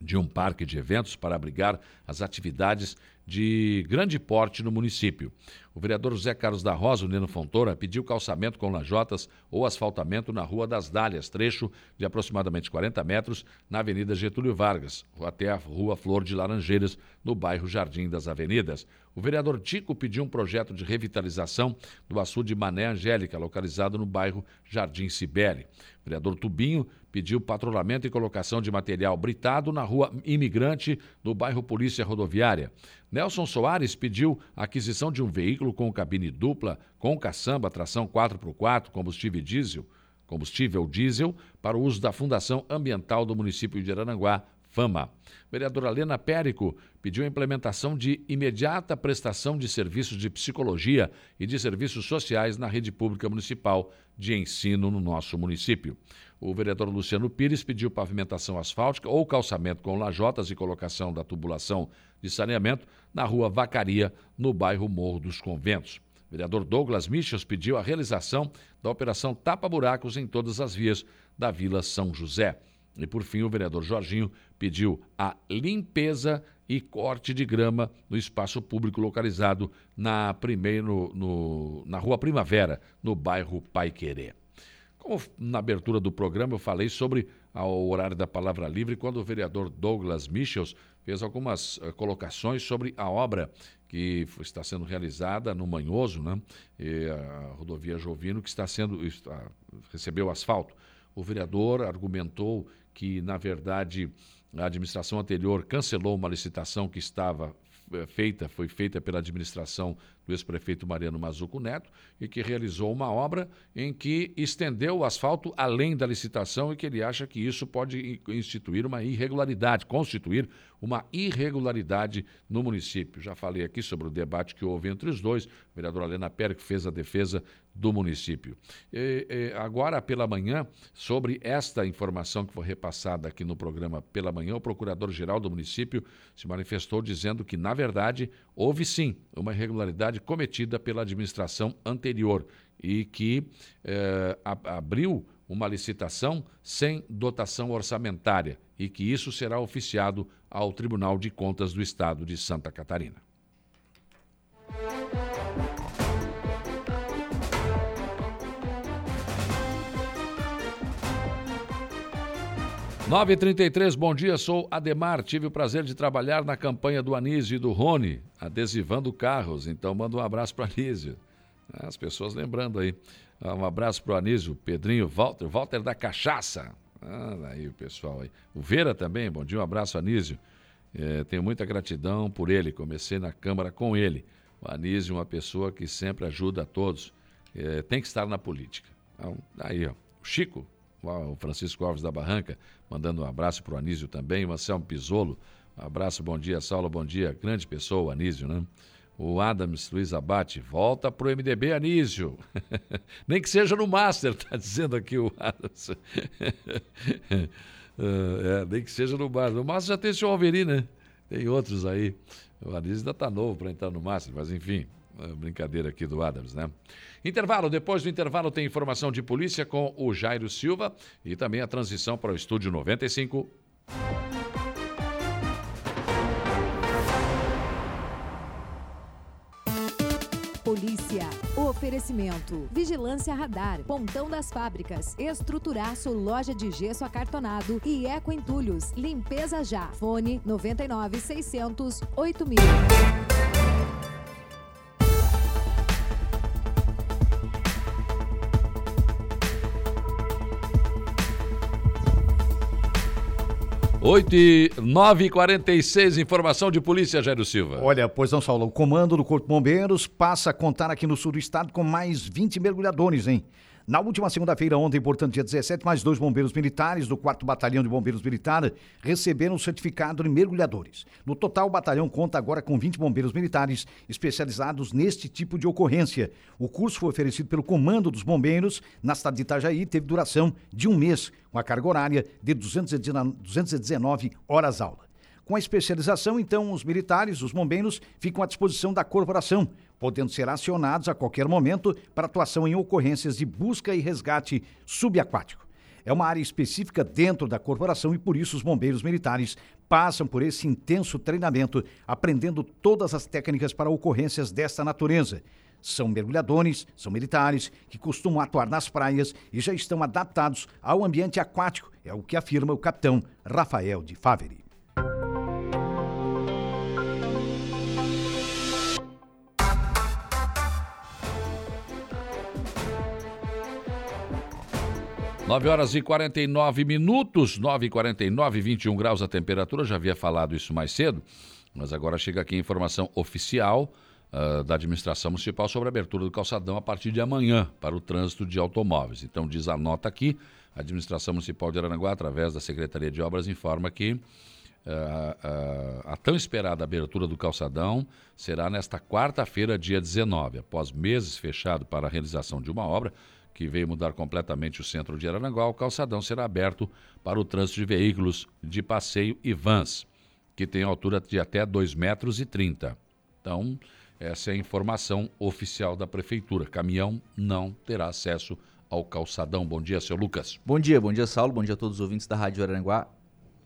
de um parque de eventos para abrigar as atividades de grande porte no município. O vereador José Carlos da Rosa, o Neno Fontoura, pediu calçamento com lajotas ou asfaltamento na Rua das Dálias, trecho de aproximadamente 40 metros, na Avenida Getúlio Vargas, até a Rua Flor de Laranjeiras, no bairro Jardim das Avenidas. O vereador Tico pediu um projeto de revitalização do açude Mané Angélica, localizado no bairro Jardim Cibele. O vereador Tubinho pediu patrulhamento e colocação de material britado na rua Imigrante, no bairro Polícia Rodoviária. Nelson Soares pediu aquisição de um veículo com cabine dupla, com caçamba, tração 4x4, combustível diesel, combustível diesel, para o uso da Fundação Ambiental do município de Arananguá, Fama. Vereadora Lena Périco pediu a implementação de imediata prestação de serviços de psicologia e de serviços sociais na rede pública municipal de ensino no nosso município. O vereador Luciano Pires pediu pavimentação asfáltica ou calçamento com lajotas e colocação da tubulação de saneamento na rua Vacaria, no bairro Morro dos Conventos. O vereador Douglas Michels pediu a realização da operação Tapa Buracos em todas as vias da Vila São José. E, por fim, o vereador Jorginho pediu a limpeza e corte de grama no espaço público localizado na, primeiro, no, na Rua Primavera, no bairro Pai Querer. Como na abertura do programa eu falei sobre o horário da palavra livre, quando o vereador Douglas Michels fez algumas uh, colocações sobre a obra que está sendo realizada no Manhoso, né? E a rodovia Jovino, que está sendo, está, recebeu asfalto. O vereador argumentou que, na verdade, a administração anterior cancelou uma licitação que estava eh, feita, foi feita pela administração do ex-prefeito Mariano Mazuco Neto e que realizou uma obra em que estendeu o asfalto além da licitação e que ele acha que isso pode instituir uma irregularidade, constituir uma irregularidade no município. Já falei aqui sobre o debate que houve entre os dois, a vereadora Helena Pérez fez a defesa do município. E, e, agora, pela manhã, sobre esta informação que foi repassada aqui no programa pela manhã, o procurador-geral do município se manifestou dizendo que, na verdade, houve sim uma irregularidade cometida pela administração anterior e que eh, abriu uma licitação sem dotação orçamentária e que isso será oficiado ao Tribunal de Contas do Estado de Santa Catarina. 933, bom dia, sou Ademar. Tive o prazer de trabalhar na campanha do Anísio e do Rony, adesivando carros. Então, manda um abraço para Anísio. As pessoas lembrando aí. Ah, um abraço para o Anísio, Pedrinho, Walter, Walter da Cachaça. Ah, aí o pessoal aí. O Vera também, bom dia, um abraço, Anísio. É, tenho muita gratidão por ele, comecei na Câmara com ele. O Anísio é uma pessoa que sempre ajuda a todos. É, tem que estar na política. Então, aí, ó. O Chico, o Francisco Alves da Barranca, mandando um abraço para o Anísio também. O Anselmo Pisolo, um abraço, bom dia, Saulo, bom dia. Grande pessoa, Anísio, né? O Adams Luiz Abate, volta pro MDB, Anísio. *laughs* Nem que seja no Master, *laughs* tá dizendo aqui o Adams. *laughs* é, nem que seja no Master. O Master já tem o seu Alveri, né? Tem outros aí. O Anísio ainda tá novo para entrar no Master, mas enfim, é brincadeira aqui do Adams, né? Intervalo, depois do intervalo tem informação de polícia com o Jairo Silva e também a transição para o estúdio 95. Polícia. Oferecimento. Vigilância Radar. Pontão das Fábricas. Estruturaço Loja de Gesso Acartonado e Eco Entulhos. Limpeza Já. Fone 99 600 8000. 8 e 9 e 46 informação de polícia, Jairo Silva. Olha, pois não, Saulo, o comando do Corpo de Bombeiros passa a contar aqui no sul do estado com mais 20 mergulhadores, hein? Na última segunda-feira, ontem, portanto, dia 17, mais dois bombeiros militares do 4 Batalhão de Bombeiros Militar receberam o certificado de mergulhadores. No total, o batalhão conta agora com 20 bombeiros militares especializados neste tipo de ocorrência. O curso foi oferecido pelo Comando dos Bombeiros na cidade de Itajaí e teve duração de um mês, com a carga horária de 219 horas aula. Com a especialização, então, os militares, os bombeiros, ficam à disposição da corporação, podendo ser acionados a qualquer momento para atuação em ocorrências de busca e resgate subaquático. É uma área específica dentro da corporação e por isso os bombeiros militares passam por esse intenso treinamento, aprendendo todas as técnicas para ocorrências desta natureza. São mergulhadores, são militares que costumam atuar nas praias e já estão adaptados ao ambiente aquático, é o que afirma o capitão Rafael de Faveri. 9 horas e 49 minutos, 9 e 49, 21 graus a temperatura. Já havia falado isso mais cedo, mas agora chega aqui a informação oficial uh, da administração municipal sobre a abertura do calçadão a partir de amanhã para o trânsito de automóveis. Então, diz a nota aqui: a administração municipal de Aranaguá, através da Secretaria de Obras, informa que. Uh, uh, a tão esperada abertura do calçadão será nesta quarta-feira, dia 19, após meses fechado para a realização de uma obra que veio mudar completamente o centro de Araranguá, o calçadão será aberto para o trânsito de veículos de passeio e vans, que tem altura de até 2,30 metros. 30. Então, essa é a informação oficial da Prefeitura. Caminhão não terá acesso ao calçadão. Bom dia, seu Lucas. Bom dia, bom dia, Saulo. Bom dia a todos os ouvintes da Rádio Araranguá.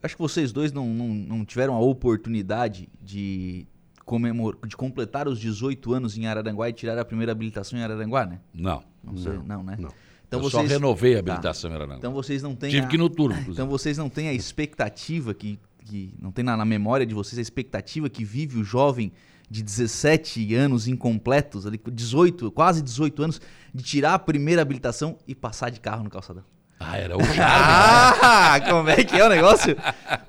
Acho que vocês dois não, não, não tiveram a oportunidade de comemor... de completar os 18 anos em Araranguá e tirar a primeira habilitação em Araranguá, né? Não. Não, sei, não, não, né? Não. Então Eu vocês... só renovei a tá. habilitação tá. em Araranguá. Então vocês não têm Tive a... que ir no turno. *laughs* Inclusive. Então vocês não têm a expectativa que, que não tem na, na memória de vocês a expectativa que vive o jovem de 17 anos incompletos, ali 18, quase 18 anos, de tirar a primeira habilitação e passar de carro no calçadão. Ah, era o charme. *laughs* ah, como é que é o negócio?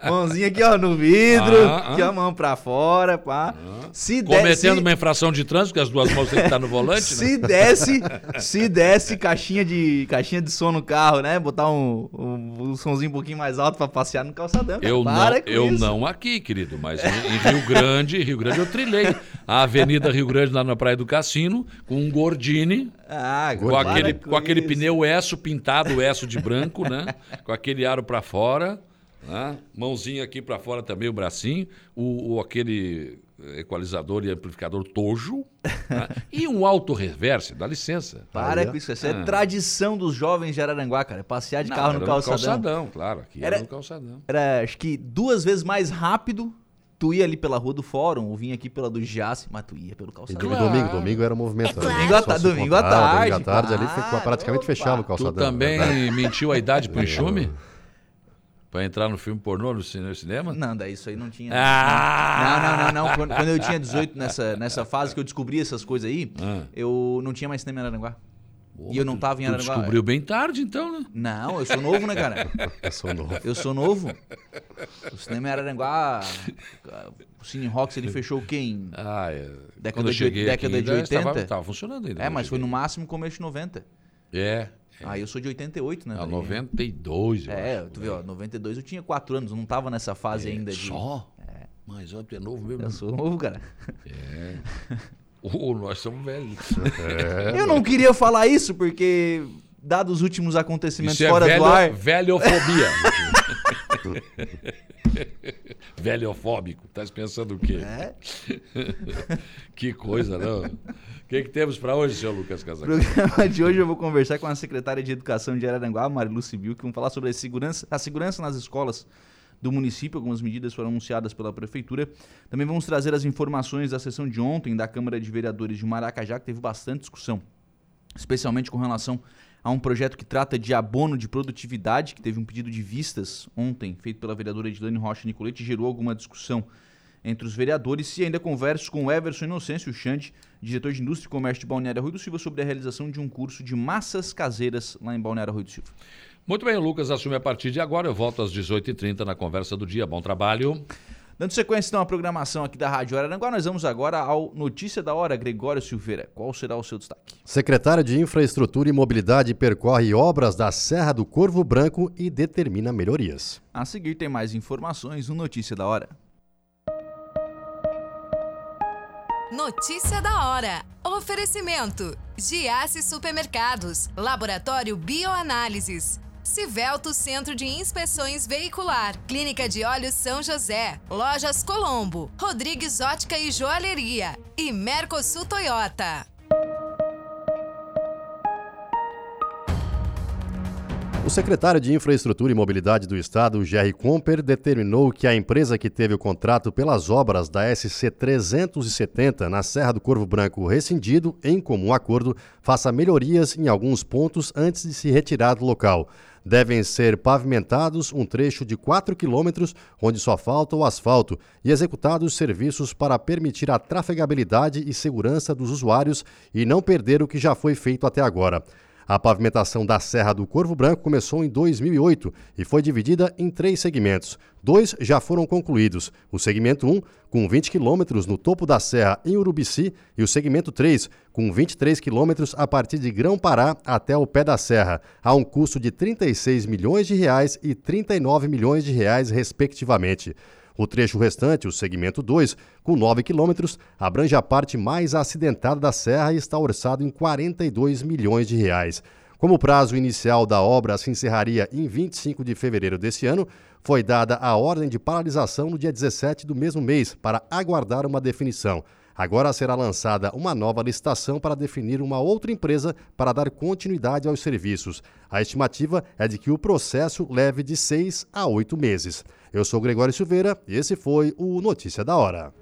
Mãozinha aqui, ó, no vidro, ah, aqui, ó, mão pra fora, pá. Ah. Se Cometendo uma infração de trânsito, que as duas mãos têm que estar no volante, se né? Desce, *laughs* se desce caixinha de, caixinha de som no carro, né? Botar um, um, um somzinho um pouquinho mais alto pra passear no calçadão. Eu, não, eu não aqui, querido, mas em, em, Rio Grande, Rio Grande eu trilhei a Avenida Rio Grande lá na Praia do Cassino, com um Gordini, ah, com, aquele, com, com aquele pneu Esso pintado, Esso de branco, né? Com aquele aro para fora, né? mãozinha aqui para fora também, o bracinho, o, o, aquele equalizador e amplificador Tojo né? *laughs* e um alto reverse, dá licença. Para com isso, isso é ah. tradição dos jovens de Araranguá, cara, passear de Não, carro no calçadão. No calçadão, claro, aqui era, era no calçadão. Era acho que duas vezes mais rápido tu ia ali pela rua do fórum, ou vinha aqui pela do Jace, mas tu ia pelo calçadão. E domingo, domingo era movimento. É claro. Domingo, à, ta domingo à tarde. Domingo à tarde claro. ali foi, praticamente Opa. fechava o calçadão. Tu também *laughs* mentiu a idade pro enxume? Pra entrar no filme pornô no cinema? Não, daí isso aí não tinha. Ah! Não, não, não, não. Quando, quando eu tinha 18, nessa, nessa fase que eu descobri essas coisas aí, Ah. eu não tinha mais cinema em Araranguá. e eu não tava em Araranguá. descobriu bem tarde, então, né? Não, eu sou novo, né, cara? *laughs* Eu sou novo. Eu sou novo. O cinema em Araranguá, o Cine Rocks, ele fechou o quê? Em Ah, é. década, Quando eu de, década aqui, de ainda 80. Tava, tava funcionando ainda. É, mas foi no máximo começo de 90. É. Aí eu sou de 88, né? Ah, daí- 92, eu É, acho. tu viu, ó, 92 eu tinha 4 anos, eu não tava nessa fase ainda de. Só? Mas ó, tu é novo mesmo. Eu sou novo, cara. É. *laughs* Ô, nós somos velhos. Eu não queria falar isso porque, dados os últimos acontecimentos Isso é fora velho, do ar. velhofobia. *laughs* Velhofóbico. Tá pensando o quê? É? que coisa, não? O que, que temos pra hoje, senhor Lucas No Casagrande? programa de hoje eu vou conversar com a secretária de Educação de Araranguá, Marilu Civil, que vão falar sobre a segurança, a segurança nas escolas do município. Algumas medidas foram anunciadas pela prefeitura. Também vamos trazer as informações da sessão de ontem da Câmara de Vereadores de Maracajá, que teve bastante discussão, especialmente com relação a um projeto que trata de abono de produtividade, que teve um pedido de vistas ontem, feito pela vereadora Edilane Rocha Nicolete, gerou alguma discussão entre os vereadores e ainda converso com Everson Inocêncio Xande, diretor de Indústria e Comércio de Balneário Rui do Silva, sobre a realização de um curso de massas caseiras lá em Balneário Rui do Silva. Muito bem, o Lucas assume a partir de agora. Eu volto às 18h30 na conversa do dia. Bom trabalho. Dando sequência então à programação aqui da Rádio Araranguá, nós vamos agora ao Notícia da Hora, Gregório Silveira. Qual será o seu destaque? Secretário de Infraestrutura e Mobilidade percorre obras da Serra do Corvo Branco e determina melhorias. A seguir tem mais informações no Notícia da Hora. Notícia da hora. Oferecimento: Giasse Supermercados, Laboratório Bioanálises, Civelto Centro de Inspeções Veicular, Clínica de Olhos São José, Lojas Colombo, Rodrigues Ótica e Joalheria e Mercosul Toyota. O secretário de Infraestrutura e Mobilidade do Estado, Jerry Comper, determinou que a empresa que teve o contrato pelas obras da SC 370 na Serra do Corvo Branco rescindido, em comum acordo, faça melhorias em alguns pontos antes de se retirar do local. Devem ser pavimentados um trecho de 4 quilômetros, onde só falta o asfalto, e executados serviços para permitir a trafegabilidade e segurança dos usuários e não perder o que já foi feito até agora. A pavimentação da Serra do Corvo Branco começou em 2008 e foi dividida em três segmentos. Dois já foram concluídos: o segmento 1, com 20 quilômetros no topo da serra em Urubici, e o segmento 3, com 23 quilômetros a partir de Grão-Pará até o pé da serra, a um custo de 36 milhões de reais e 39 milhões de reais, respectivamente. O trecho restante, o segmento 2, com 9 quilômetros, abrange a parte mais acidentada da serra e está orçado em 42 milhões de reais. Como o prazo inicial da obra se encerraria em 25 de fevereiro desse ano, foi dada a ordem de paralisação no dia 17 do mesmo mês para aguardar uma definição. Agora será lançada uma nova licitação para definir uma outra empresa para dar continuidade aos serviços. A estimativa é de que o processo leve de seis a oito meses. Eu sou Gregório Silveira e esse foi o Notícia da Hora.